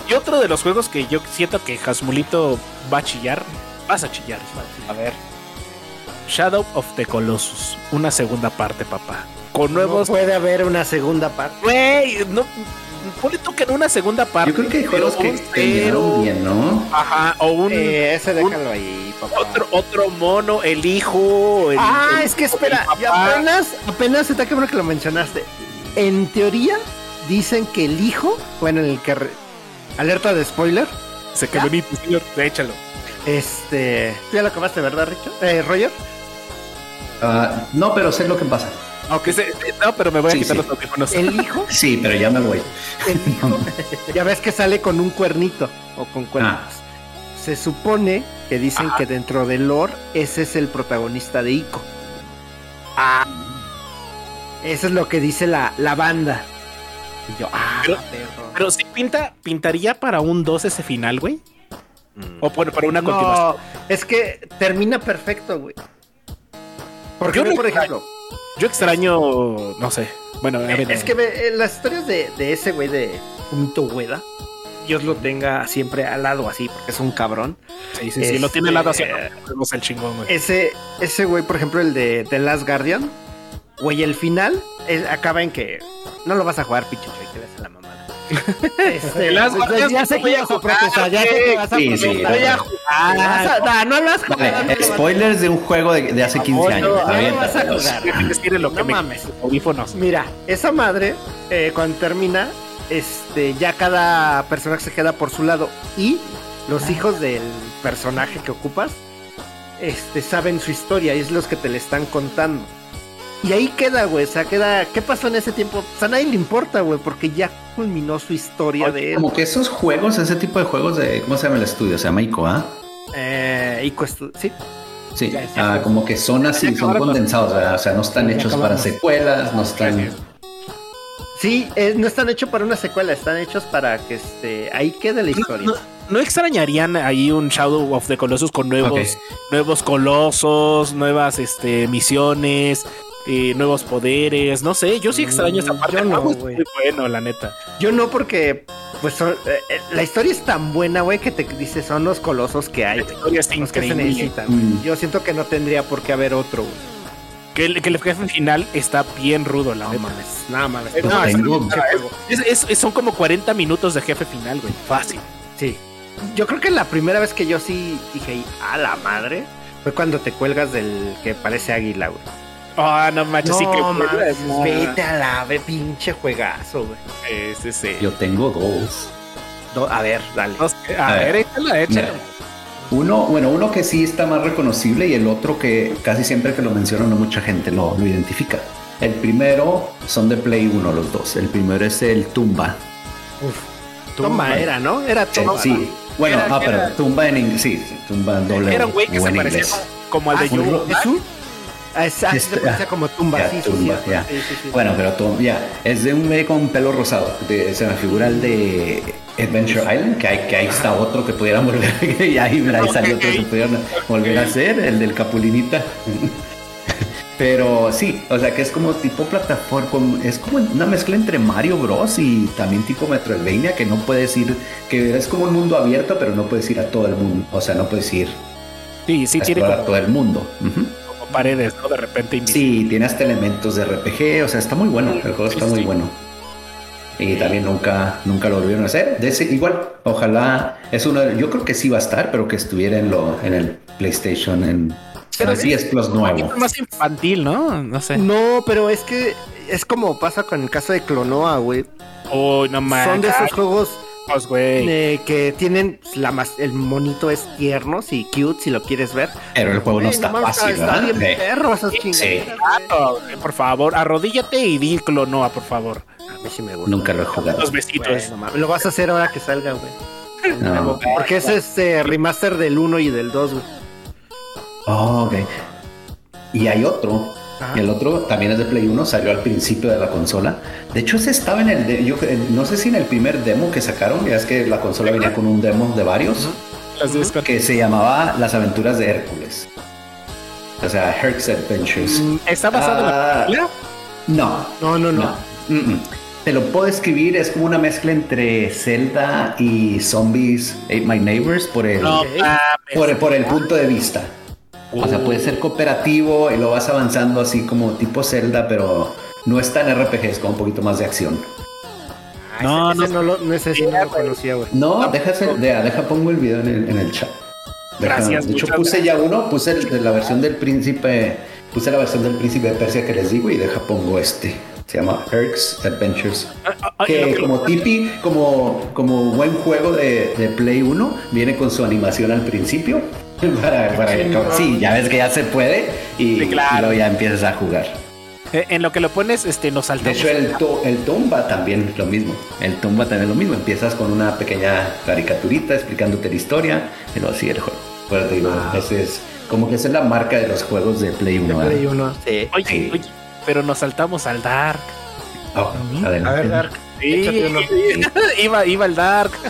y otro de los juegos que yo siento que Jasmulito va a chillar, vas a chillar. a ver. Shadow of the Colossus, una segunda parte, papá. Con No nuevos. puede haber una segunda parte. Güey, no. Ponle tú que en una segunda parte. Yo creo que hay juegos pero que cero, bien, ¿no? Ajá, o un. Eh, ese déjalo ahí, papá. otro, otro mono, el hijo. el- Ah, el- es que espera, y apenas, apenas está que bueno que lo mencionaste. En teoría, dicen que el hijo, bueno, el que re- alerta de spoiler, Se quedó bonito, señor. Échalo. este, tú ya lo acabaste, ¿verdad, Richard? Eh, Roger. Ah, no, pero sé lo que pasa. Aunque se, no, pero me voy a Sí, quitar sí. los audífonos. El hijo, *laughs* Sí, pero ya me voy. el *laughs* hijo, ya ves que sale con un cuernito o con cuernos. Ah. Se supone que dicen que dentro del lore ese es el protagonista de Ico. Ah. Eso es lo que dice la, la banda. Y yo, ah, Pero- perro. Pero si pinta, pintaría para un 2 ese final, güey. O bueno, para una continuación. No, es que termina perfecto, güey. Porque, Yo no por ejemplo, Yo extraño, no sé. Bueno, a ver, es que las historias de, de ese güey de Punto Ueda, Dios lo tenga siempre al lado así, porque es un cabrón. sí, sí, sí, lo tiene al lado este- haciendo juegos el chingón, güey. Ese, ese güey, por ejemplo, el de The Last Guardian, güey, el final acaba en que no lo vas a jugar, pichucho, y que le hace la mamada. Este, pues, ya sé que ibas a protestar, ya sé que vas a Sí, protestar. a Ah, vas a- no, no lo has jugado, no Vale, spoilers de un juego de, de hace 15 años. no, no vas a jugar. Lo que No me mames. audífonos. Mira, esa madre, eh, cuando termina, este, ya cada personaje se queda por su lado y los hijos del personaje que ocupas, este, saben su historia y es los que te le están contando. Y ahí queda, güey, o sea, queda, ¿qué pasó en ese tiempo? O sea, a nadie le importa, güey, porque ya culminó su historia de él. Como que esos juegos, ese tipo de juegos de. ¿Cómo se llama el estudio? Se llama ICO, ¿ah? Eh, cuesto- sí, Sí, ah, como que son así, son condensados, ¿verdad? o sea, no están Ya hechos para secuelas, no están. sí, eh, no están hechos para una secuela, están hechos para que este, ahí quede la historia. No, no extrañarían ahí un Shadow of the Colossus con nuevos, nuevos colosos, nuevas este, misiones, eh, nuevos poderes, no sé, yo sí extraño esa Mm, parte. yo no, es güey. muy bueno, la neta. Yo no, porque pues son- eh, eh, la historia es tan buena, güey, que te dice son los colosos que hay, La historia está que se necesitan. Mm. Yo siento que no tendría por qué haber otro, güey. Que el, que el jefe final está bien rudo, la No neta. mames, no mames. Eh, No, es- es- son como 40 minutos de jefe final, güey. Fácil. Sí. Yo creo que la primera vez que yo sí dije, a la madre, fue cuando te cuelgas del que parece águila, güey. Ah, no manches, sí que No mames, no. vete a la ve, pinche juegazo, güey. Sí, sí, sí. Yo tengo dos. Do- a ver, dale. A, A ver, échala. Mira, Uno, bueno, uno que sí está más reconocible y el otro que casi siempre que lo menciono no mucha gente lo, lo identifica. El primero son de Play 1 los dos. El primero es el Tumba. Toma, era, ¿no? Era Sí, toma. sí. Bueno, Era- ah, pero era- Tumba en inglés. Sí, sí, Tumba doble Era un güey que o se en parecía inglés. como al de Ah, Yogo. un ro- ¿Es un? Ah, Exacto, Este, ah, como tumba, ya, sí, sí, tumba, sí. ya. Sí, sí, sí. Bueno, pero todo, ya, es de un güey con pelo rosado. De- se me figura el de Adventure Island, que, hay, que ahí está otro que pudieran volver. *laughs* y ahí, mira, ahí salió otro que pudieran volver a hacer, el del Capulinita. *laughs* Pero sí, o sea que es como tipo plataforma, es como una mezcla entre Mario Bros. y también tipo Metroidvania, que no puedes ir, que es como un mundo abierto, pero no puedes ir a todo el mundo, o sea, no puedes ir Sí, sí, a tiene como, todo el mundo. Paredes, ¿no? De repente. Sí, tiene hasta elementos de RPG, o sea, está muy bueno, el juego está Sí, muy sí. bueno. Y también nunca, nunca lo volvieron a hacer. De ese, igual, ojalá, es uno, de- yo creo que sí va a estar, pero que estuviera en, lo, en el PlayStation, en Pero el 10 Plus nuevo. más infantil, ¿no? No sé. No, pero es que es como pasa con el caso de Clonoa, güey. Uy, no mames. Son de esos juegos güey. eh, que tienen la mas- el monito es tierno, y cute, si lo quieres ver. Pero el juego no está mames, fácil, está ¿verdad? bien Sí. perro esas Sí. por favor, arrodíllate y di Clonoa, por favor. A mí sí me gusta. Nunca lo he jugado. Los besitos. Lo vas a hacer ahora que salga, güey. No. Porque es este remaster del 1 y del 2, güey. Oh, ok. Y hay otro. El otro también es de Play 1, salió al principio de la consola. De hecho, ese estaba en el. de- yo no sé si en el primer demo que sacaron, ya es que la consola venía con un demo de varios, que se llamaba Las aventuras de Hércules. O sea, Herc's Adventures. ¿Está basado en Ah. la película? No, No, no, no. no. Mm, mm. Te lo puedo escribir, es como una mezcla entre Zelda y Zombies Ate My Neighbors por el, No por, por el punto de vista. O sea, puede ser cooperativo y lo vas avanzando así como tipo Zelda, pero no es tan RPG, es como un poquito más de acción. Ah, No, ese, ese no, lo, no, ese sí no lo conocía, güey. No, deja, deja, deja pongo el video en el, en el chat. Deja- Gracias, De hecho, puse ya uno, puse el la versión del príncipe, puse la versión del príncipe de Persia que les digo y deja pongo este. Se llama Herc's Adventures. Ah, Que lo que- como tipi, como, como buen juego de, de Play 1, viene con su animación al principio. *laughs* Para, para sí, ya ves que ya se puede y, Sí, claro. y luego ya empiezas a jugar. Eh, En lo que lo pones, este, nos De saltamos. hecho, el, to- el Tomba también es lo mismo. El Tomba también es lo mismo. Empiezas con una pequeña caricaturita explicándote la historia y luego sigue el juego. Pero te digo, ese es como que esa es la marca de los juegos de Play 1. Play ¿verdad? 1, sí. Oye, Sí. oye, pero nos saltamos al Dark. Oh, adelante. A ver, Dark. Sí, uno. *laughs* iba, iba al Dark. *laughs*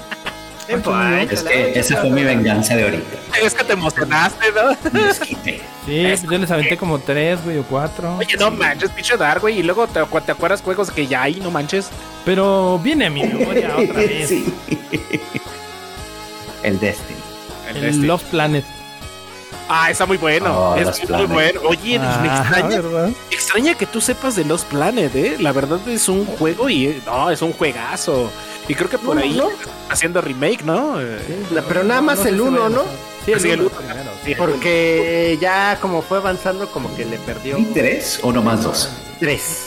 Es que esa fue mi venganza de ahorita. Es que te emocionaste, ¿no? Sí, pues yo les aventé como tres, güey, o cuatro. Oye, no manches, pinche Dark, güey. Y luego te, acu- te acuerdas juegos que ya hay, no manches. Pero viene a mi memoria otra *laughs* vez. Sí. El Destiny. El Love Planet. Ah, está muy bueno. Oh, es Lost muy bueno. Oye, me Ah, extraña, extraña que tú sepas de Lost Planet, ¿eh? La verdad es un juego y eh, no, es un juegazo. Y creo que por No, ahí no. haciendo remake, ¿no? Eh, No, pero nada más el si 1, vayan a ¿no? Sí, el Sí, el uno uno. primero. sí. Porque ya como fue avanzando, como que le perdió ¿Y tres o nomás dos? 3.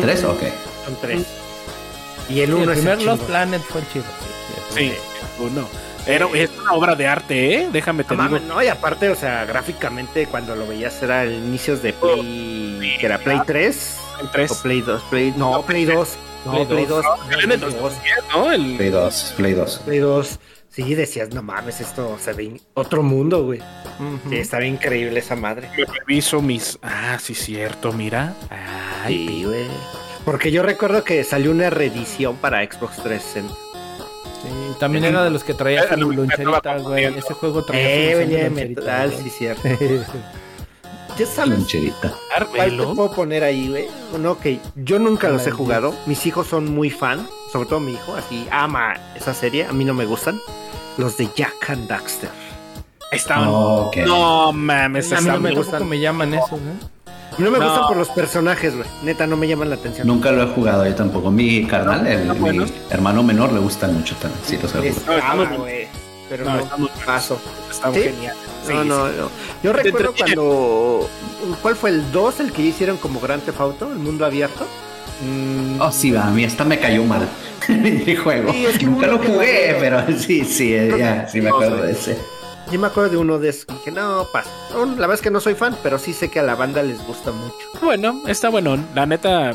¿Tres? Ok. Son 3. Y el Sí, 1 el es primer el Lost chingón. Planet fue chido. Sí, uno. Era, es una obra de arte, ¿eh? Déjame te No, digo. no, y aparte, o sea, gráficamente cuando lo veías era el inicios de Play, que era Play 3 El 3. o Play 2, Play, no, Play 2, no, Play Play 2, en el 2010, ¿no? El, Play 2. Play 2. Play 2. Sí, decías, no mames, esto se ve otro mundo, güey. Sí, está bien increíble esa madre. me reviso mis. Ah, sí, cierto, mira. Ay, Sí, güey. Porque yo recuerdo que salió una reedición para Xbox 360. Sí, también era de los que traía su lo- loncherita, lo- güey. Ese juego traía Eh, su venía de loncherita, metal, güey. sí, cierto. *laughs* ¿Ya sabes Loncherita. cuál te puedo poner ahí, güey? Uno que yo nunca los he jugado. Mis hijos son muy fan, sobre todo mi hijo, así ama esa serie. A mí no me gustan. Los de Jack and Daxter. Estaban. Oh, ok. No mames, A mí no me gustan. me llaman esos, ¿eh? No me No. gustan por los personajes, güey. Neta, no me llaman la atención. Nunca lo he jugado yo tampoco. Mi carnal, el, ¿Están buenos? mi hermano menor, le gustan mucho también. Sí, los he jugado. Estamos- güey. Pero No, no, estamos- paso. Estaban ¿Sí? geniales. Sí, no, no, no. Yo recuerdo cuando. ¿Cuál fue el 2 el que hicieron como Grand Theft Auto? El mundo abierto. Mm, Oh, sí, va, a mí hasta me cayó mal *laughs* el juego. Sí, es que Nunca lo jugué, pero sí, sí, ya, sí me acuerdo de ese. Yo me acuerdo de uno de esos. Dije, no, paso. No, La verdad es que no soy fan, pero sí sé que a la banda les gusta mucho. Bueno, está bueno. La neta.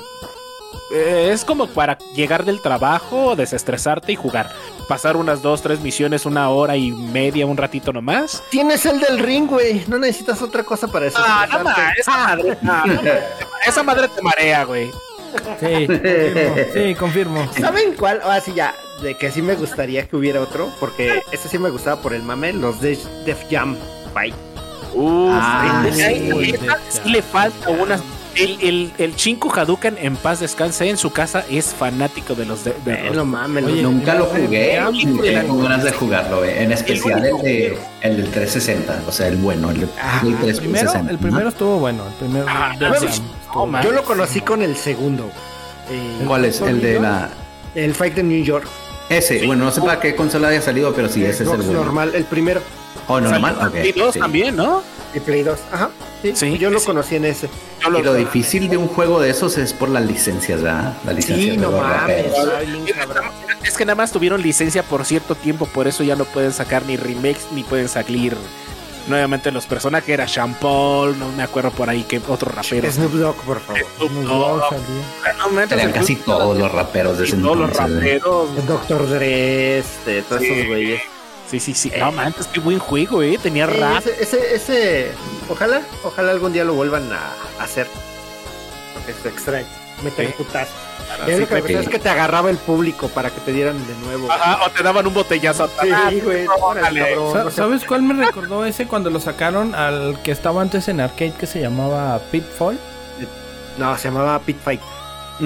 eh, es como para llegar del trabajo, desestresarte y jugar. pasar unas dos, tres misiones, una hora y media, un ratito nomás. Tienes el del ring, güey. No necesitas otra cosa para eso. Ah, no, ma, esa madre, no, no, esa madre te marea, güey. Sí, *laughs* confirmo. Sí, confirmo. ¿Saben cuál? Ahora sí ya, de que sí me gustaría que hubiera otro, porque este sí me gustaba por el mame, los de Def Jam Fight. Uf, Ah, sí, le falta unas. El, el, el Chinku Hadouken en paz descanse en su casa es fanático de los de, de Eh, los- no mames, Oye, Nunca lo jugué tengo ganas de jugarlo, eh, en especial el, de, el del 360, o sea, el bueno, el Ah, El primero, 360. el primero estuvo bueno. El primero. Ah, Man. Yo lo conocí con el segundo. eh, ¿Cuál es? El de la... El Fight de New York. Ese, bueno, no sé para qué consola haya salido, pero sí, ese es el bueno. normal, el primero. Oh, normal, en Play 2 sí. también, ¿no? El Play 2. Ajá. Sí, Sí, yo lo sí. conocí en ese. Yo Y lo difícil de un juego de esos es por las licencias, ¿verdad? La licencia Sí, no mames. Es que nada más tuvieron licencia por cierto tiempo, por eso ya no pueden sacar ni remakes ni pueden salir nuevamente los personajes. Era Sean Paul, no me acuerdo por ahí que otro rapero. Snoop Dogg, por favor. Snoop Dogg, no Eran casi todos los raperos de ese todos los ¿eh? raperos. El Dr. Dre, este, todos Sí. esos güeyes. Sí, sí, sí. No manches, qué buen juego, eh. Tenía Eh, rap. ese, ese, ese- ojalá, ojalá algún día lo vuelvan a hacer. Porque es extraño. Meter. Sí, lo que es que te agarraba el público para que te dieran de nuevo. Ajá, o te daban un botellazo. Sí, Ah, güey. cabrón, no. ¿Sabes cuál me recordó ese cuando lo sacaron al que estaba antes en arcade que se llamaba Pitfall? No, se llamaba Pit Fight.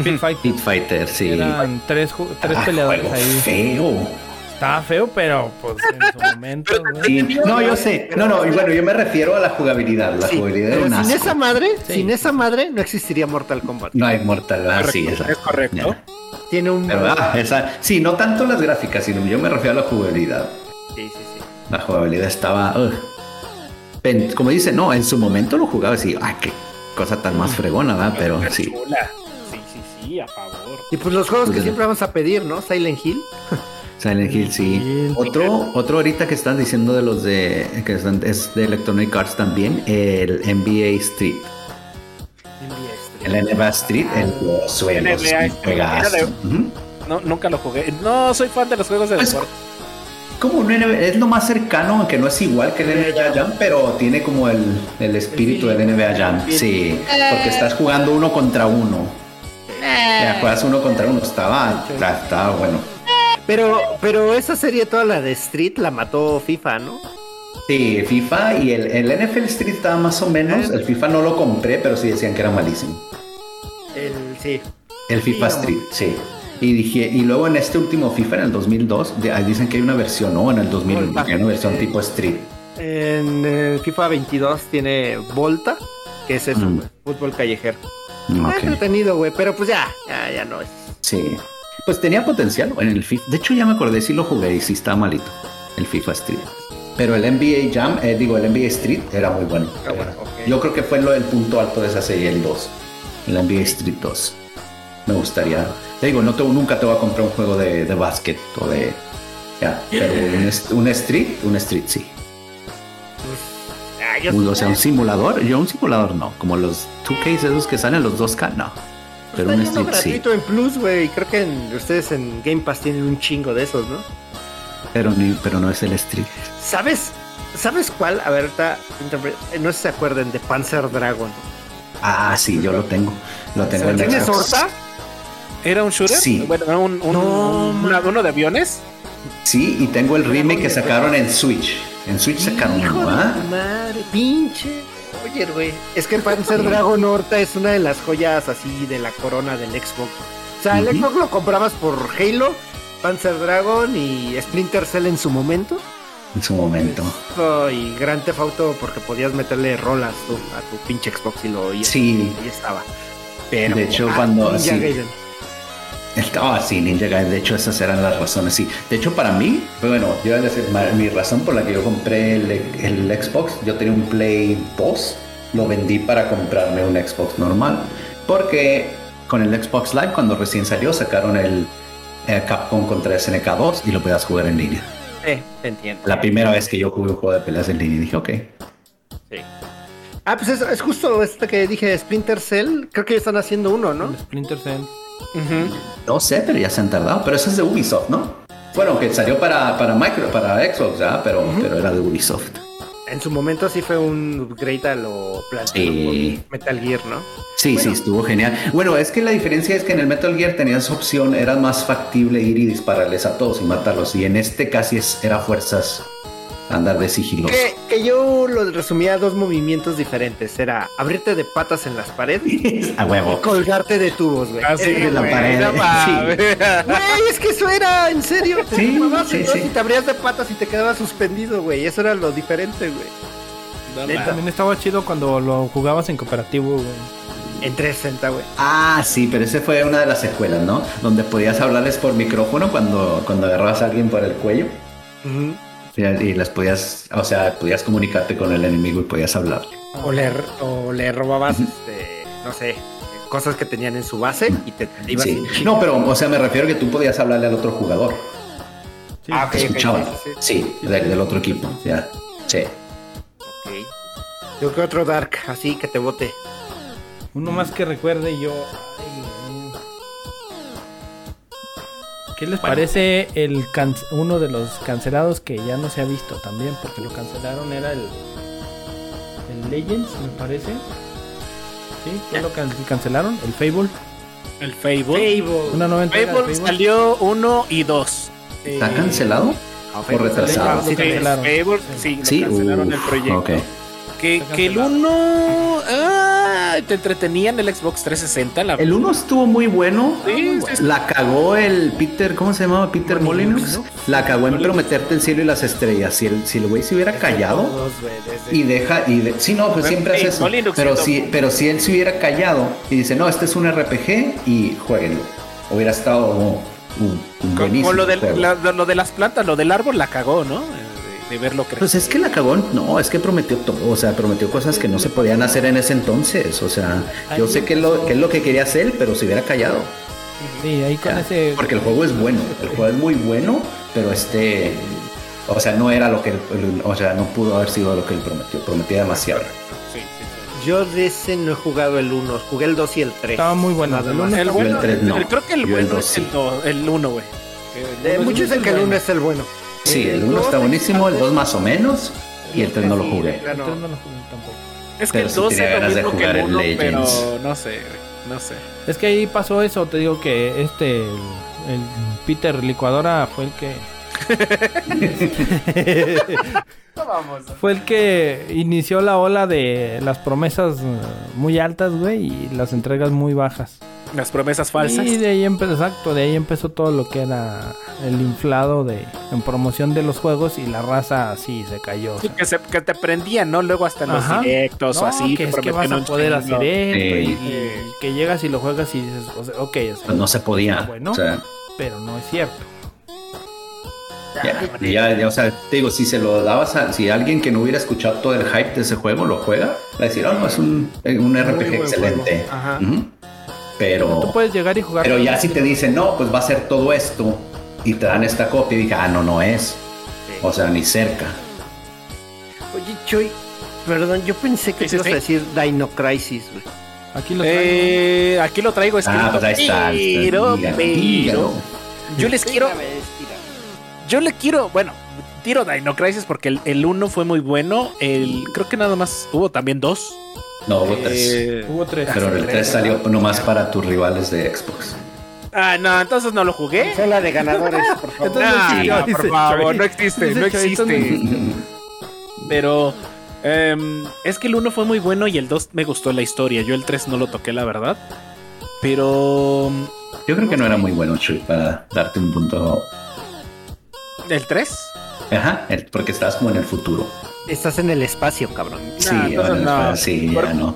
Pit Fight. Pit Fighter, sí. Eran tres, tres Ah, peleadores juego ahí. feo. Estaba feo, pero pues en su *laughs* momento. Sí, No, yo sé. No, no, y bueno, yo me refiero a la jugabilidad. La Sí, jugabilidad era pero un sin asco. esa madre, Sí. sin esa madre no existiría Mortal Kombat. No hay mortal, ah, sí, Correcto, esa. es correcto. Ya. Tiene un ah, esa, sí, no tanto las gráficas, sino yo me refiero a la jugabilidad. Sí, sí, sí. La jugabilidad estaba. como dice, no, en su momento lo jugaba así, ah, qué cosa tan más fregona, ¿verdad? Pero sí. Sí, sí, sí, a favor. Y pues los juegos que Pues, siempre vamos a pedir, ¿no? Silent Hill. *laughs* Silent Hill, sí. Hill. Otro, otro ahorita que están diciendo de los de que están- es de Electronic Arts también, el NBA Street. El NBA Street, el suelo. De- Ujú. No, nunca lo jugué. No, soy fan de los juegos de Pues, deporte. Como un NBA, es lo más cercano, aunque no es igual que el NBA Jam, pero tiene como el, el espíritu del NBA Jam. Sí, porque estás jugando uno contra uno. Ya juegas uno contra uno, estaba, estaba, estaba bueno. Pero, pero esa serie toda la de Street la mató FIFA, ¿no? Sí, FIFA y el, el NFL Street estaba más o menos. El FIFA no lo compré, pero sí decían que era malísimo. El, sí. El FIFA Sí, Street, sí. Y dije, y luego en este último FIFA, en el 2002, de- ahí dicen que hay una versión, ¿no? En el 2000, Volta. hay una versión tipo Street. En el FIFA 22 tiene Volta, que es eso, Mm. fútbol callejero. Mm, Ah, ok. entretenido, güey, pero pues ya, ya, ya no es. Sí. Pues tenía potencial en el FIFA. De hecho, ya me acordé si lo jugué y sí estaba malito. El FIFA Street. Pero el NBA Jam, eh, digo, el NBA Street era muy bueno. Ah, bueno. Yo creo que fue lo, el punto alto de esa serie, el 2. El NBA Street 2. Me gustaría. Te digo, no te- nunca te voy a comprar un juego de, de básquet o de. Ya, pero un, *laughs* Street, un Street sí. Ah, yo- o sea, un simulador. Yo, un simulador no. Como los 2K esos que salen los 2K, no. Pero Está un yendo Street sí. gratuito en Plus, güey. Creo que en- ustedes en Game Pass tienen un chingo de esos, ¿no? Pero, ni, pero no es el Street. ¿Sabes? ¿Sabes cuál? A ver, ahorita, eh, no sé si se acuerdan de Panzer Dragon. Ah, sí, yo lo tengo. Lo tengo en ¿Tienes. Horta? ¿Era un shooter? Sí. Bueno, era un, un- No, un- uno de aviones. Sí, y tengo el remake que sacaron en Switch. En Switch sacaron uno, ¿ah? madre, pinche. Oye, güey. Es que Panzer *laughs* Dragon Horta es una de las joyas así de la corona del Xbox. O sea, el. Xbox lo comprabas por Halo, Panzer Dragon y Splinter Cell en su momento. En su momento. Y Gran Theft Auto porque podías meterle rolas tú, a tu pinche Xbox y lo oías. Sí. Ahí estaba. Pero, De hecho, ah, cuando- Ninja sí. Ah, sí, Ninja Gaiden. De hecho, esas eran las razones. Sí. De hecho, para mí, bueno, yo voy a decir, mi razón por la que yo compré el, el Xbox, yo tenía un Play 2, lo vendí para comprarme un Xbox normal. Porque con el Xbox Live, cuando recién salió, sacaron el eh, Capcom contra SNK 2 y lo podías jugar en línea. Eh, te entiendo. La primera vez que yo jugué un juego de peleas en línea, dije, ok. Ah, pues es, es justo esto que dije, Splinter Cell. Creo que ya están haciendo uno, ¿no? El Splinter Cell. No sé, pero ya se han tardado. Pero eso es de Ubisoft, ¿no? Bueno, que salió para, para Micro, para Xbox, ¿ah? pero, pero era de Ubisoft. En su momento sí fue un upgrade a lo Sí. por Metal Gear, ¿no? Sí, sí, estuvo genial. Bueno, es que la diferencia es que en el Metal Gear tenías opción, era más factible ir y dispararles a todos y matarlos. Y en este casi es, era fuerzas andar de sigiloso. Que, que yo lo resumía a dos movimientos diferentes. Era abrirte de patas en las paredes *laughs* A huevo. colgarte de tubos, güey. Así Era- de la güey, pared, no sí. Güey, es que eso era, en serio. Te Sí, sí, sí. y te abrías de patas y te quedabas suspendido, güey. Eso era lo diferente, güey. También estaba chido cuando lo jugabas en cooperativo, güey. En 360, güey. Ah, sí, pero ese fue una de las secuelas, ¿no? Donde podías hablarles por micrófono cuando, cuando agarrabas a alguien por el cuello. Y y les podías, o sea, podías comunicarte con el enemigo y podías hablar. O le, o le robabas, este, no sé, cosas que tenían en su base y te, te ibas Sí. No, pero, o sea, me refiero que tú podías hablarle al otro jugador. Sí, Ah, ok, Te ok, escuchaban. sí, sí, Sí, del, del otro equipo. Ya. Sí. ok. Yo que otro Dark, así que te bote. Uno más que recuerde yo. ay, ¿Qué les parece el can- uno de los cancelados que ya no se ha visto también? Porque lo cancelaron, era el, el Legends, me parece. ¿Sí? ¿Qué lo can- cancelaron? El Fable. El Fable. Una nueva Fable Fable. salió uno y dos. ¿Está Eh, cancelado? ¿O retrasado? Sí. Fable, sí, Sí, cancelaron el uf, proyecto. ok. Que, el cancelado. 1 ah, te entretenía en el Xbox 360. La... El 1 estuvo muy bueno. Sí, sí, sí. La cagó el Peter, ¿cómo se llamaba? Peter Molyneux. La cagó en prometerte el cielo y las estrellas. Si el, si el güey se hubiera callado y deja, y de- sí, no, pues siempre hace eso. Pero si, pero si él se hubiera callado y dice, no, este es un RPG y jueguenlo. Hubiera estado un, un con, buenísimo con lo, del- juego. la- lo de las plantas, lo del árbol la cagó, ¿no? De, verlo crecer. Pues es que la cagó, no, es que prometió todo, o sea, prometió cosas que no se podían hacer en ese entonces, o sea, yo sé que es lo, que es lo que quería hacer, pero se hubiera callado. Sí, ahí con Ya, ese. Porque el juego es bueno, el juego es muy bueno, pero este, o sea, no era lo que, él- o sea, no pudo haber sido lo que él prometió, prometía demasiado. Sí, sí, sí. Yo de ese no he jugado el 1, jugué el 2 y el 3. Estaba muy bueno. Nada El más. uno El Yo bueno, el tres no. el- creo que el bueno es el, do- el 1, güey. Eh, muchos dicen que el 1 es el bueno. Sí, el El 1 dos está es buenísimo, el bastante- 2 más o menos, y el 3 no lo Sí, jugué. plano. Entonces no lo jugué tampoco. Es que Pero el sí 2 tenía es lo de mismo que el el 1, pero no sé, güey, no sé. Es que ahí pasó eso, te digo que este, el, el Peter Licuadora fue el que... fue el que inició la ola de las promesas muy altas, güey, y las entregas muy bajas. Las promesas falsas. Y de ahí empezó, exacto, de ahí empezó todo lo que era el inflado de en promoción de los juegos y la raza así se cayó. o Sí, sea. que, se, que te prendían, ¿no? Luego hasta en los Ajá. directos o así. que es que vas a poder chingo. hacer esto y, Sí. y que llegas y lo juegas y dices, o sea, ok, o sea, Pues no se podía, bueno. o sea, pero no es cierto. ya, y ya, ya, o sea, te digo, si se lo dabas a, si alguien que no hubiera escuchado todo el hype de ese juego lo juega, va a decir, oh, no, es un, un RPG excelente. juego. Ajá. Pero, Tú puedes llegar y jugar. pero ya si te dicen, no, pues va a ser todo esto, y te dan esta copia, y dije, ah, no, no es. O sea, ni cerca. Oye, Choy, perdón, yo pensé que te sí, ibas a decir Dino Crisis, güey. Aquí lo traigo. Eh, aquí lo traigo escrito. Ah, pues ahí está. Pero, pero, dígalo. yo les quiero, yo le quiero, bueno, tiro Dino Crisis porque el, el uno fue muy bueno. El, creo que nada más hubo también dos. No, hubo tres. Eh, Hubo tres. Pero el 3 salió nomás para tus rivales de Xbox. ah, no, entonces no lo jugué. Son la de ganadores, por *laughs* favor. Entonces, Nah, sí, no, dice por favor, no existe, Dice no existe. Pero em, es que el 1 fue muy bueno y el 2 me gustó la historia. Yo el 3 no lo toqué, la verdad. Pero Yo creo que no era muy bueno, Chuy, para darte un punto. el 3 Ajá, el- porque estabas como en el futuro. Estás en el espacio, cabrón. Sí, entonces bueno, no. sí, Por- ya no.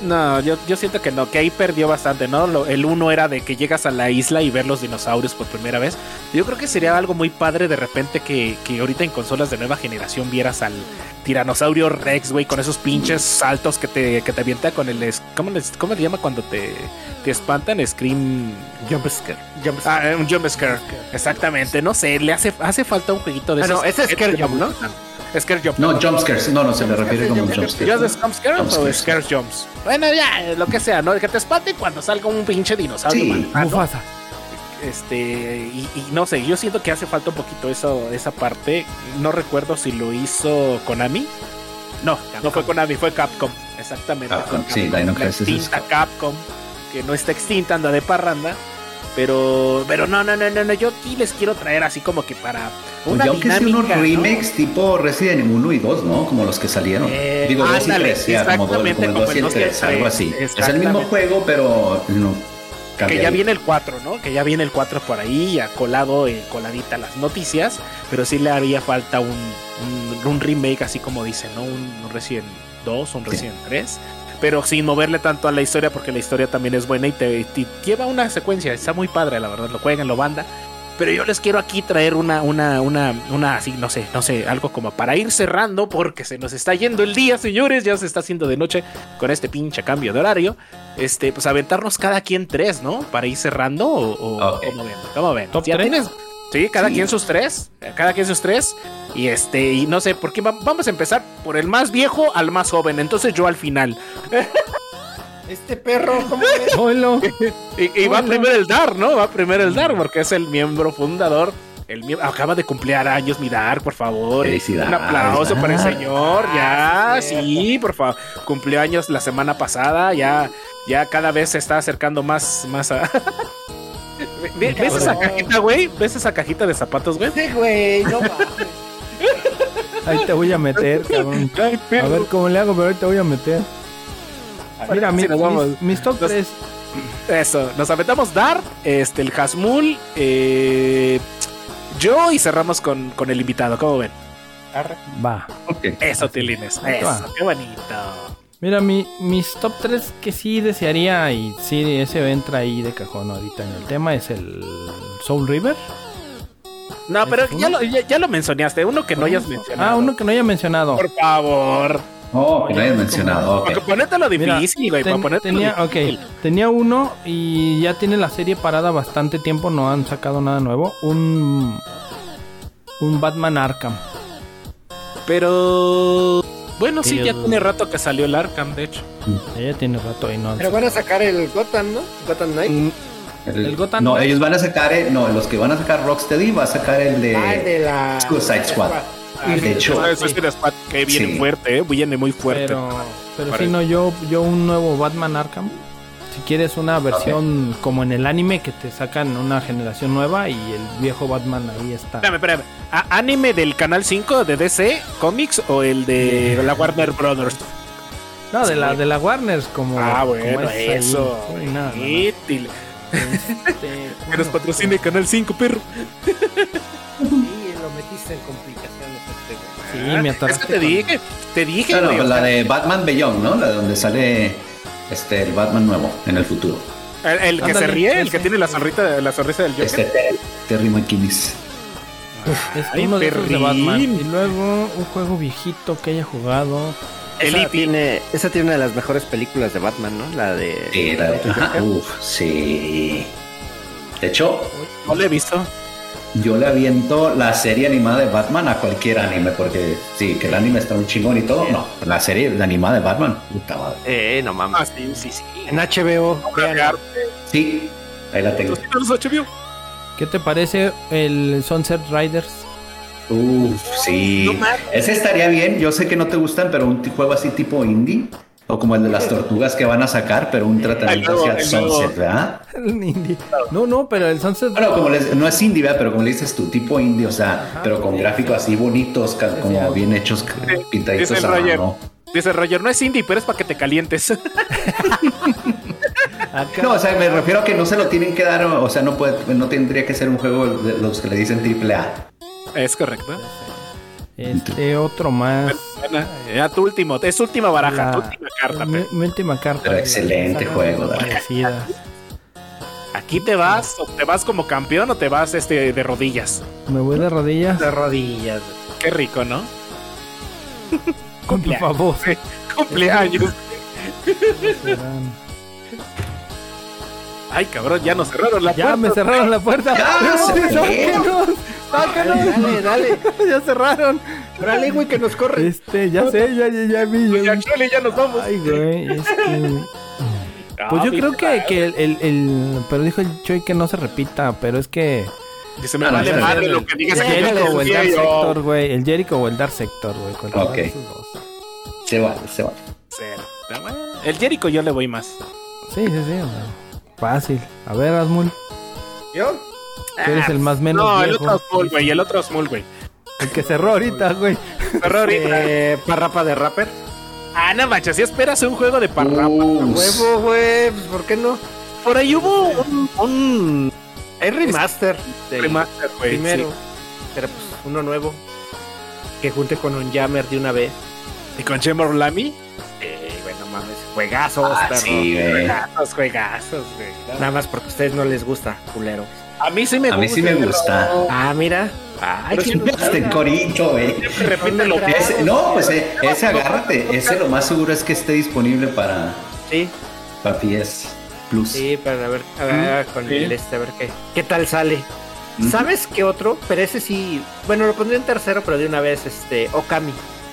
No, yo, yo siento que no, que ahí perdió bastante, ¿no? Lo- el uno era de que llegas a la isla y ver los dinosaurios por primera vez. Yo creo que sería algo muy padre de repente que, que ahorita en consolas de nueva generación vieras al tiranosaurio Rex, güey, con esos pinches saltos que te, que te avienta con el... ¿Cómo, les- cómo le llama cuando te, te espantan? Scream... Jump scare. Jump scare. Ah, un jump scare. Exactamente, no sé, le hace, hace falta un jueguito de Ah, esos. no, ese es scare jump, ¿no? Scare jump. No, jumpscares. No, no, se me refiere como jumpscares. ¿Ya de Scum Scares o Jumpscares. Scare Jumps? Bueno, ya, lo que sea, ¿no? Que te espanten cuando salga un pinche dinosaurio. Sí. Mufasa. Este, y, y no sé, yo siento que hace falta un poquito eso, esa parte. No recuerdo si lo hizo Konami. No, no fue Konami, fue Capcom. Exactamente. Capcom, fue sí, Dino la Crisis Capcom, que no está extinta, anda de parranda. Pero, pero no, no, no, no, no, yo aquí les quiero traer así como que para una Pues aunque unos dinámica, ¿no? remakes tipo Resident 1 y 2, ¿no? Como los que salieron. Eh, Digo, 2 y ándale, 3, ya, como, como el 2 y el como el 3, algo así. Es el mismo juego, pero no. Que ya viene el 4, ¿no? Que ya viene el 4 por ahí, ya colado, eh, coladita las noticias, pero sí le haría falta un, un, un remake, así como dicen, ¿no? Un, un Resident 2, un Sí. Resident 3, pero sin moverle tanto a la historia, porque la historia también es buena y te, te lleva una secuencia, está muy padre, la verdad, lo juegan, lo banda. Pero yo les quiero aquí traer una, una, una, una, así, no sé, no sé, algo como para ir cerrando, porque se nos está yendo el día, señores, ya se está haciendo de noche con este pinche cambio de horario. Este, pues aventarnos cada quien tres, ¿no? Para ir cerrando, o, o Ok. ¿cómo ven? ¿Cómo ven? ¿Top ¿Ya tres? tienes? Sí, cada Sí. quien sus tres, cada quien sus tres. Y este, y no sé, por qué va- vamos a empezar por el más viejo al más joven, entonces yo al final. *laughs* Este perro, ¿cómo? *laughs* Oilo. Y, y va primero el Dar, ¿no? Va primero el Dar, porque es el miembro fundador. El mie- acaba de cumplir años mi Dar, por favor. Felicidades, Un aplauso para el señor. Ya, Ah, sí, por favor. Cumplió años la semana pasada. Ya, ya cada vez se está acercando más, más a. *laughs* Ve- ¿Ves esa cajita, güey? ¿Ves esa cajita de zapatos, güey? Sí, güey, no mames. Ahí te voy a meter, *laughs* cabrón. A ver cómo le hago, pero ahí te voy a meter. Mira, mi- Sí, nos vamos. mis, mis top Nos- 3. Eso, nos aventamos Dar, este, el Hasmul, eh, yo y cerramos con, con el invitado. ¿Cómo ven? Va. Ok. Eso, Tilines. Va. Eso, qué bonito. Mira, mi, mis top 3 que sí desearía y sí, ese entra ahí de cajón ahorita en el tema es el Soul River. No, pero ¿Es ya lo, ya, ya lo mencionaste, uno que no hayas mencionado. Ah, uno que no haya mencionado. Por favor. Oh, que no hayas mencionado. ok. Porque ponételo difícil, güey. ten- tenía, ok, difícil. tenía uno y ya tiene la serie parada bastante tiempo, no han sacado nada nuevo. Un, un Batman Arkham. Pero. Bueno, sí, ya El- tiene rato que salió el Arkham, de hecho. Ya tiene rato y no Pero van a sacar el Gotham, ¿no? Gotham Knight. Mm, El, ¿El Gotham no, no? ellos van a sacar, el- no, los que van a sacar Rocksteady va a sacar el de, Ah, el de la. Suicide Squad. ah, de hecho, eso es un squad que viene Sí. fuerte, eh, viene muy fuerte. Pero, pero sí, no, yo, yo un nuevo Batman Arkham. Si quieres una versión como en el anime que te sacan una generación nueva y el viejo Batman ahí está. Espérame, espérame. ¿A- ¿Anime del canal 5 de DC Comics o el de la Warner Brothers? No, de la, de la Warner como. Ah, como bueno, es ahí. eso. Sí, no, no, no. Útil. Este, *laughs* Que nos patrocine Canal 5, perro. Sí, lo metiste en complicaciones. este. Sí, me Es que atoraste te con- dije, te dije, no, no, güey, o la de Batman Beyond, ¿no? La de donde sale este el Batman nuevo en el futuro. el, el que se ríe, el que tiene la sonrisa, la sonrisa del Joker. Este Terry, McKinnis. Es Ay, uno de esos de perrín. Batman. Y luego un juego viejito que haya jugado. El Esa tiene, esa tiene una de las mejores películas de Batman, ¿no? La de. Sí, la de, ajá, uf, sí. De hecho, No lo he visto. Yo le aviento la serie animada de Batman a cualquier anime, porque sí, que el anime está un chingón y todo. No, la serie de animada de Batman, puta madre. Eh, no mames. Ah, sí, sí, sí. En HBO. Sí, ahí la tengo. ¿Qué te parece el Sunset Riders? Uf, sí. No. Ese estaría bien. Yo sé que no te gustan, pero un juego así tipo indie. O como el de las tortugas que van a sacar, pero un tratamiento hacia. Sunset, ¿verdad? El indie. No, no, pero el Sunset. Bueno, como les- no es indie, ¿verdad? Pero como le dices tú, tipo indie, o sea, pero con gráficos así bonitos, como bien hechos, pintaditos dice el a Roger. mano. Dice Roger, no es indie, pero es para que te calientes. *laughs* No, o sea, me refiero a que no se lo tienen que dar, o sea, no puede, no tendría que ser un juego de los que le dicen triple A. es correcto. Este otro más. Bueno, ya tu último, es tu última baraja, La- tu última carta. mi, última carta. Pero excelente juego, Dark. Aquí te vas, o te vas como campeón o te vas este de rodillas. Me voy de rodillas. De rodillas. Qué rico, ¿no? *laughs* Con tu favor. *laughs* Cumpleaños. Ay, cabrón, ya nos cerraron la Ya puerta. me cerraron la puerta. *laughs* Ya, sáquenos, sáquenos. Dale, dale. ya cerraron. Dale, güey, que nos corre. Este, ya sé, ya, ya, ya vi. Ya Ya, ya nos vamos. Ay, güey, este. Pues yo vi- creo que, que el, el- el- Pero dijo el Choy que no se repita, pero es que... Dice, me Ah, no, vale madre lo que digas El. Jericho o el Dark. Sector, güey. El Jericho o el Dark Sector, güey. de Ok. esos dos. Se vale, se vale. El Jericho yo le voy más. Sí, sí, sí. fácil. A ver, Asmul. ¿Yo? Tú eres el más menos No, el otro Small, güey. El otro Small, güey. El que cerró ahorita, güey. Pero ahorita. Eh, Parrapa de Rapper. Ah, no manches, si esperas un juego de parrapa. Huevo, güey. Pues, ¿Por qué no? Por ahí hubo un, un Hay remaster del remaster, güey. primero. sí. Pero pues uno nuevo. Que junte con un Jammer de una vez. Y con Shemor Lamy. Eh, bueno, mames. Juegazos, Ah, perro. sí, güey. Juegazos, juegazos, güey. Nada más porque a ustedes no les gusta, culero. A mí sí me A gusta. mí sí me pero- gusta. Ah, mira. Ay, Pero qué siempre ilusión. Este corito, güey. Siempre repite lo que Ese- no, pues eh, ese agárrate. Ese lo más seguro es que esté disponible para, Sí, para PS Plus. sí, para ver, a ver con Sí. el este, a ver qué, qué tal sale. ¿Sabes qué otro? Pero ese sí, bueno, lo pondría en tercero, pero de una vez, este, Okami.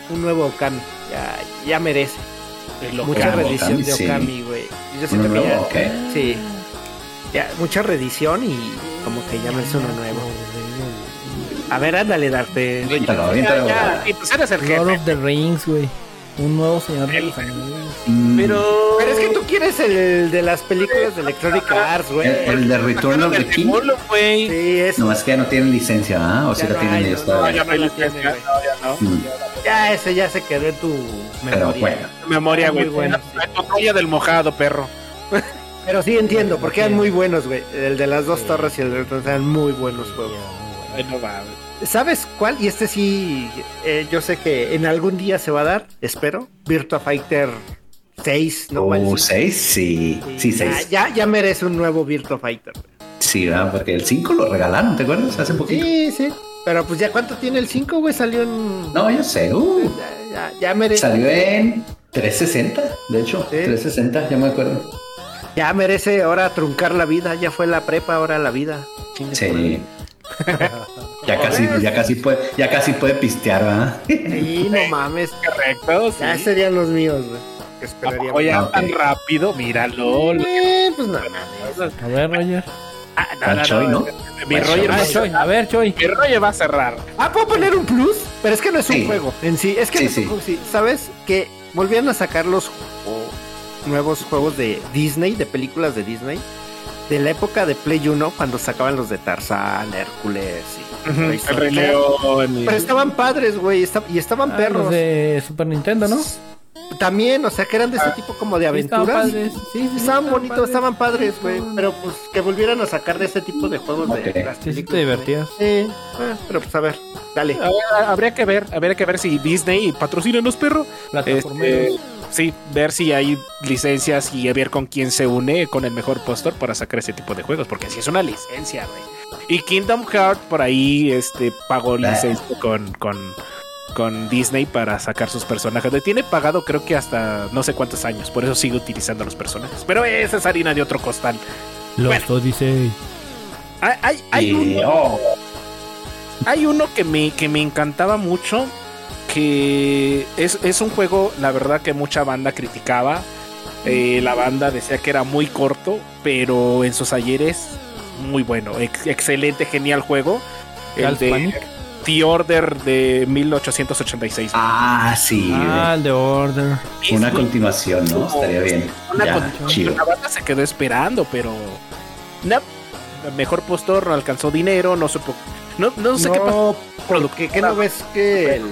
Un nuevo Okami. Ya, ya merece. Mucha Okami, reedición de. Okami, güey. Yo siento que ya, sí. Ya, mucha reedición y como que ya merece uno nuevo. A ver, ándale, darte. Aviéntalo, y pues eres el Lord jefe. of the Rings, güey. Un nuevo señor de los anillos. Mm, Pero. Pero es que tú quieres el de las películas de Electronic Arts, güey. el, el de Return of the King. Sí, es. No, es que ya no tienen licencia, ¿ah? O si la no tienen ellos no, ya no licencia, ya. Mm, Ya ese ya se quedó en tu Pero memoria. bueno. Memoria, Muy güey. bueno. La toalla del mojado, perro. Pero sí entiendo, porque eran muy buenos, güey. El de las dos torres y el de otro eran muy buenos juegos. No va, güey. ¿Sabes cuál? Y este sí, eh, yo sé que en algún día se va a dar, espero. Virtua Fighter 6, ¿no? ¿O el Oh, cinco? seis, sí. Sí, Ya, seis. ya, ya merece un nuevo Virtua Fighter. Sí, ¿verdad? Porque el 5 lo regalaron, ¿te acuerdas? Hace poquito. Sí, sí. Pero pues ya cuánto tiene el 5, güey, salió en... No, yo sé. Uh, Ya, ya, ya merece, salió en 360, de hecho. Sí. 360, ya me acuerdo. ya merece ahora truncar la vida. Ya fue la prepa, ahora la vida. Sí. Ya casi, ya casi puede, ya casi puede pistear, ¿verdad? Sí, no mames. Correcto, sí. Ya serían los míos, güey. Que ¿A esperaría. Ok. tan rápido? Míralo. Eh, pues no mames. A ver, Roger. Ah, Al Choi, ¿no? Mi Roger, va Ah, a Choy. cerrar. A ver, Choy. Mi Roger va a cerrar. Ah, ¿puedo poner un plus? Pero es que no es un Sí. juego en sí. Es que Sí, no es un sí. juego sí. ¿Sabes? Que volvían a sacar los nuevos juegos de Disney, de películas de Disney, de la época de Play 1, cuando sacaban los de Tarzán, Hércules y... El. Rey León. y- Pero estaban padres, güey, y estaban Ah, perros. los de Super Nintendo, ¿no? También, o sea, que eran de ese tipo como de Sí, estaban aventuras. padres. Sí, sí, Estaban bonitos, estaban padres, güey. estaban- Pero pues que volvieran a sacar de ese tipo de juegos Ok. de las Sí, sí, te divertías. Sí, ah, pero pues a ver, dale. A ver, habría que ver, habría que ver si Disney patrocínanos, perro. Plataformeros. Este, sí, ver si hay licencias y ver con quién se une con el mejor postor para sacar ese tipo de juegos, porque si es una licencia, güey. Y Kingdom Hearts por ahí este pagó licencia con, con, con Disney para sacar sus personajes. Le tiene pagado creo que hasta no sé cuántos años, por eso sigue utilizando los personajes. Pero esa es harina de otro costal. Los bueno. Odyssey. Hay, hay, hay uno, oh, hay uno que me, que me encantaba mucho, que es, es un juego, la verdad que mucha banda criticaba. Eh, la banda decía que era muy corto, pero en sus ayeres muy bueno, ex- excelente, genial juego. El de Panic. The Order de 1886. ah, sí. Ah, el de Order. Una continuación, ¿no? Estaría bien. Una Ya, continuación. chido. La banda se quedó esperando, pero no, mejor postor no alcanzó dinero, no supo, no, no sé qué pasó. ¿qué no ves que el,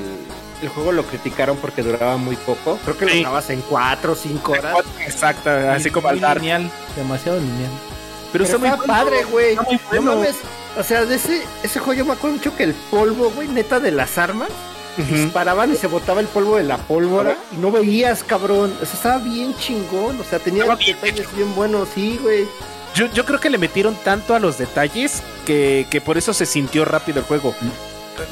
el juego lo criticaron porque duraba muy poco? Creo que lo Sí. grabas en 4 o 5 horas. Exacto, así como al Muy Dark. lineal. Demasiado lineal. Pero, Pero está muy está bueno. padre, güey. Está muy No bueno. mames. O sea, de ese, ese juego yo me acuerdo mucho que el polvo, güey, neta de las armas, disparaban y se botaba el polvo de la pólvora y no veías, cabrón. Eso estaba bien chingón. O sea, tenía Estaba bien detalles bien buenos, sí, güey. Yo, yo creo que le metieron tanto a los detalles que, que por eso se sintió rápido el juego.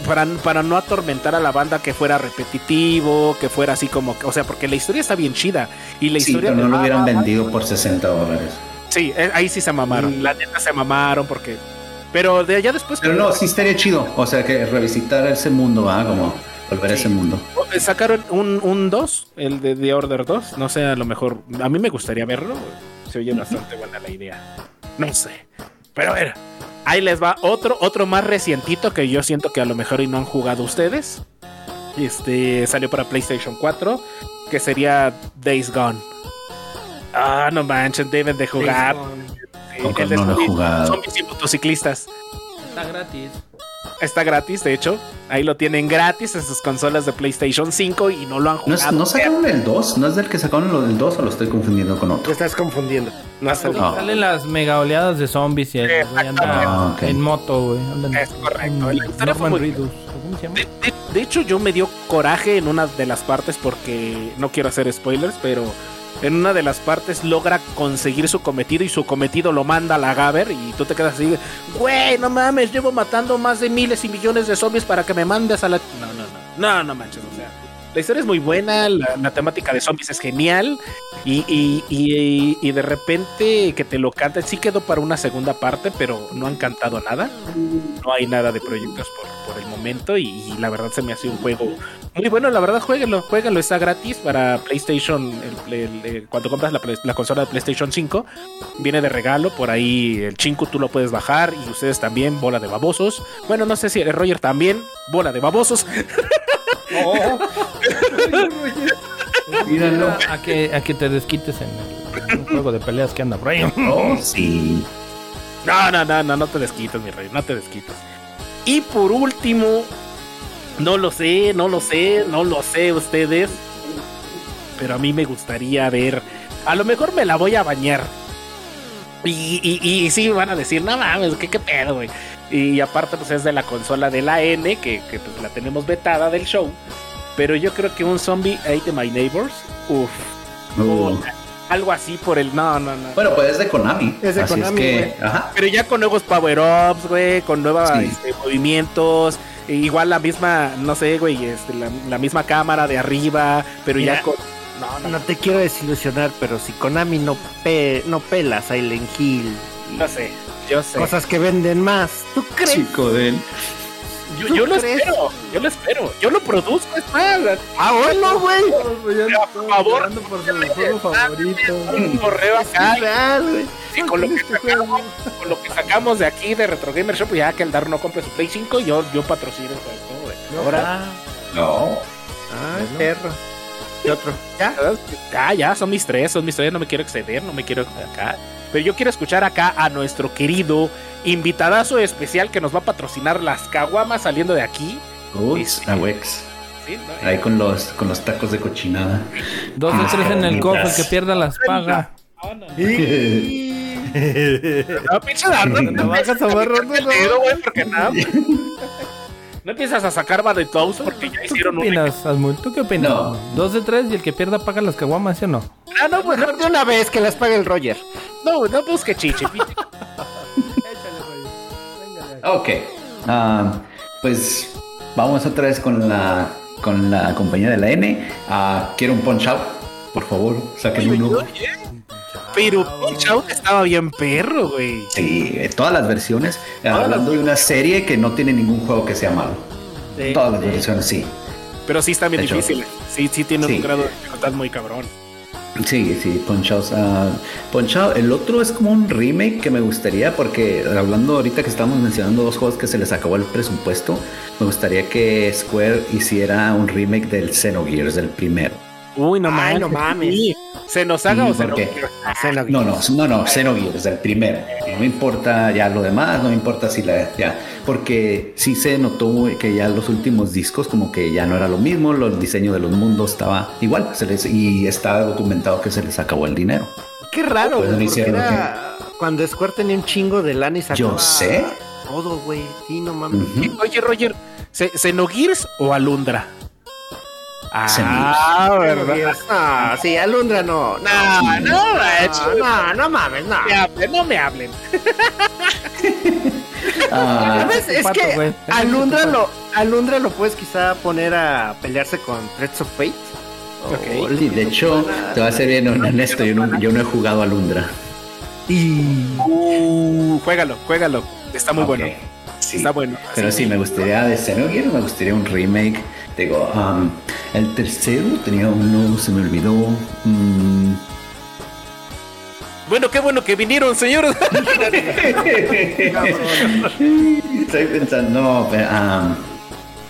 Para, para no atormentar a la banda que fuera repetitivo, que fuera así como... O sea, porque la historia está bien chida. Y la Sí, historia... pero no lo hubieran vendido por 60 dólares. Sí, eh, ahí sí se mamaron. Sí. La neta se mamaron porque... Pero de allá después... Pero no, sí estaría chido. O sea, que revisitar ese mundo, ¿ah? Como volver a ese mundo. Eh, Sacaron un 2, el de The Order 2. No sé, a lo mejor... A mí me gustaría verlo. Se oye *laughs* bastante buena la idea. No sé. Pero a ver, ahí les va otro, otro más recientito que yo siento que a lo mejor y no han jugado ustedes. Este salió para PlayStation 4, que sería Days Gone. Ah, no manches, deben de jugar. Sí, de no lo he jugado. zombies y motociclistas. Está gratis. Está gratis, de hecho. Ahí lo tienen gratis en sus consolas de PlayStation 5 y no lo han ¿No, jugado. es- ¿No sacaron el 2? ¿No es del que sacaron lo del 2 o lo estoy confundiendo con Te otro? estás confundiendo. No has salido. Ah. Salen las mega oleadas de zombies y el güey anda Ah, ok. en moto, güey. Es correcto. en La historia fue Norman muy- Reedus, ¿o ¿Cómo se llama? De, de- de hecho, yo me dio coraje en una de las partes porque no quiero hacer spoilers, pero en una de las partes logra conseguir su cometido y su cometido lo manda a la Gaber y tú te quedas así, güey, no mames, llevo matando más de miles y millones de zombies para que me mandes a la... No, no, no, no, no manches, o sea, la historia es muy buena, la, la temática de zombies es genial y, y, y- y de repente que te lo canten, sí quedó para una segunda parte, pero no han cantado nada. No hay nada de proyectos por, por el momento y la verdad se me hace un juego muy bueno, la verdad jueguenlo, jueguenlo, está gratis para PlayStation, el- el- el- cuando compras la, consola de PlayStation 5, viene de regalo, por ahí el Chinku tú lo puedes bajar y ustedes también, bola de babosos, bueno no sé si el Roger también, bola de babosos, *laughs* Míralo. A que, a que te desquites en el, un juego de peleas que anda por ahí. *laughs* Oh, sí. no, no, no, no, no te desquites mi rey, no te desquites. Y por último, no lo sé, no lo sé, no lo sé ustedes. Pero a mí me gustaría ver. A lo mejor me la voy a bañar. Y, y, y, sí van a decir, no mames, ¿qué, qué pedo, güey? Y aparte, pues es de la consola de la N, que, que, pues, la tenemos vetada del show. Pero yo creo que un zombie Ate My Neighbors, uff, Uh. algo así por el. No, no, no. Bueno, pues es de Konami. Es de así Konami, es que, ajá. Pero ya con nuevos power-ups, güey, con nuevos Sí. movimientos, igual la misma, no sé, güey, este, la, la misma cámara de arriba, pero Mira. ya con... No, no, No te quiero desilusionar, pero si Konami no, pe no pela Silent Hill y no sé, yo sé. cosas que venden más, ¿tú crees? Chico de él. Yo, ¿tú yo lo crees? espero, yo lo espero, yo lo produzco, es más, Ah, bueno, güey. por favor, por su juego favorito. un correo acá, con lo, que sacamos, con lo que sacamos de aquí de Retro Gamer Shop, ya que el Dar no compre su Play 5, yo, yo patrocino el juego, güey. Ahora. No. Ay, perro. ¿Qué otro? ¿Ya? Ya, ya, son mis tres, son mis tres, no me quiero exceder, no me quiero acá. Pero yo quiero escuchar acá a nuestro querido invitadazo especial que nos va a patrocinar las caguamas saliendo de aquí. Uy, Sí. la Wex. ¿sí? ¿no? Ahí con los, con los tacos de cochinada. Dos de tres en el cofre, el que pierda las paga. No, pinche a *laughs* güey, porque nada. No empiezas a sacar de Toast porque ya ¿Tú qué hicieron un. opinas, Asmul? ¿Tú qué opinas? No. Dos de tres y el que pierda paga las caguamas, ¿sí o no? Ah, no, pues, no, Mejor de una vez que las pague el Roger. No, no busque chiche. *laughs* pinche. Ok. Ah, pues vamos otra vez con la con la compañía de la N. Ah, quiero un punch out. Por favor, saquen uno. Pero Punch Out estaba bien perro, güey. Sí, eh, todas las versiones. Eh, hablando de una serie que no tiene ningún juego que sea malo. Todas las versiones, sí. Pero sí están bien difíciles. Sí, sí tiene Sí. un grado de dificultad muy cabrón. Sí, sí, Punch Out. El otro es como un remake que me gustaría, porque hablando ahorita que estamos mencionando dos juegos que se les acabó el presupuesto, me gustaría que Square hiciera un remake del Xenogears, del primero. Uy, no Ay, mames. no mames. Sí. ¿Se nos haga o se ¿por nos? Xenogears. No, no, no, no, Xenogears, el primero. No me importa ya lo demás, no me importa si la ya, porque sí se notó que ya los últimos discos como que ya no era lo mismo, lo- el diseño de los mundos estaba igual, se les, y está documentado que se les acabó el dinero. Qué raro, Pues no güey. porque hicieron era cuando Square tenía un chingo de lana y sacaba Yo sé. todo, güey. Sí, no mames. Ujú. Oye, Roger, ¿se- ¿Xenogears o Alundra? Ah, ¿verdad? No, sí, Alundra no. No, No, no, no, no, no mames, no. me hablen, no me hablen. *laughs* Ah, ¿Sabes? Es pato, que. Alundra lo, Alundra lo puedes quizá poner a pelearse con Threats of Fate. O- sí, de hecho, te voy a ser bien honesto, yo no, yo no he jugado a Lundra. Uh, juégalo, juégalo. Está muy Ok, bueno. sí. Está bueno. Pero sí, me gustaría de Xenogears, me gustaría un remake. Digo, um, el tercero tenía uno, se me olvidó. mm, Bueno, qué bueno que vinieron, señores. *laughs* Estoy pensando, no, pero, ah,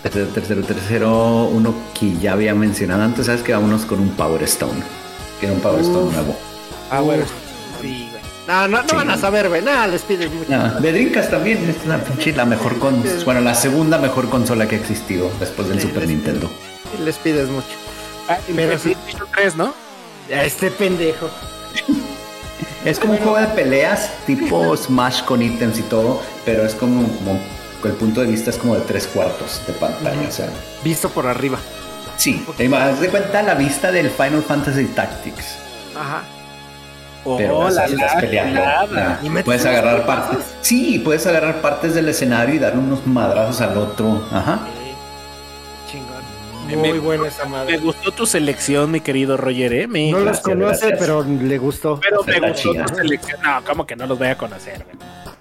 tercero, tercero, tercero, uno que ya había mencionado antes, sabes que vámonos con un Power Stone. Quiero un Power Stone nuevo. Ah, bueno. Sí, No, no, van a saber, güey. Nada, les pides mucho. No, de Dreamcast también, es la, pinche- la mejor con, bueno, la segunda mejor consola que ha existido después del Super Nintendo. Les pides mucho. Ah, y Pero pero sí. sí. 3, ¿no? A este pendejo. Es como un juego de peleas tipo Smash con ítems y todo, pero es como, como el punto de vista es como de tres cuartos de pantalla, o sea, Visto por arriba. sí, te haz de cuenta la vista del Final Fantasy Tactics. Ajá. Pero Oh, vas la, a- estás la, peleando. la, Ah, ¿Y metes puedes agarrar partes. Sí, puedes agarrar partes del escenario y dar unos madrazos al otro. Ajá. Chingón. Me- Muy me- buena esa Me madre. gustó tu selección, mi querido Roger, ¿eh? Me- No los conoce, gracias. pero le gustó. Pero me gustó chida. tu selección. No, ¿cómo que no los voy a conocer?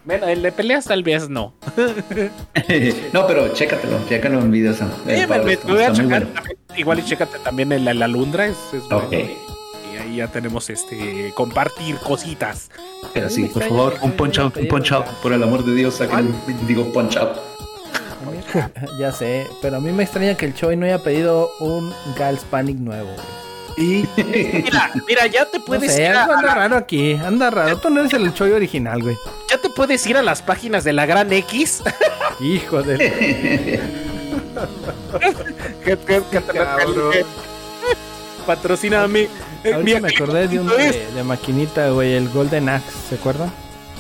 Bueno, el de peleas tal vez no. *laughs* no, pero chécatelo, chécalo en videos. Eh, El me, me voy a checar bueno. también. Igual y chécate también en la, la Lundra. Es, es bueno. Ahí ya tenemos este compartir cositas. Pero sí, por favor, un punch out, un punch out. Por el amor de Dios, saquen, digo punch out. *laughs* Ya sé, pero a mí me extraña que el Choi no haya pedido un Gals Panic nuevo. Y *laughs* Mira, mira, ya te No puedes sé, ir a, algo anda raro aquí, anda raro. Tú no eres el Choi original, güey. ya te puedes ir a las páginas de la Gran X. *laughs* Hijo de... que, que- que te Ahorita me acordé de un *laughs* de maquinita, güey, el Golden Axe, ¿se acuerdan?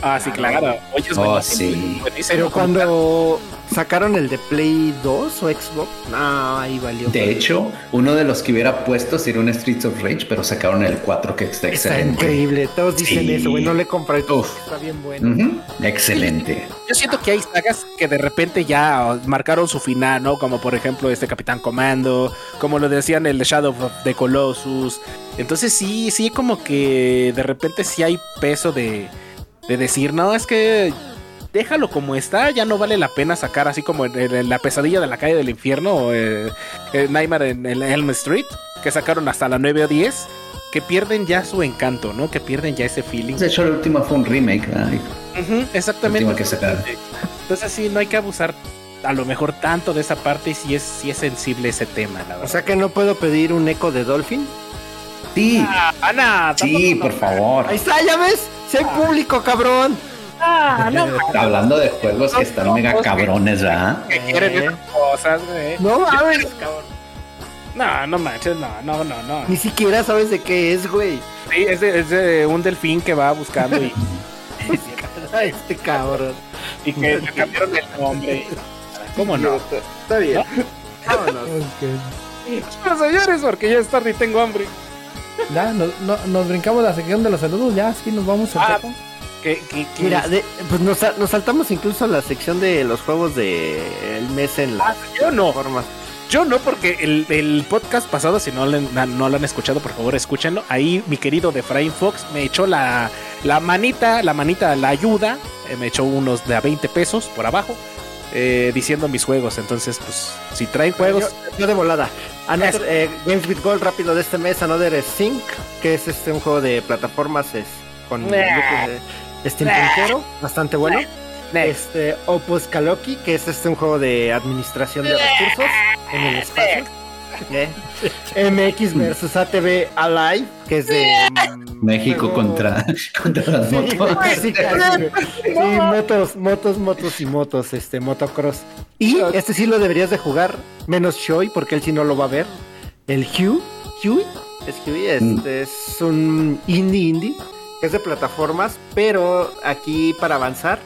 Ah, sí, claro. Oye, es Oh, sí. buenísimo. pero cuando sacaron el de Play 2 o Xbox, no, ahí valió. De hecho, uno de los que hubiera puesto sería un Streets of Rage, pero sacaron el 4 que está Está excelente. increíble. Todos dicen Sí. eso, güey. No le compré. Uf. Está bien bueno. Excelente. Yo siento que hay sagas que de repente ya marcaron su final, ¿no? Como por ejemplo este Capitán Comando, como lo decían el de Shadow of the Colossus. Entonces sí, sí, como que de repente sí hay peso de, de decir, no, es que déjalo como está, ya no vale la pena sacar así como en, en la pesadilla de la calle del infierno o eh, el Nightmare en el Elm Street, que sacaron hasta la 9 o 10. Que pierden ya su encanto, ¿no? Que pierden ya ese feeling. De hecho, la última fue un remake. Ujú, exactamente. última que sacaron. Entonces sí, no hay que abusar a lo mejor tanto de esa parte y sí es, sí es sensible ese tema, la O verdad. sea que no puedo pedir un eco de Dolphin. Sí, Ah, Ana, sí, por favor. Ahí está, ya ves. Hay público, cabrón. Ah, no, *laughs* Hablando de juegos que están mega cabrones, ¿verdad? que quieren Eh. cosas, güey. No mames. No, no manches, no, no, no, no. Ni siquiera sabes de qué es, güey. Sí, es de, es de un delfín que va buscando y, *laughs* Este cabrón. y que le cambiaron el nombre. ¿Cómo no? Está bien. Vámonos. Pero señores, porque ya es tarde y tengo hambre. Ya, no, no- nos brincamos la sección de los saludos, ya, sí, nos vamos a Ah, que- Mira, de- pues nos, sa- nos saltamos incluso a la sección de los juegos del mes en Ah, las yo no. formas. Yo no, porque el, el podcast pasado, si no, le- no lo han escuchado, por favor escúchenlo. Ahí mi querido de Efraín Fox me echó la, la manita, la manita, la ayuda. eh, me echó unos de a 20 pesos por abajo, eh, diciendo mis juegos. Entonces, pues, si traen juegos, Yo, yo de volada. Another, eh, Games with Gold rápido de este mes, Another Sync, que es este un juego de plataformas es, con steampunkero, bastante bueno. Este Opus Kaloki, que es este un juego de administración de recursos en el espacio. Eh, MX versus ATV Alive, que es de mm, México contra, *laughs* contra las Sí, motos. Sí, motos, motos, motos y motos, este, motocross. Y este sí lo deberías de jugar, menos Shoy, porque él sí no lo va a ver. El Hue, Hue, es Hue, este es un indie indie, que es de plataformas, pero aquí para avanzar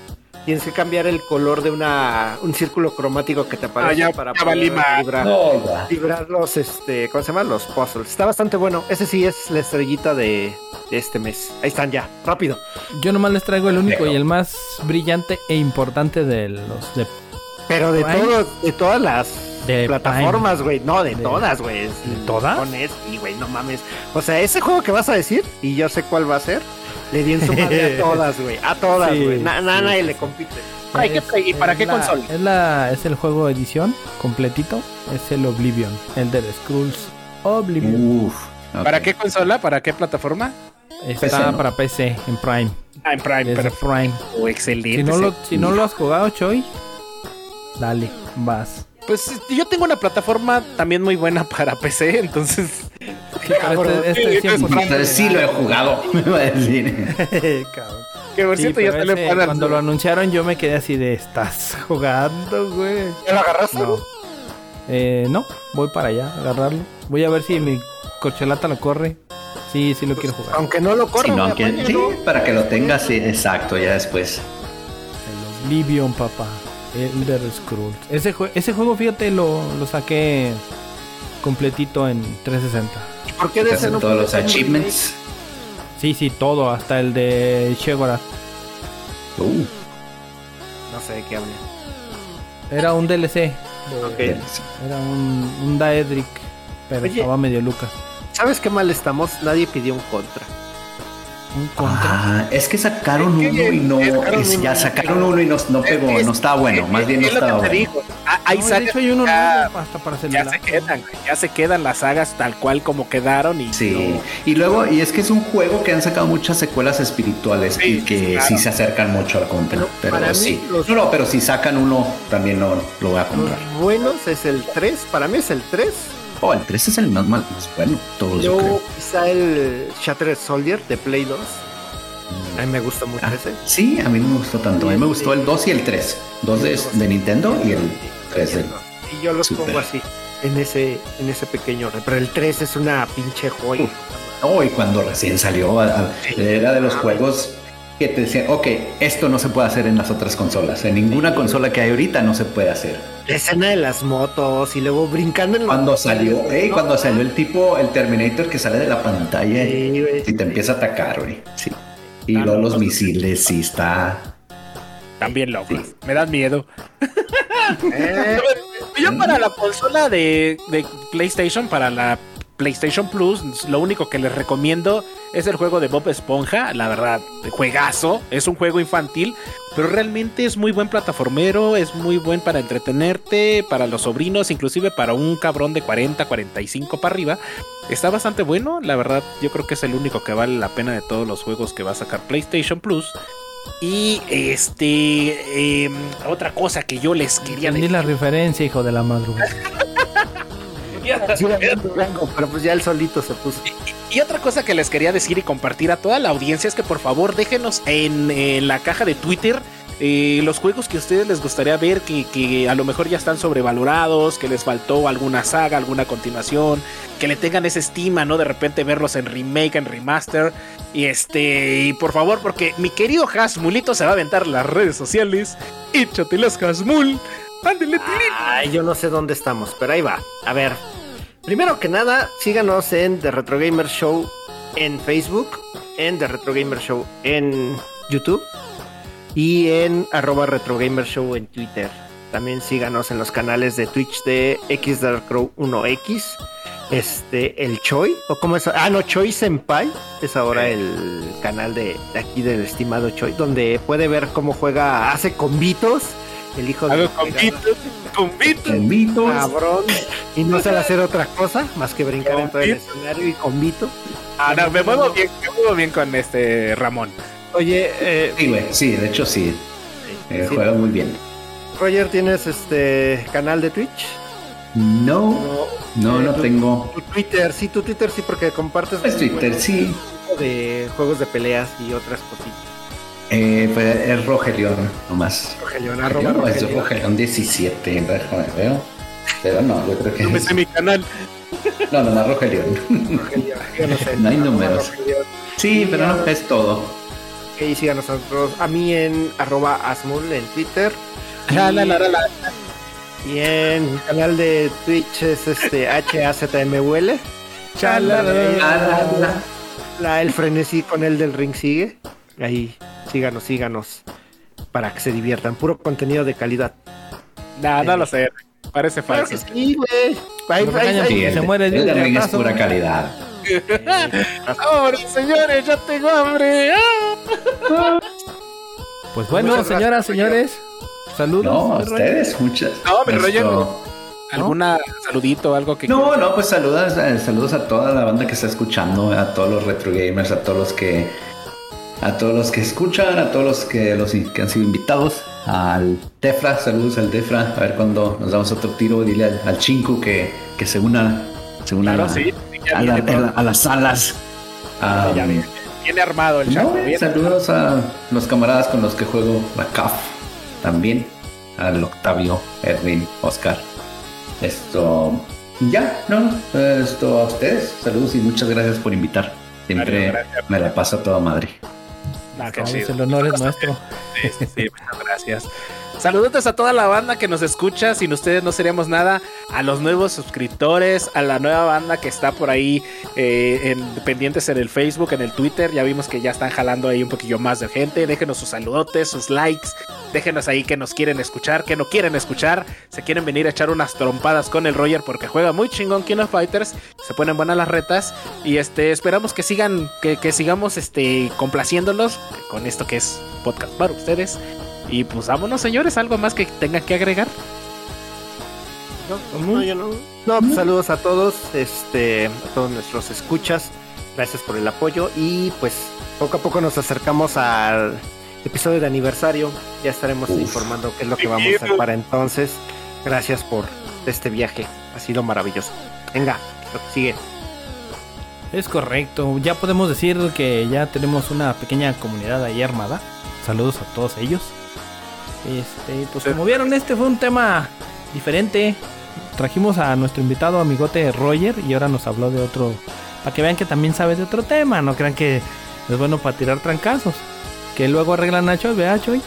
tienes que cambiar el color de una un círculo cromático que te aparece Ah, ya- para poder librar, No, librar los, este, ¿cómo se llama? Los puzzles. Está bastante bueno. Ese sí es la estrellita de, de este mes. Ahí están ya, rápido. Yo nomás les traigo el único y el más brillante e importante de los de Pero de Prime. todos, de todas las De plataformas, güey. No, de, De- todas, güey. ¿De todas? Y, güey, no mames. O sea, ese juego que vas a decir, y yo sé cuál va a ser, le di en su madre a *laughs* todas, güey. A todas, Sí, güey. Na- na- sí, nadie sí. le compite. Ay, ¿qué tra- ¿y para es qué la- consola? Es la es el juego edición completito, es el Oblivion, el de Scrolls Oblivion. Uf. ¿Para qué consola? ¿Para qué plataforma? Está PC, ¿no? para PC en Prime. Ah, en Prime, Desde pero Prime. oh, excelente. Si no, lo, si no lo has jugado, Choi, dale, vas. Pues yo tengo una plataforma también muy buena para PC, entonces. Sí, pero este, este Sí, es 100% Entonces sí lo he jugado, *laughs* me va a decir. *laughs* Cabrón. Que por Sí, cierto, ya te le cuando lo anunciaron yo me quedé así de, ¿estás jugando, güey? ¿Ya lo agarraste? No. Eh, no, voy para allá, a agarrarlo. Voy a ver si mi corcholata lo corre. Sí, sí lo quiero jugar. Aunque no lo corra, Sí, no, sí, para que lo tengas, sí, exacto, ya después. El Oblivion, papá. Elder Scrolls. Ese, jue- ese juego, fíjate, lo, lo saqué completito en 360. ¿Y por qué de ese hacen no todos los achievements. Sí, sí, todo, hasta el de Shegorath. Uh? No sé de qué hablan. Era un DLC. Ok. Era un, un Daedric. Pero Oye. estaba medio Lucas. ¿Sabes qué mal estamos? Nadie pidió un contra. Un contra. Ah, es que sacaron Es que uno y no. es- ya sacaron uno y no, no pegó, Es- no estaba bueno, es- más bien no estaba bueno. Ah, Hay No, de sagas hecho, hay uno ya, nuevo hasta para ya celular. se quedan, ya se quedan las sagas tal cual como quedaron y Sí, no- y luego, y es que es un juego que han sacado muchas secuelas espirituales Sí, y que claro. sí se acercan mucho al contra. Pero Pero, para mí sí. los- No, no, pero si sacan uno, también lo, lo voy a comprar. Los buenos es el 3. Para mí es el 3. Oh, el 3 es el más, mal- más bueno, todos yo Yo quizá el Shattered Soldier de Play 2. A mí me gusta mucho Ah, ese. sí, a mí no me gustó tanto. A mí me gustó el 2 y el 3. 2 de, de Nintendo y el 3 de... Y yo los Super. pongo así. En ese, en ese pequeño. re- Pero el 3 es una pinche joya. Oh, y cuando recién salió, era de los juegos que te decían, ok, esto no se puede hacer en las otras consolas. En ninguna consola que hay ahorita no se puede hacer. La escena de las motos y luego brincando en los- Cuando salió, hey, cuando salió el tipo, el Terminator que sale de la pantalla Sí, y, te empieza a atacar, güey. Sí. Y luego los misiles, sí, está. también locos. Me dan miedo. Eh, *laughs* Yo para la consola de, de PlayStation, para la PlayStation Plus, lo único que les recomiendo es el juego de Bob Esponja. La verdad, juegazo. Es un juego infantil, pero realmente es muy buen plataformero. Es muy buen para entretenerte, para los sobrinos, inclusive para un cabrón de 40, 45 para arriba. Está bastante bueno. La verdad, yo creo que es el único que vale la pena de todos los juegos que va a sacar PlayStation Plus. Y este, em, otra cosa que yo les quería Entendí la referencia, hijo de la madrugada. *laughs* sí, blanco, pero pues ya el solito se puso. Y otra cosa que les quería decir y compartir a toda la audiencia es que por favor déjenos en, en la caja de Twitter eh, los juegos que a ustedes les gustaría ver que, que a lo mejor ya están sobrevalorados, que les faltó alguna saga, alguna continuación, que le tengan esa estima, ¿no? De repente verlos en remake, en remaster. Y este, y por favor, porque mi querido Hasmulito se va a aventar las redes sociales. Échatelas, Hasmul. Ándele. Ay, yo no sé dónde estamos, pero ahí va. A ver, primero que nada, síganos en The Retro Gamer Show en Facebook, en The Retro Gamer Show en YouTube y en arroba Retro Gamer Show en Twitter. También síganos en los canales de Twitch de XDarkCrow 1X. Este, el Choi, o cómo es, ah, no, Choi Senpai, es ahora el canal de, de aquí del estimado Choi, donde puede ver cómo juega, hace convitos, el hijo de Hago convitos, convitos. Convitos. cabrón y no sabe hacer otra cosa más que brincar en todo el escenario y con Vito. Ah, no, me muevo bien, me muevo bien con este Ramón. Oye, eh, Sí, güey, sí, de hecho sí. Eh, sí, Juega muy bien. Roger, ¿tienes este canal de Twitch? No, no, Eh, no tu- tengo. Tu Twitter, sí, tu Twitter sí, porque compartes Pues Twitter, sí. de juegos de peleas y otras cositas. Eh, pues, es Rogelión, nomás. Rogelión, arroba Rogelión, no, es Rogelión. Rogelión 17, déjame ver. Pero no, yo creo que No me es... sé mi canal. No, no, no, Rogelión. Rogelión, síganos en No hay números. Rogelión. Sí, pero no, es todo. Ok, síganos a nosotros, a mí en arroba Asmul en Twitter. La, la, la, la, la. Y en mi canal de Twitch es este HAZMUL. Chalala. La, el frenesí con el del ring sigue. Ahí, síganos, síganos. Para que se diviertan. Puro contenido de calidad. No, no lo sé. Parece Claro falso. que sí, güey. Ahí- ahí- ahí- Se muere el Ring es pura calidad. *laughs* Ahora, señores, ya tengo hambre. *laughs* Pues bueno, Muchas señoras, señores. Saludos. No, a ustedes, muchas. No, pero Roger- ¿Alguna saludito, algo que No, no, pues saludos, eh, saludos a toda la banda que está escuchando, a todos los retro gamers, a todos los que a todos los que escuchan, a todos los que los que han sido invitados, al Tefra, saludos al Tefra, a ver cuando nos damos otro tiro, dile al, al Chinku que, que se una, se una Claro, a, sí, ya a la- viene todo. a las salas. Ah, Ya viene, viene armado el no, saludos a los camaradas con los que juego la CAF también, al Octavio, Edwin, Oscar. Esto, ya, no, esto a ustedes, saludos y muchas gracias por invitar. Siempre gracias. me la paso a toda madre. El honor es *laughs* nuestro. Sí, sí, muchas gracias. Saludos a toda la banda que nos escucha. Sin ustedes no seríamos nada. A los nuevos suscriptores, a la nueva banda que está por ahí eh, en- pendientes en el Facebook, en el Twitter. Ya vimos que ya están jalando ahí un poquillo más de gente. Déjenos sus saludotes, sus likes. Déjenos ahí que nos quieren escuchar, que no quieren escuchar. Se quieren venir a echar unas trompadas con el Roger porque juega muy chingón King of Fighters. Se ponen buenas las retas. Y este esperamos que sigan, que, que sigamos este complaciéndolos con esto que es podcast para ustedes. Y pues vámonos, señores, algo más que tengan que agregar. No, yo no. No, pues, saludos a todos, este, a todos nuestros escuchas. Gracias por el apoyo y pues poco a poco nos acercamos al episodio de aniversario. Ya estaremos Uf. informando qué es lo que vamos a hacer para entonces. Gracias por este viaje, ha sido maravilloso. Venga, lo que sigue. Es correcto. Ya podemos decir que ya tenemos una pequeña comunidad ahí armada. Saludos a todos ellos. Este, pues como vieron, este fue un tema diferente. Trajimos a nuestro invitado amigote Roger y ahora nos habló de otro. Para que vean que también sabe de otro tema. No crean que es bueno para tirar trancazos. Que luego arreglan a Choy, ¿verdad, Choy?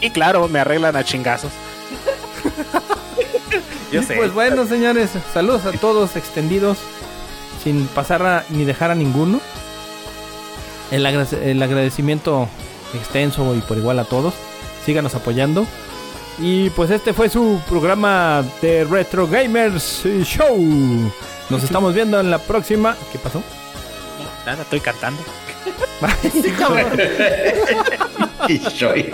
Y claro, me arreglan a chingazos. *laughs* Yo sé. Pues bueno, señores, saludos a todos extendidos, sin pasar a- ni dejar a ninguno. El, agra- el agradecimiento extenso y por igual a todos. Síganos apoyando. Y pues este fue su programa de Retro Gamers Show. Nos estamos viendo en la próxima. ¿Qué pasó? Nada, estoy cantando. *laughs* *laughs* Y soy.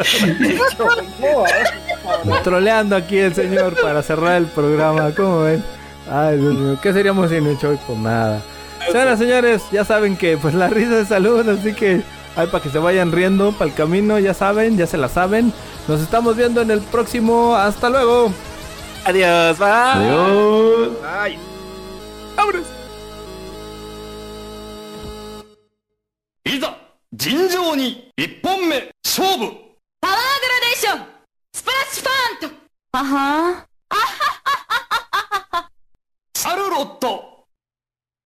Troleando aquí el señor para cerrar el programa. ¿Cómo ven? Ay, Dios mío, ¿qué seríamos sin el Choy? Pues nada. Señoras, señores, ya saben que pues la risa es salud, así que Ahí para que se vayan riendo para el camino, ya saben, ya se la saben. Nos estamos viendo en el próximo. Hasta luego. Adiós. Bye. Adiós. Bye. Vámonos. いざ尋常に1本目勝負パワーグラデーションスプラッシュパーントあはーあははははははシャルロット